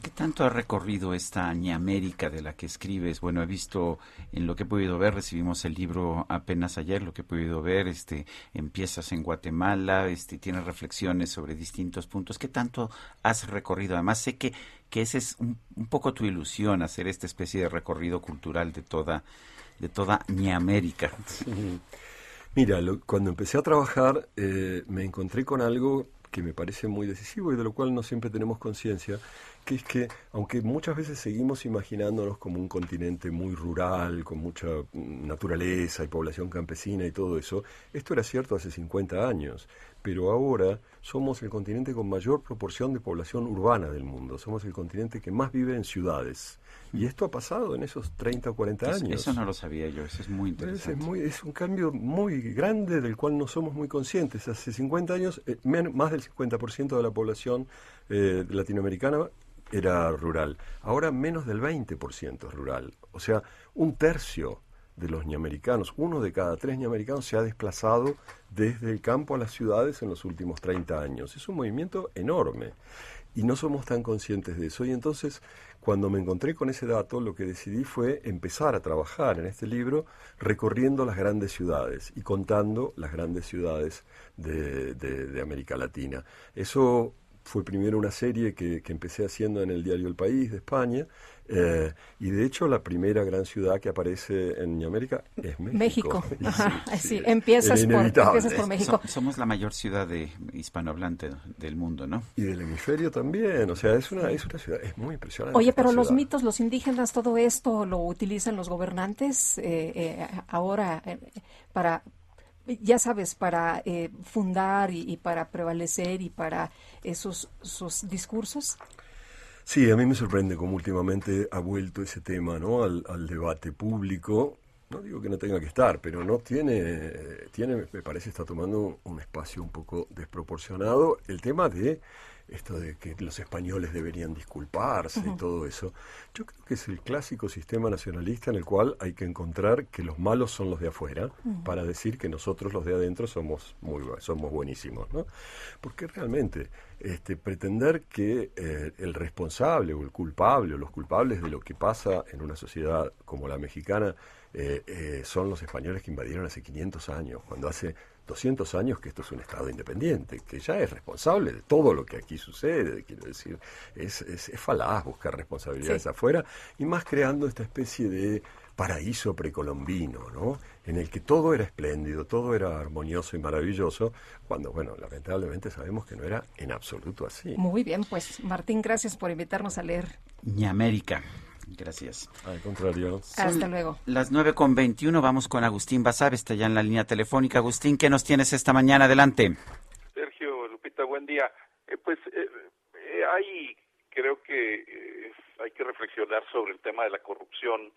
¿Qué tanto ha recorrido esta América de la que escribes? Bueno, he visto en lo que he podido ver, recibimos el libro apenas ayer, lo que he podido ver, este, empiezas en Guatemala, este, tienes reflexiones sobre distintos puntos. ¿Qué tanto has recorrido? Además, sé que, que esa es un, un poco tu ilusión, hacer esta especie de recorrido cultural de toda, de toda América.
Mira, lo- cuando empecé a trabajar eh, me encontré con algo que me parece muy decisivo y de lo cual no siempre tenemos conciencia, que es que aunque muchas veces seguimos imaginándonos como un continente muy rural, con mucha mm, naturaleza y población campesina y todo eso, esto era cierto hace 50 años, pero ahora somos el continente con mayor proporción de población urbana del mundo, somos el continente que más vive en ciudades. Y esto ha pasado en esos 30 o 40
Eso-
años.
Eso no lo sabía yo, eso es muy
Es,
interesante.
es muy- es un cambio muy grande del cual no somos muy conscientes. Hace 50 años, eh, más del 50% de la población eh, latinoamericana era rural. Ahora menos del 20% es rural. O sea, un tercio de los ñamericanos, uno de cada tres ñamericanos se ha desplazado desde el campo a las ciudades en los últimos 30 años. Es un movimiento enorme y no somos tan conscientes de eso. Y entonces, cuando me encontré con ese dato, lo que decidí fue empezar a trabajar en este libro recorriendo las grandes ciudades y contando las grandes ciudades de, de- de América Latina. Eso fue primero una serie que, que empecé haciendo en el diario El País de España, eh, y de hecho la primera gran ciudad que aparece en América es México.
México. Ajá,
sí,
sí,
sí,
empiezas, por, empiezas por México.
So- somos la mayor ciudad de hispanohablante del mundo, ¿no?
Y del hemisferio también, o sea, es una, es una ciudad, es muy impresionante.
Oye, pero los mitos, los indígenas, todo esto lo utilizan los gobernantes eh, eh, ahora eh, para, ya sabes, para eh, fundar y, y para prevalecer y para esos sus discursos.
Sí, a mí me sorprende cómo últimamente ha vuelto ese tema ¿no? al, al debate público. No digo que no tenga que estar, pero no tiene, tiene, me parece, está tomando un espacio un poco desproporcionado el tema de esto de que los españoles deberían disculparse y todo eso. Yo creo que es el clásico sistema nacionalista en el cual hay que encontrar que los malos son los de afuera para decir que nosotros los de adentro somos muy somos buenísimos, ¿no? Porque realmente este, pretender que eh, el responsable o el culpable o los culpables de lo que pasa en una sociedad como la mexicana eh, eh, son los españoles que invadieron hace 500 años, cuando hace 200 años que esto es un Estado independiente, que ya es responsable de todo lo que aquí sucede, quiero decir, es, es, es falaz buscar responsabilidades
Sí.
afuera, y más creando esta especie de paraíso precolombino, ¿no? En el que todo era espléndido, todo era armonioso y maravilloso, cuando, bueno, lamentablemente sabemos que no era en absoluto así.
Muy bien, pues Martín, gracias por invitarnos a leer.
América. Gracias.
Al contrario.
Hasta luego.
Las 9 con 21, vamos con Agustín Basabe, está ya en la línea telefónica. Agustín, ¿qué nos tienes esta mañana? Adelante.
Sergio, Lupita, buen día. Eh, pues eh, eh, hay, creo que eh, hay que reflexionar sobre el tema de la corrupción,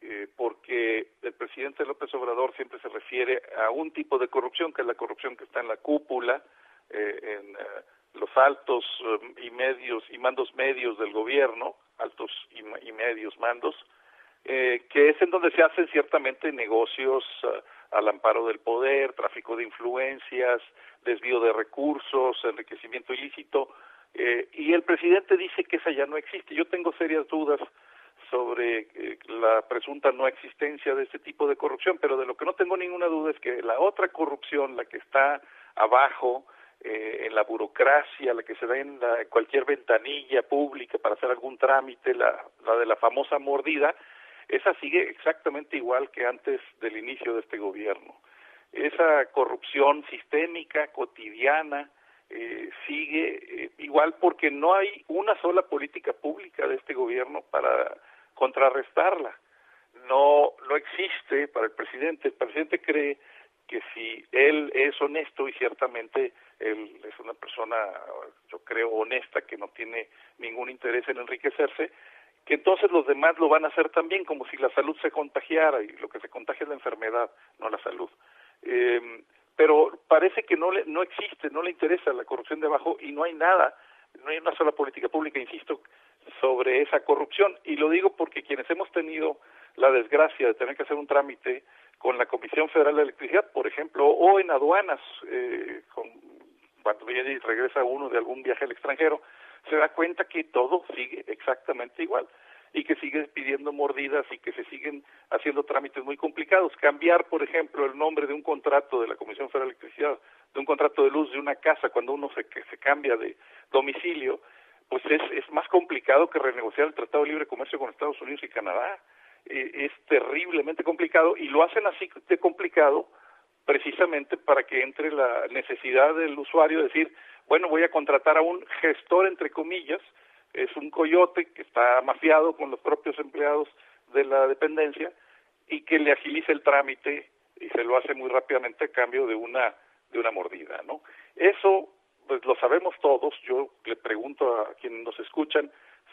eh, porque el presidente López Obrador siempre se refiere a un tipo de corrupción, que es la corrupción que está en la cúpula, en eh, los altos eh, y medios y mandos medios del gobierno, altos y, y medios mandos, eh, que es en donde se hacen ciertamente negocios eh, al amparo del poder, tráfico de influencias, desvío de recursos, enriquecimiento ilícito, eh, y el presidente dice que esa ya no existe. Yo tengo serias dudas sobre eh, la presunta no existencia de este tipo de corrupción, pero de lo que no tengo ninguna duda es que la otra corrupción, la que está abajo, eh, en la burocracia, la que se da en la- cualquier ventanilla pública para hacer algún trámite, la, de la famosa mordida, esa sigue exactamente igual que antes del inicio de este gobierno. Esa corrupción sistémica, cotidiana, eh, sigue eh, igual porque no hay una sola política pública de este gobierno para contrarrestarla. No, no existe para el presidente. El presidente cree que si él es honesto y ciertamente él es una persona, yo creo, honesta, que no tiene ningún interés en enriquecerse, que entonces los demás lo van a hacer también, como si la salud se contagiara y lo que se contagia es la enfermedad, no la salud. Eh, pero parece que no le, no existe, no le interesa la corrupción de abajo y no hay nada, no hay una sola política pública, insisto, sobre esa corrupción. Y lo digo porque quienes hemos tenido la desgracia de tener que hacer un trámite con la Comisión Federal de Electricidad, por ejemplo, o en aduanas, eh, con, cuando viene y regresa uno de algún viaje al extranjero, se da cuenta que todo sigue exactamente igual y que sigue pidiendo mordidas y que se siguen haciendo trámites muy complicados. Cambiar, por ejemplo, el nombre de un contrato de la Comisión Federal de Electricidad, de un contrato de luz de una casa cuando uno se, que se cambia de domicilio, pues es, es más complicado que renegociar el Tratado de Libre Comercio con Estados Unidos y Canadá. Eh, es terriblemente complicado y lo hacen así de complicado precisamente para que entre la necesidad del usuario de decir, bueno, voy a contratar a un gestor, entre comillas, es un coyote que está mafiado con los propios empleados de la dependencia y que le agilice el trámite y se lo hace muy rápidamente a cambio de una de una mordida, ¿no? Eso pues lo sabemos todos. Yo le pregunto a quienes nos escuchan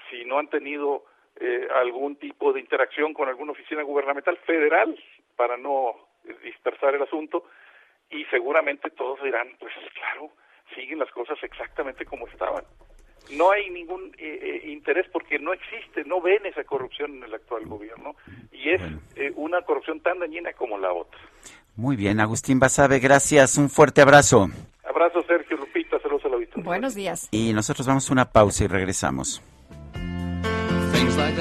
si no han tenido eh, algún tipo de interacción con alguna oficina gubernamental federal para no eh, dispersar el asunto y seguramente todos dirán, pues claro, siguen las cosas exactamente como estaban. No hay ningún eh, eh, interés porque no existe, no ven esa corrupción en el actual gobierno y es eh, una corrupción tan dañina como la otra.
Muy bien, Agustín Basabe, gracias. Un fuerte abrazo.
Abrazo, Sergio Lupita, saludos a la auditoría.
Buenos días.
Y nosotros vamos a una pausa y regresamos.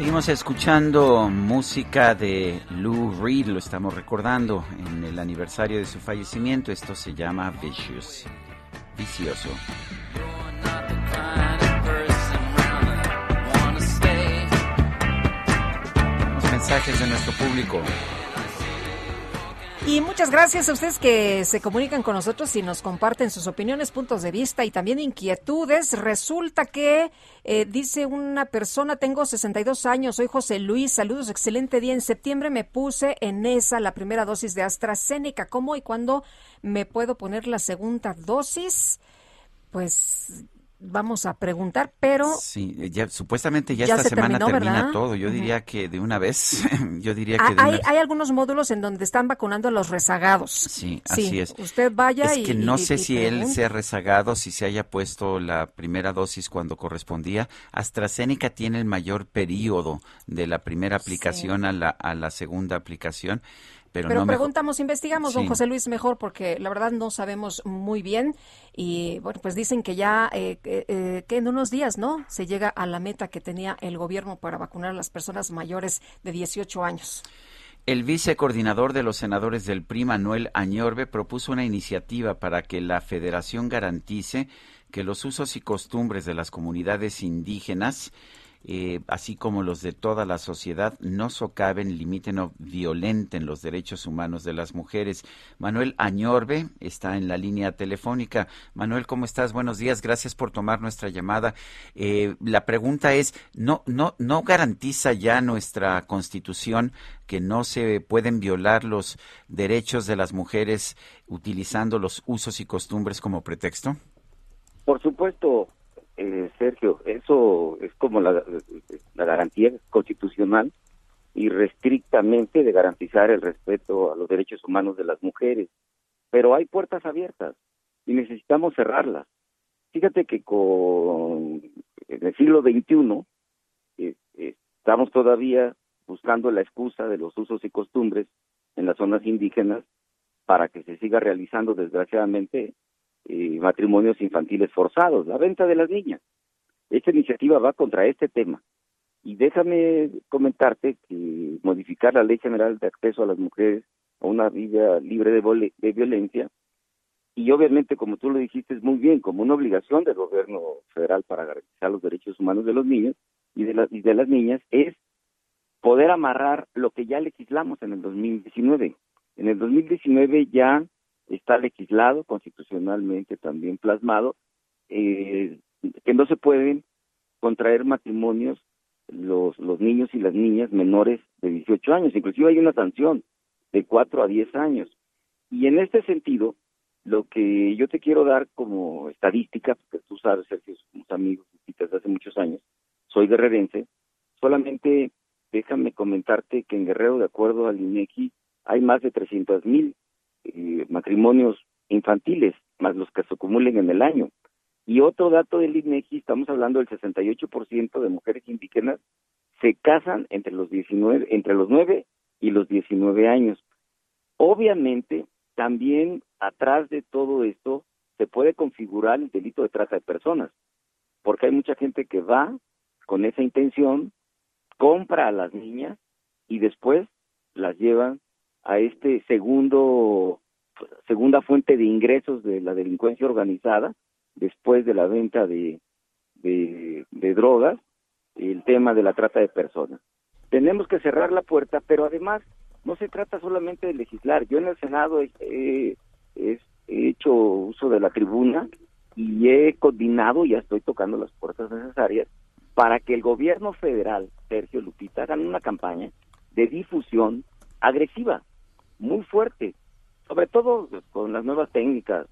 Seguimos escuchando música de Lou Reed, lo estamos recordando en el aniversario de su fallecimiento. Esto se llama Vicious, vicioso. Los mensajes de nuestro público.
Y muchas gracias a ustedes que se comunican con nosotros y nos comparten sus opiniones, puntos de vista y también inquietudes. Resulta que eh, dice una persona, tengo 62 años, soy José Luis, saludos, excelente día. En septiembre me puse en esa la primera dosis de AstraZeneca. ¿Cómo y cuándo me puedo poner la segunda dosis? Pues vamos a preguntar, pero
Sí, ya, supuestamente ya,
Ya
esta
se
semana
terminó,
termina
¿verdad?
todo. Yo diría que de una vez, yo diría que
Ah,
de una
hay, hay algunos módulos en donde están vacunando a los rezagados.
Sí, así es.
Usted vaya
Es
y
que no
y-
sé
y
si él
pregunte.
se ha rezagado, si se haya puesto la primera dosis cuando correspondía. AstraZeneca tiene el mayor periodo de la primera aplicación a, la, a la segunda aplicación, pero,
Pero
no
preguntamos, investigamos, don
Sí.
José Luis, mejor, porque la verdad no sabemos muy bien. Y bueno, pues dicen que ya, eh, eh, eh, que en unos días, ¿no? Se llega a la meta que tenía el gobierno para vacunar a las personas mayores de 18 años.
El vicecoordinador de los senadores del PRI, Manuel Añorbe, propuso una iniciativa para que la federación garantice que los usos y costumbres de las comunidades indígenas, eh, así como los de toda la sociedad, no socaven, limiten o violenten los derechos humanos de las mujeres. Manuel Añorbe está en la línea telefónica. Manuel, ¿cómo estás? Buenos días. Gracias por tomar nuestra llamada. Eh, la pregunta es, ¿no, no, ¿no garantiza ya nuestra Constitución que no se pueden violar los derechos de las mujeres utilizando los usos y costumbres como pretexto?
Por supuesto, eh, Sergio, eso es como la, garantía constitucional y restrictamente de garantizar el respeto a los derechos humanos de las mujeres. Pero hay puertas abiertas y necesitamos cerrarlas. Fíjate que con en el siglo XXI eh, eh, estamos todavía buscando la excusa de los usos y costumbres en las zonas indígenas para que se siga realizando desgraciadamente eh, matrimonios infantiles forzados, la venta de las niñas. Esta iniciativa va contra este tema. Y déjame comentarte que modificar la Ley General de Acceso a las Mujeres a una vida libre de, de violencia, y obviamente, como tú lo dijiste muy bien, como una obligación del gobierno federal para garantizar los derechos humanos de los niños y de, las y de las niñas, es poder amarrar lo que ya legislamos en el 2019. En el 2019 ya está legislado, constitucionalmente también plasmado, eh, que no se pueden contraer matrimonios los, los niños y las niñas menores de 18 años. Inclusive hay una sanción de 4 a 10 años. Y en este sentido, lo que yo te quiero dar como estadística, porque tú sabes, Sergio, somos amigos desde hace muchos años, soy guerrerense, solamente déjame comentarte que en Guerrero, de acuerdo al INEGI, hay más de 300 mil matrimonios infantiles, más los que se acumulen en el año. Y otro dato del INEGI, estamos hablando del 68% de mujeres indígenas se casan entre los 19, entre los 9 y los 19 años. Obviamente, también atrás de todo esto se puede configurar el delito de trata de personas, porque hay mucha gente que va con esa intención, compra a las niñas y después las llevan a este segundo segunda fuente de ingresos de la delincuencia organizada después de la venta de de, drogas, el tema de la trata de personas. Tenemos que cerrar la puerta, pero además no se trata solamente de legislar. Yo en el Senado he, he- he hecho uso de la tribuna y he coordinado, ya estoy tocando las puertas necesarias, para que el gobierno federal, Sergio Lupita, hagan una campaña de difusión agresiva, muy fuerte, sobre todo con las nuevas técnicas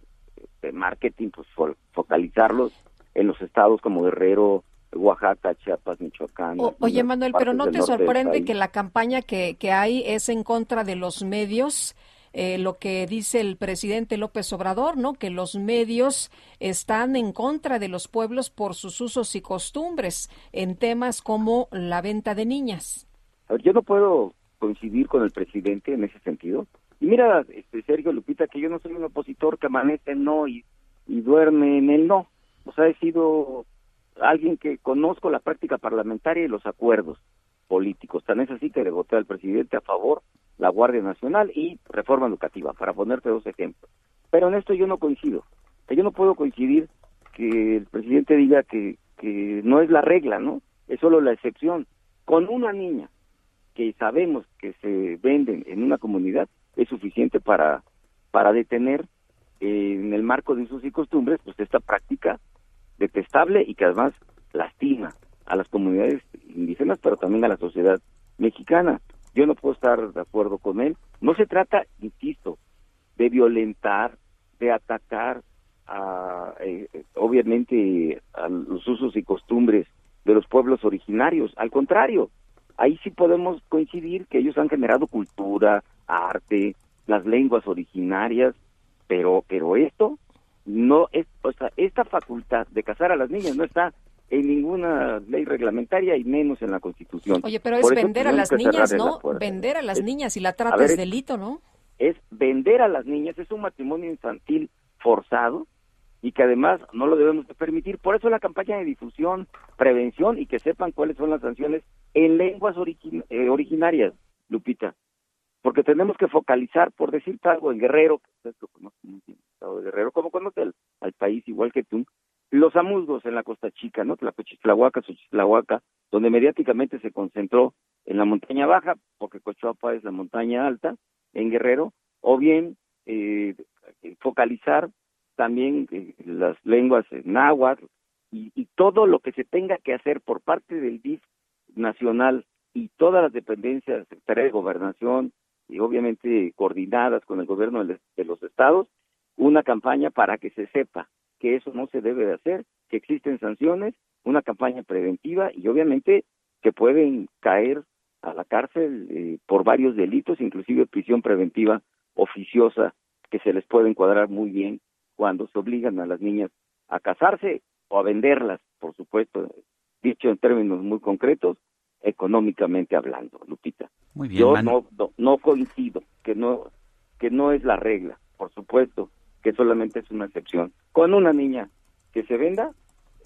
de marketing, pues fo- focalizarlos en los estados como Guerrero, Oaxaca, Chiapas, Michoacán.
O- oye, Manuel, pero ¿no te sorprende que la campaña que, que hay es en contra de los medios? Eh, lo que dice el presidente López Obrador, ¿no? Que los medios están en contra de los pueblos por sus usos y costumbres en temas como la venta de niñas.
A ver, yo no puedo coincidir con el presidente en ese sentido. Y mira, este, Sergio Lupita, que yo no soy un opositor que amanece en no y, duerme en el no. O sea, he sido alguien que conozco la práctica parlamentaria y los acuerdos políticos. Tan es así que le voté al presidente a favor la Guardia Nacional y reforma educativa, para ponerte dos ejemplos. Pero en esto yo no coincido. Yo no puedo coincidir que el presidente diga que, que no es la regla, ¿no? Es solo la excepción. Con una niña que sabemos que se venden en una comunidad es suficiente para, para detener eh, en el marco de usos y costumbres pues esta práctica detestable y que además lastima a las comunidades indígenas pero también a la sociedad mexicana. Yo no puedo estar de acuerdo con él. No se trata, insisto, de violentar, de atacar a, eh, obviamente a los usos y costumbres de los pueblos originarios. Al contrario, ahí sí podemos coincidir que ellos han generado cultura, arte, las lenguas originarias, pero pero esto no es, o sea, esta facultad de casar a las niñas no está en ninguna ley reglamentaria y menos en la Constitución.
Oye, pero es vender a las niñas,
la
¿no? Vender a las
Es-
niñas y la trata
ver,
es- delito, ¿no?
es vender a las niñas, es un matrimonio infantil forzado y que además no lo debemos de permitir. Por eso la campaña de difusión, prevención y que sepan cuáles son las sanciones en lenguas eh, originarias, Lupita. Porque tenemos que focalizar, por decirte algo, en Guerrero, que ustedes lo conocen el estado de Guerrero, como conoce al, país igual que tú, los amuzgos en la Costa Chica, ¿no? Tlacochitlahuaca, Xochitlahuaca, donde mediáticamente se concentró en la montaña baja, porque Cochuapa es la montaña alta, en Guerrero, o bien eh, focalizar también eh, las lenguas náhuatl y, y todo lo que se tenga que hacer por parte del DIF nacional y todas las dependencias Secretaría de Gobernación y obviamente coordinadas con el gobierno de los estados, una campaña para que se sepa que eso no se debe de hacer, que existen sanciones, una campaña preventiva y obviamente que pueden caer a la cárcel eh, por varios delitos, inclusive prisión preventiva oficiosa, que se les puede encuadrar muy bien cuando se obligan a las niñas a casarse o a venderlas, por supuesto, dicho en términos muy concretos, económicamente hablando, Lupita.
Muy bien,
Yo no, no, no coincido que no que no es la regla, por supuesto, que solamente es una excepción. Con una niña que se venda,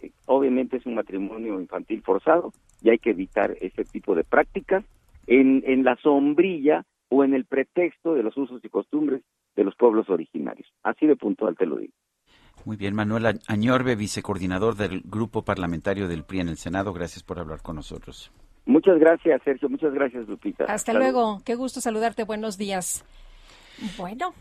eh, obviamente es un matrimonio infantil forzado y hay que evitar ese tipo de prácticas en, en la sombrilla o en el pretexto de los usos y costumbres de los pueblos originarios. Así de puntual te lo digo.
Muy bien, Manuel Añorbe, vicecoordinador del Grupo Parlamentario del PRI en el Senado. Gracias por hablar con nosotros.
Muchas gracias, Sergio. Muchas gracias, Lupita.
Hasta luego, qué gusto saludarte, buenos días. Bueno,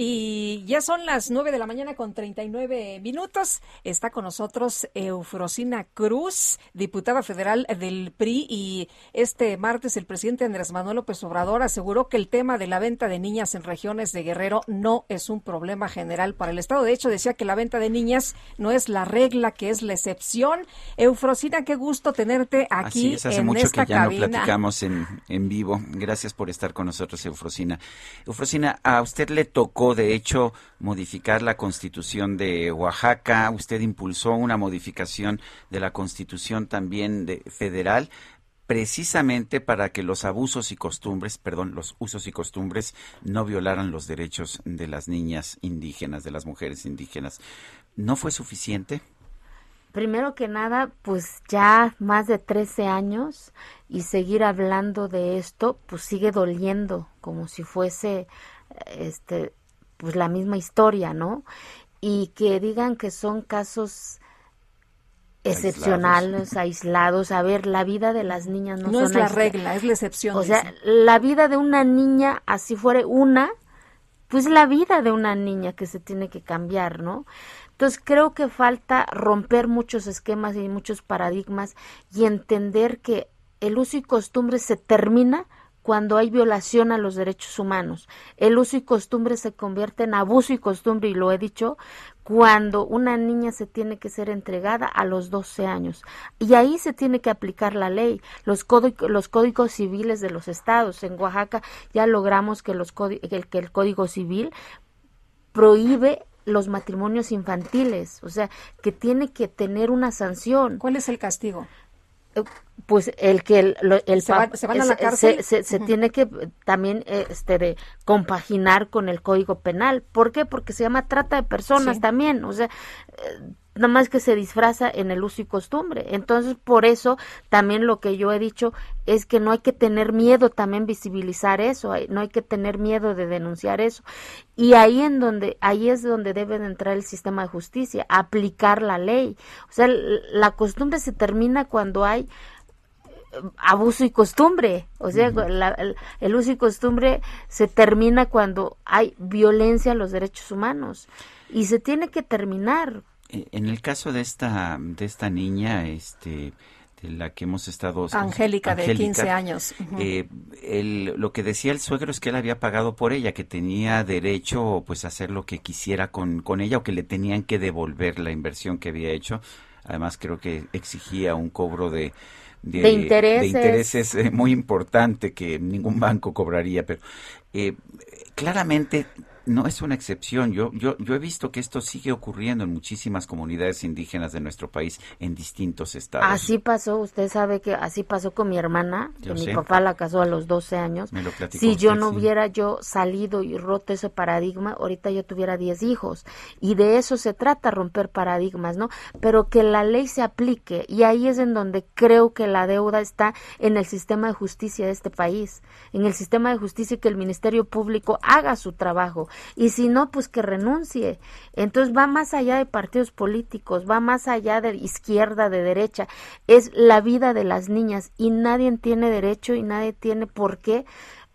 y ya son las 9 de la mañana con 39 minutos. Está con nosotros Eufrosina Cruz, diputada federal del PRI, y este martes el presidente Andrés Manuel López Obrador aseguró que el tema de la venta de niñas en regiones de Guerrero no es un problema general para el Estado. De hecho, decía que la venta de niñas no es la regla, que es la excepción. Eufrosina, qué gusto tenerte aquí
Así es, hace
en
mucho
esta
que ya
cabina.
no platicamos en, en vivo. Gracias por estar con nosotros, Eufrosina. Eufrosina, a usted le tocó, de hecho, modificar la constitución de Oaxaca. Usted impulsó una modificación de la constitución también de, federal precisamente para que los abusos y costumbres, perdón, los usos y costumbres no violaran los derechos de las niñas indígenas, de las mujeres indígenas. ¿No fue suficiente?
Primero que nada, pues ya más de 13 años y seguir hablando de esto, pues sigue doliendo, como si fuese este pues la misma historia, ¿no? Y que digan que son casos excepcionales, aislados. A ver, la vida de las niñas no,
No
son
es la regla, es la excepción.
O sea, la vida de una niña, así fuera una, pues la vida de una niña que se tiene que cambiar, ¿no? Entonces creo que falta romper muchos esquemas y muchos paradigmas y entender que el uso y costumbre se termina cuando hay violación a los derechos humanos. El uso y costumbre se convierte en abuso y costumbre, y lo he dicho, cuando una niña se tiene que ser entregada a los 12 años. Y ahí se tiene que aplicar la ley, los, los códigos civiles de los estados. En Oaxaca ya logramos que, los que el Código Civil prohíbe los matrimonios infantiles, o sea, que tiene que tener una sanción.
¿Cuál es el castigo?
Pues el que el, lo- el
¿Se va- se van a la
se-
cárcel?
se, se
Ujú.
tiene que eh, también eh, este de compaginar con el código penal. ¿Por qué? Porque se llama trata de personas
Sí.
también, o sea, eh, nada más que se disfraza en el uso y costumbre. Entonces, por eso también lo que yo he dicho es que no hay que tener miedo también visibilizar eso, hay- no hay que tener miedo de denunciar eso. Y ahí en donde ahí es donde debe de entrar el sistema de justicia, aplicar la ley. O sea, la costumbre se termina cuando hay eh, abuso y costumbre, o sea, la- el, el uso y costumbre se termina cuando hay violencia a los derechos humanos y se tiene que terminar.
Eh, En el caso de esta de esta niña, este de la que hemos estado
Angélica, de 15 años.
Eh, el- lo que decía el suegro es que él había pagado por ella, que tenía derecho pues a hacer lo que quisiera con, con ella o que le tenían que devolver la inversión que había hecho. Además creo que exigía un cobro de de,
De intereses.
de intereses, eh, muy importante que ningún banco cobraría, pero eh, claramente no es una excepción. Yo, yo, yo he visto que esto sigue ocurriendo en muchísimas comunidades indígenas de nuestro país, en distintos estados.
Así pasó, usted sabe que así pasó con mi hermana, que mi
sé.
papá la casó a los 12 años.
Me lo platicó
Si yo no
sí.
hubiera yo salido y roto ese paradigma, ahorita yo tuviera 10 hijos. Y de eso se trata, romper paradigmas, ¿no? Pero que la ley se aplique. Y ahí es en donde creo que la deuda está en el sistema de justicia de este país. En el sistema de justicia que el Ministerio Público haga su trabajo. Y si no, pues que renuncie. Entonces va más allá de partidos políticos, va más allá de izquierda, de derecha. Es la vida de las niñas y nadie tiene derecho y nadie tiene por qué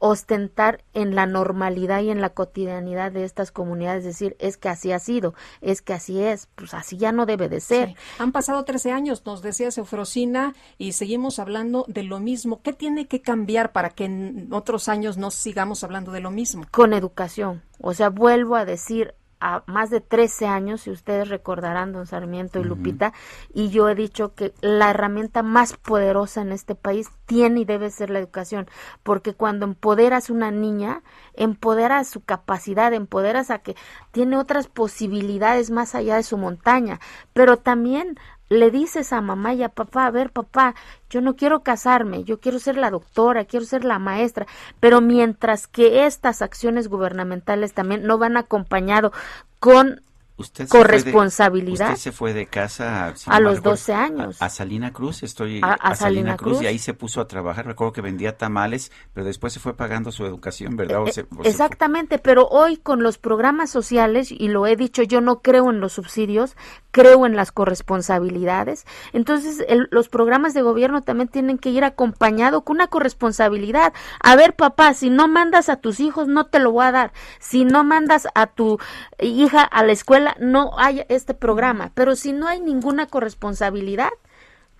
ostentar en la normalidad y en la cotidianidad de estas comunidades, decir, es que así ha sido, es que así es, pues así ya no debe de ser.
Sí. Han pasado 13 años, nos decía Seufrosina, y seguimos hablando de lo mismo. ¿Qué tiene que cambiar para que en otros años no sigamos hablando de lo mismo?
Con educación. O sea, vuelvo a decir, a más de 13 años, si ustedes recordarán, don Sarmiento y Lupita, y yo he dicho que la herramienta más poderosa en este país tiene y debe ser la educación, porque cuando empoderas una niña, empoderas su capacidad, empoderas a que tiene otras posibilidades más allá de su montaña, pero también le dices a mamá y a papá, a ver papá, yo no quiero casarme, yo quiero ser la doctora, quiero ser la maestra, pero mientras que estas acciones gubernamentales también no van acompañado con
Usted se fue de-
corresponsabilidad.
usted se fue de casa si
A
no
los
recuerdo,
12 años.
A, a Salina Cruz, estoy
A- a Salina
Cruz, y ahí se puso a trabajar. Recuerdo que vendía tamales, pero después se fue pagando su educación, ¿verdad? O se- o se-
Exactamente, pero hoy con los programas sociales, y lo he dicho, yo no creo en los subsidios, creo en las corresponsabilidades. Entonces, el- los programas de gobierno también tienen que ir acompañado con una corresponsabilidad. A ver, papá, si no mandas a tus hijos, no te lo voy a dar. Si no mandas a tu hija a la escuela, no hay este programa. Pero si no hay ninguna corresponsabilidad,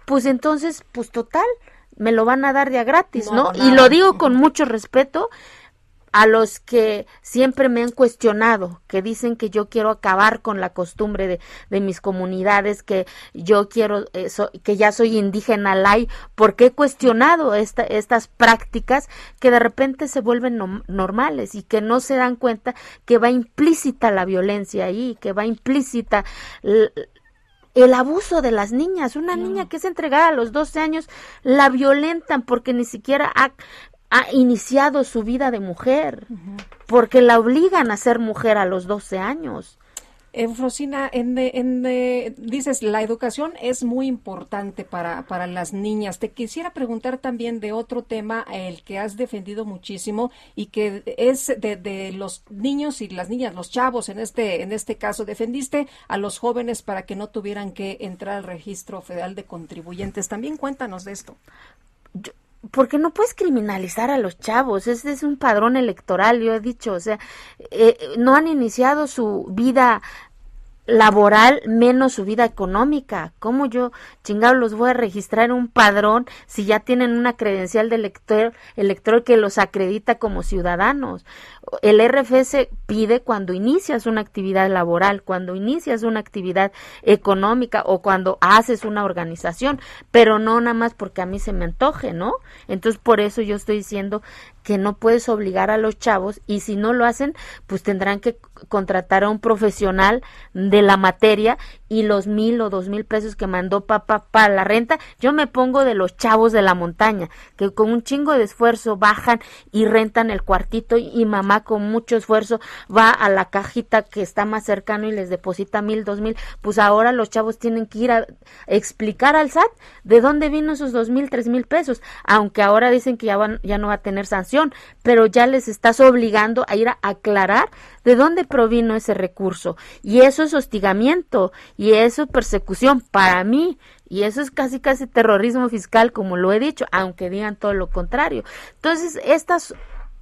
pues entonces, pues total, me lo van a dar de a gratis,
No
Y lo digo con mucho respeto a los que siempre me han cuestionado, que dicen que yo quiero acabar con la costumbre de, de mis comunidades, que yo quiero, eh, so- que ya soy indígena lay, porque he cuestionado esta, estas prácticas que de repente se vuelven normales y que no se dan cuenta que va implícita la violencia ahí, que va implícita el abuso de las niñas. Una niña que es entregada a los 12 años la violentan porque ni siquiera ha, ha iniciado su vida de mujer, porque la obligan a ser mujer a los 12 años.
Eufrosina, en, de- dices, la educación es muy importante para, para las niñas. Te quisiera preguntar también de otro tema, el que has defendido muchísimo y que es de, de los niños y las niñas, los chavos en este, en este caso. Defendiste a los jóvenes para que no tuvieran que entrar al registro federal de contribuyentes. También cuéntanos de esto.
Porque no puedes criminalizar a los chavos, este es un padrón electoral, yo he dicho, o sea, eh, no han iniciado su vida laboral menos su vida económica. ¿Cómo yo, chingado, los voy a registrar en un padrón si ya tienen una credencial de elector, elector que los acredita como ciudadanos? El RFS pide cuando inicias una actividad laboral, cuando inicias una actividad económica o cuando haces una organización, pero no nada más porque a mí se me antoje, ¿no? Entonces, por eso yo estoy diciendo que no puedes obligar a los chavos y si no lo hacen, pues tendrán que contratar a un profesional de la materia y los mil o dos mil pesos que mandó papá para la renta, yo me pongo de los chavos de la montaña, que con un chingo de esfuerzo bajan y rentan el cuartito y mamá con mucho esfuerzo va a la cajita que está más cercano y les deposita mil, dos mil, pues ahora los chavos tienen que ir a explicar al SAT de dónde vino esos dos mil, tres mil pesos, aunque ahora dicen que ya, van, ya no va a tener sanción, pero ya les estás obligando a ir a aclarar de dónde provino ese recurso. Y eso es hostigamiento y eso es persecución para mí. Y eso es casi casi terrorismo fiscal, como lo he dicho, aunque digan todo lo contrario. Entonces, estas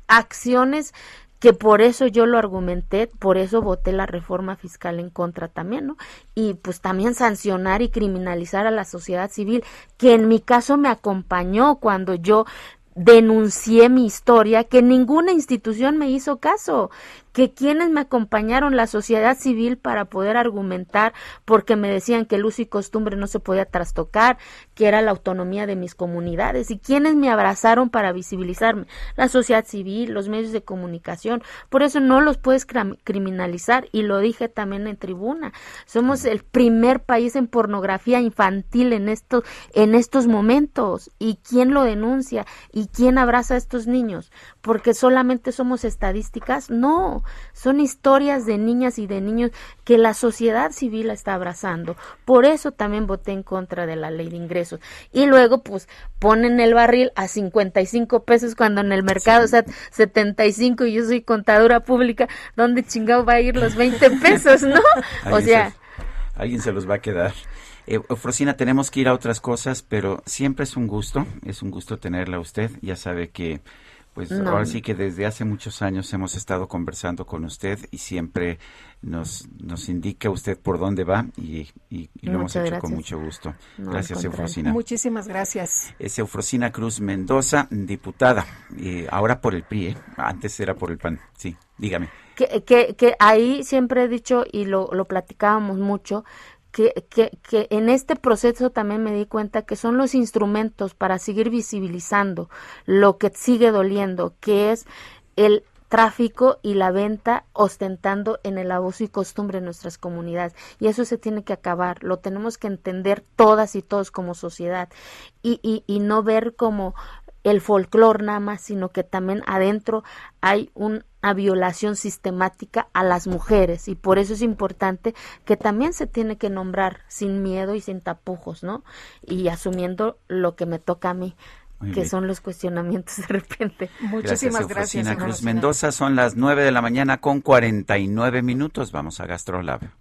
acciones que por eso yo lo argumenté, por eso voté la reforma fiscal en contra también, ¿no? Y pues también sancionar y criminalizar a la sociedad civil, que en mi caso me acompañó cuando yo denuncié mi historia, que ninguna institución me hizo caso, que quienes me acompañaron, la sociedad civil, para poder argumentar, porque me decían que el uso y costumbre no se podía trastocar, que era la autonomía de mis comunidades, y quienes me abrazaron para visibilizarme, la sociedad civil, los medios de comunicación, por eso no los puedes criminalizar, y lo dije también en tribuna, somos el primer país en pornografía infantil en estos, en estos momentos, y quién lo denuncia, y quién abraza a estos niños, porque solamente somos estadísticas, no, son historias de niñas y de niños que la sociedad civil está abrazando. Por eso también voté en contra de la ley de ingresos. Y luego, pues, ponen el barril a 55 pesos cuando en el mercado está 75 y yo soy contadora pública. ¿Dónde chingado va a ir los 20 pesos, no? O sea...
Se, alguien se los va a quedar. Eh, Frosina, tenemos que ir a otras cosas, pero siempre es un gusto, es un gusto tenerla a usted. Ya sabe que pues no. ahora sí que desde hace muchos años hemos estado conversando con usted y siempre nos, nos indica usted por dónde va y, y, y lo hemos hecho
gracias.
con mucho gusto.
No,
gracias, Eufrosina.
Muchísimas gracias.
Es Eufrosina Cruz Mendoza, diputada, y ahora por el PRI, ¿eh? antes era por el PAN. Sí, dígame.
Que, que, que ahí siempre he dicho y lo, lo platicábamos mucho, que, que, que, en este proceso también me di cuenta que son los instrumentos para seguir visibilizando lo que sigue doliendo, que es el tráfico y la venta ostentando en el abuso y costumbre en nuestras comunidades. Y eso se tiene que acabar, lo tenemos que entender todas y todos como sociedad y, y, y no ver como el folclore nada más, sino que también adentro hay una violación sistemática a las mujeres y por eso es importante que también se tiene que nombrar sin miedo y sin tapujos, ¿no? Y asumiendo lo que me toca a mí. Muy que bien. son los cuestionamientos de repente.
Muchísimas gracias.
gracias Cruz Mendoza. Son las 9 de la mañana con 49 minutos. Vamos a Gastrolab.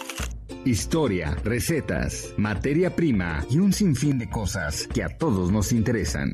Historia, recetas, materia prima y un sinfín de cosas que a todos nos interesan.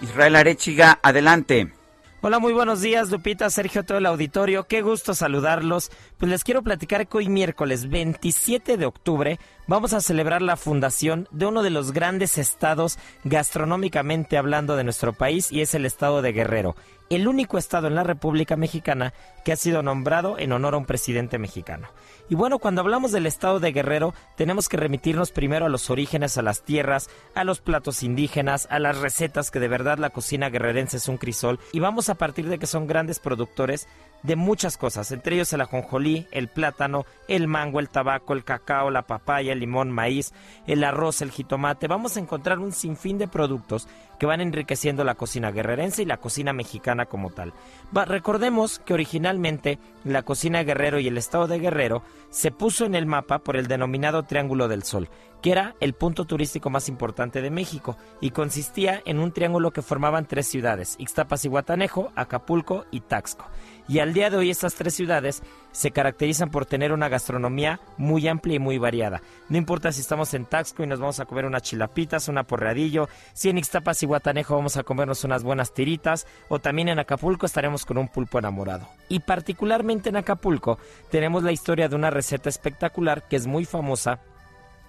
Israel Arechiga, adelante.
Hola, muy buenos días, Lupita, Sergio, todo el auditorio. Qué gusto saludarlos. Pues les quiero platicar que hoy miércoles 27 de octubre vamos a celebrar la fundación de uno de los grandes estados gastronómicamente hablando de nuestro país y es el estado de Guerrero, el único estado en la República Mexicana que ha sido nombrado en honor a un presidente mexicano. Y bueno, cuando hablamos del estado de Guerrero, tenemos que remitirnos primero a los orígenes, a las tierras, a los platos indígenas, a las recetas, que de verdad la cocina guerrerense es un crisol. Y vamos a partir de que son grandes productores de muchas cosas, entre ellos el ajonjolí, el plátano, el mango, el tabaco, el cacao, la papaya, el limón, maíz, el arroz, el jitomate. Vamos a encontrar un sinfín de productos que van enriqueciendo la cocina guerrerense y la cocina mexicana como tal. Recordemos que originalmente la cocina guerrero y el estado de Guerrero se puso en el mapa por el denominado Triángulo del Sol, que era el punto turístico más importante de México y consistía en un triángulo que formaban tres ciudades, Ixtapas y Guatanejo, Acapulco y Taxco. Y al día de hoy estas tres ciudades se caracterizan por tener una gastronomía muy amplia y muy variada. No importa si estamos en Taxco y nos vamos a comer unas chilapitas, una porreadillo, si en Ixtapas y Guatanejo vamos a comernos unas buenas tiritas, o también en Acapulco estaremos con un pulpo enamorado. Y particularmente en Acapulco tenemos la historia de una receta espectacular que es muy famosa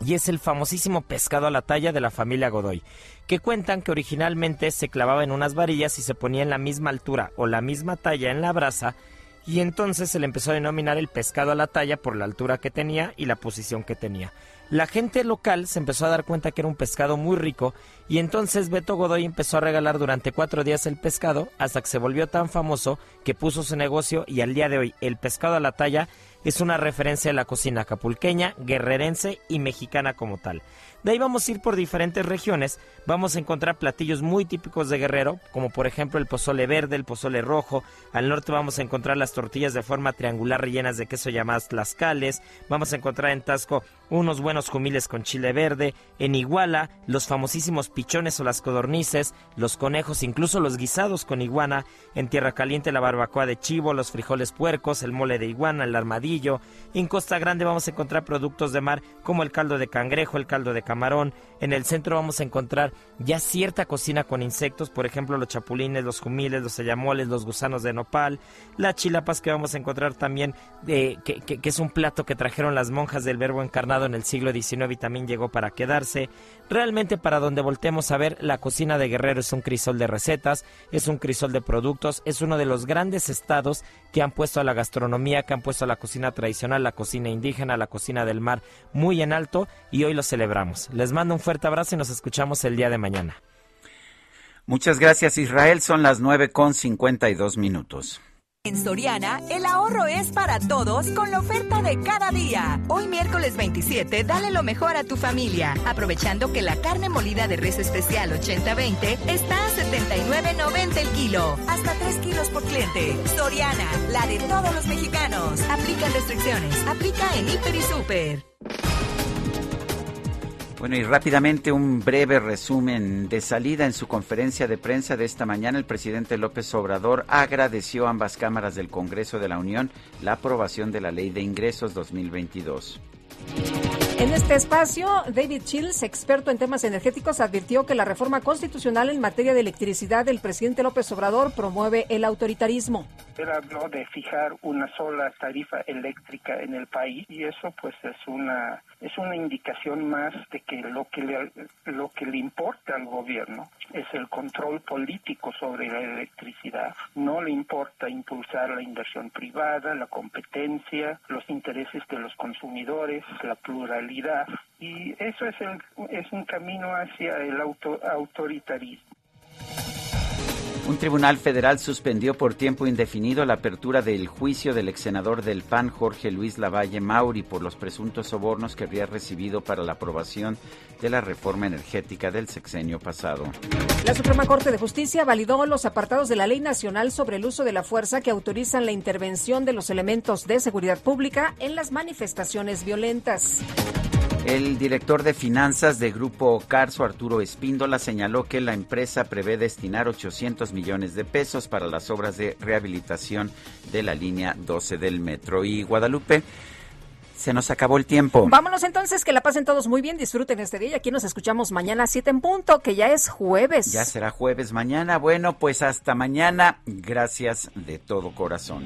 y es el famosísimo pescado a la talla de la familia Godoy, que cuentan que originalmente se clavaba en unas varillas y se ponía en la misma altura o la misma talla en la brasa, y entonces se le empezó a denominar el pescado a la talla por la altura que tenía y la posición que tenía. La gente local se empezó a dar cuenta que era un pescado muy rico y entonces Beto Godoy empezó a regalar durante cuatro días el pescado hasta que se volvió tan famoso que puso su negocio y al día de hoy el pescado a la talla es una referencia a la cocina acapulqueña, guerrerense y mexicana como tal. De ahí vamos a ir por diferentes regiones, vamos a encontrar platillos muy típicos de Guerrero, como por ejemplo el pozole verde, el pozole rojo, al norte vamos a encontrar las tortillas de forma triangular rellenas de queso llamadas tlaxcales, vamos a encontrar en Tasco unos buenos jumiles con chile verde, en Iguala los famosísimos pichones o las codornices, los conejos, incluso los guisados con iguana, en Tierra Caliente la barbacoa de chivo, los frijoles puercos, el mole de iguana, el armadillo, en Costa Grande vamos a encontrar productos de mar como el caldo de cangrejo, el caldo de camarón, en el centro vamos a encontrar ya cierta cocina con insectos, por ejemplo los chapulines, los jumiles, los ayamoles, los gusanos de nopal, las chilapas que vamos a encontrar también, eh, que, es un plato que trajeron las monjas del verbo encarnado en el siglo XIX y también llegó para quedarse. Realmente para donde voltemos a ver, la cocina de Guerrero es un crisol de recetas, es un crisol de productos, es uno de los grandes estados que han puesto a la gastronomía, que han puesto a la cocina tradicional, la cocina indígena, la cocina del mar muy en alto y hoy lo celebramos. Les mando un fuerte abrazo y nos escuchamos el día de mañana.
Muchas gracias Israel, son las 9 con 52 minutos.
En Soriana, el ahorro es para todos con la oferta de cada día. Hoy miércoles 27, dale lo mejor a tu familia, aprovechando que la carne molida de res especial 80-20 está a 79.90 el kilo, hasta 3 kilos por cliente. Soriana, la de todos los mexicanos. Aplica restricciones, aplica en Hiper y Super.
Bueno, y rápidamente un breve resumen de salida en su conferencia de prensa de esta mañana. El presidente López Obrador agradeció a ambas cámaras del Congreso de la Unión la aprobación de la Ley de Ingresos 2022.
En este espacio, David Chills, experto en temas energéticos, advirtió que la reforma constitucional en materia de electricidad del presidente López Obrador promueve el autoritarismo.
Él habló de fijar una sola tarifa eléctrica en el país y eso pues es una es una indicación más de que lo que le, lo que le importa al gobierno es el control político sobre la electricidad. No le importa impulsar la inversión privada, la competencia, los intereses de los consumidores, la pluralidad y eso es el, es un camino hacia el auto, autoritarismo.
Un tribunal federal suspendió por tiempo indefinido la apertura del juicio del ex senador del PAN, Jorge Luis Lavalle Mauri, por los presuntos sobornos que habría recibido para la aprobación de la reforma energética del sexenio pasado.
La Suprema Corte de Justicia validó los apartados de la Ley Nacional sobre el uso de la fuerza que autorizan la intervención de los elementos de seguridad pública en las manifestaciones violentas.
El director de finanzas de Grupo Carso, Arturo Espíndola, señaló que la empresa prevé destinar 800 millones de pesos para las obras de rehabilitación de la línea 12 del metro. Y Guadalupe, se nos acabó el tiempo.
Vámonos entonces, que la pasen todos muy bien, disfruten este día y aquí nos escuchamos mañana a 7 en punto, que ya es jueves.
Ya será jueves mañana. Bueno, pues hasta mañana. Gracias de todo corazón.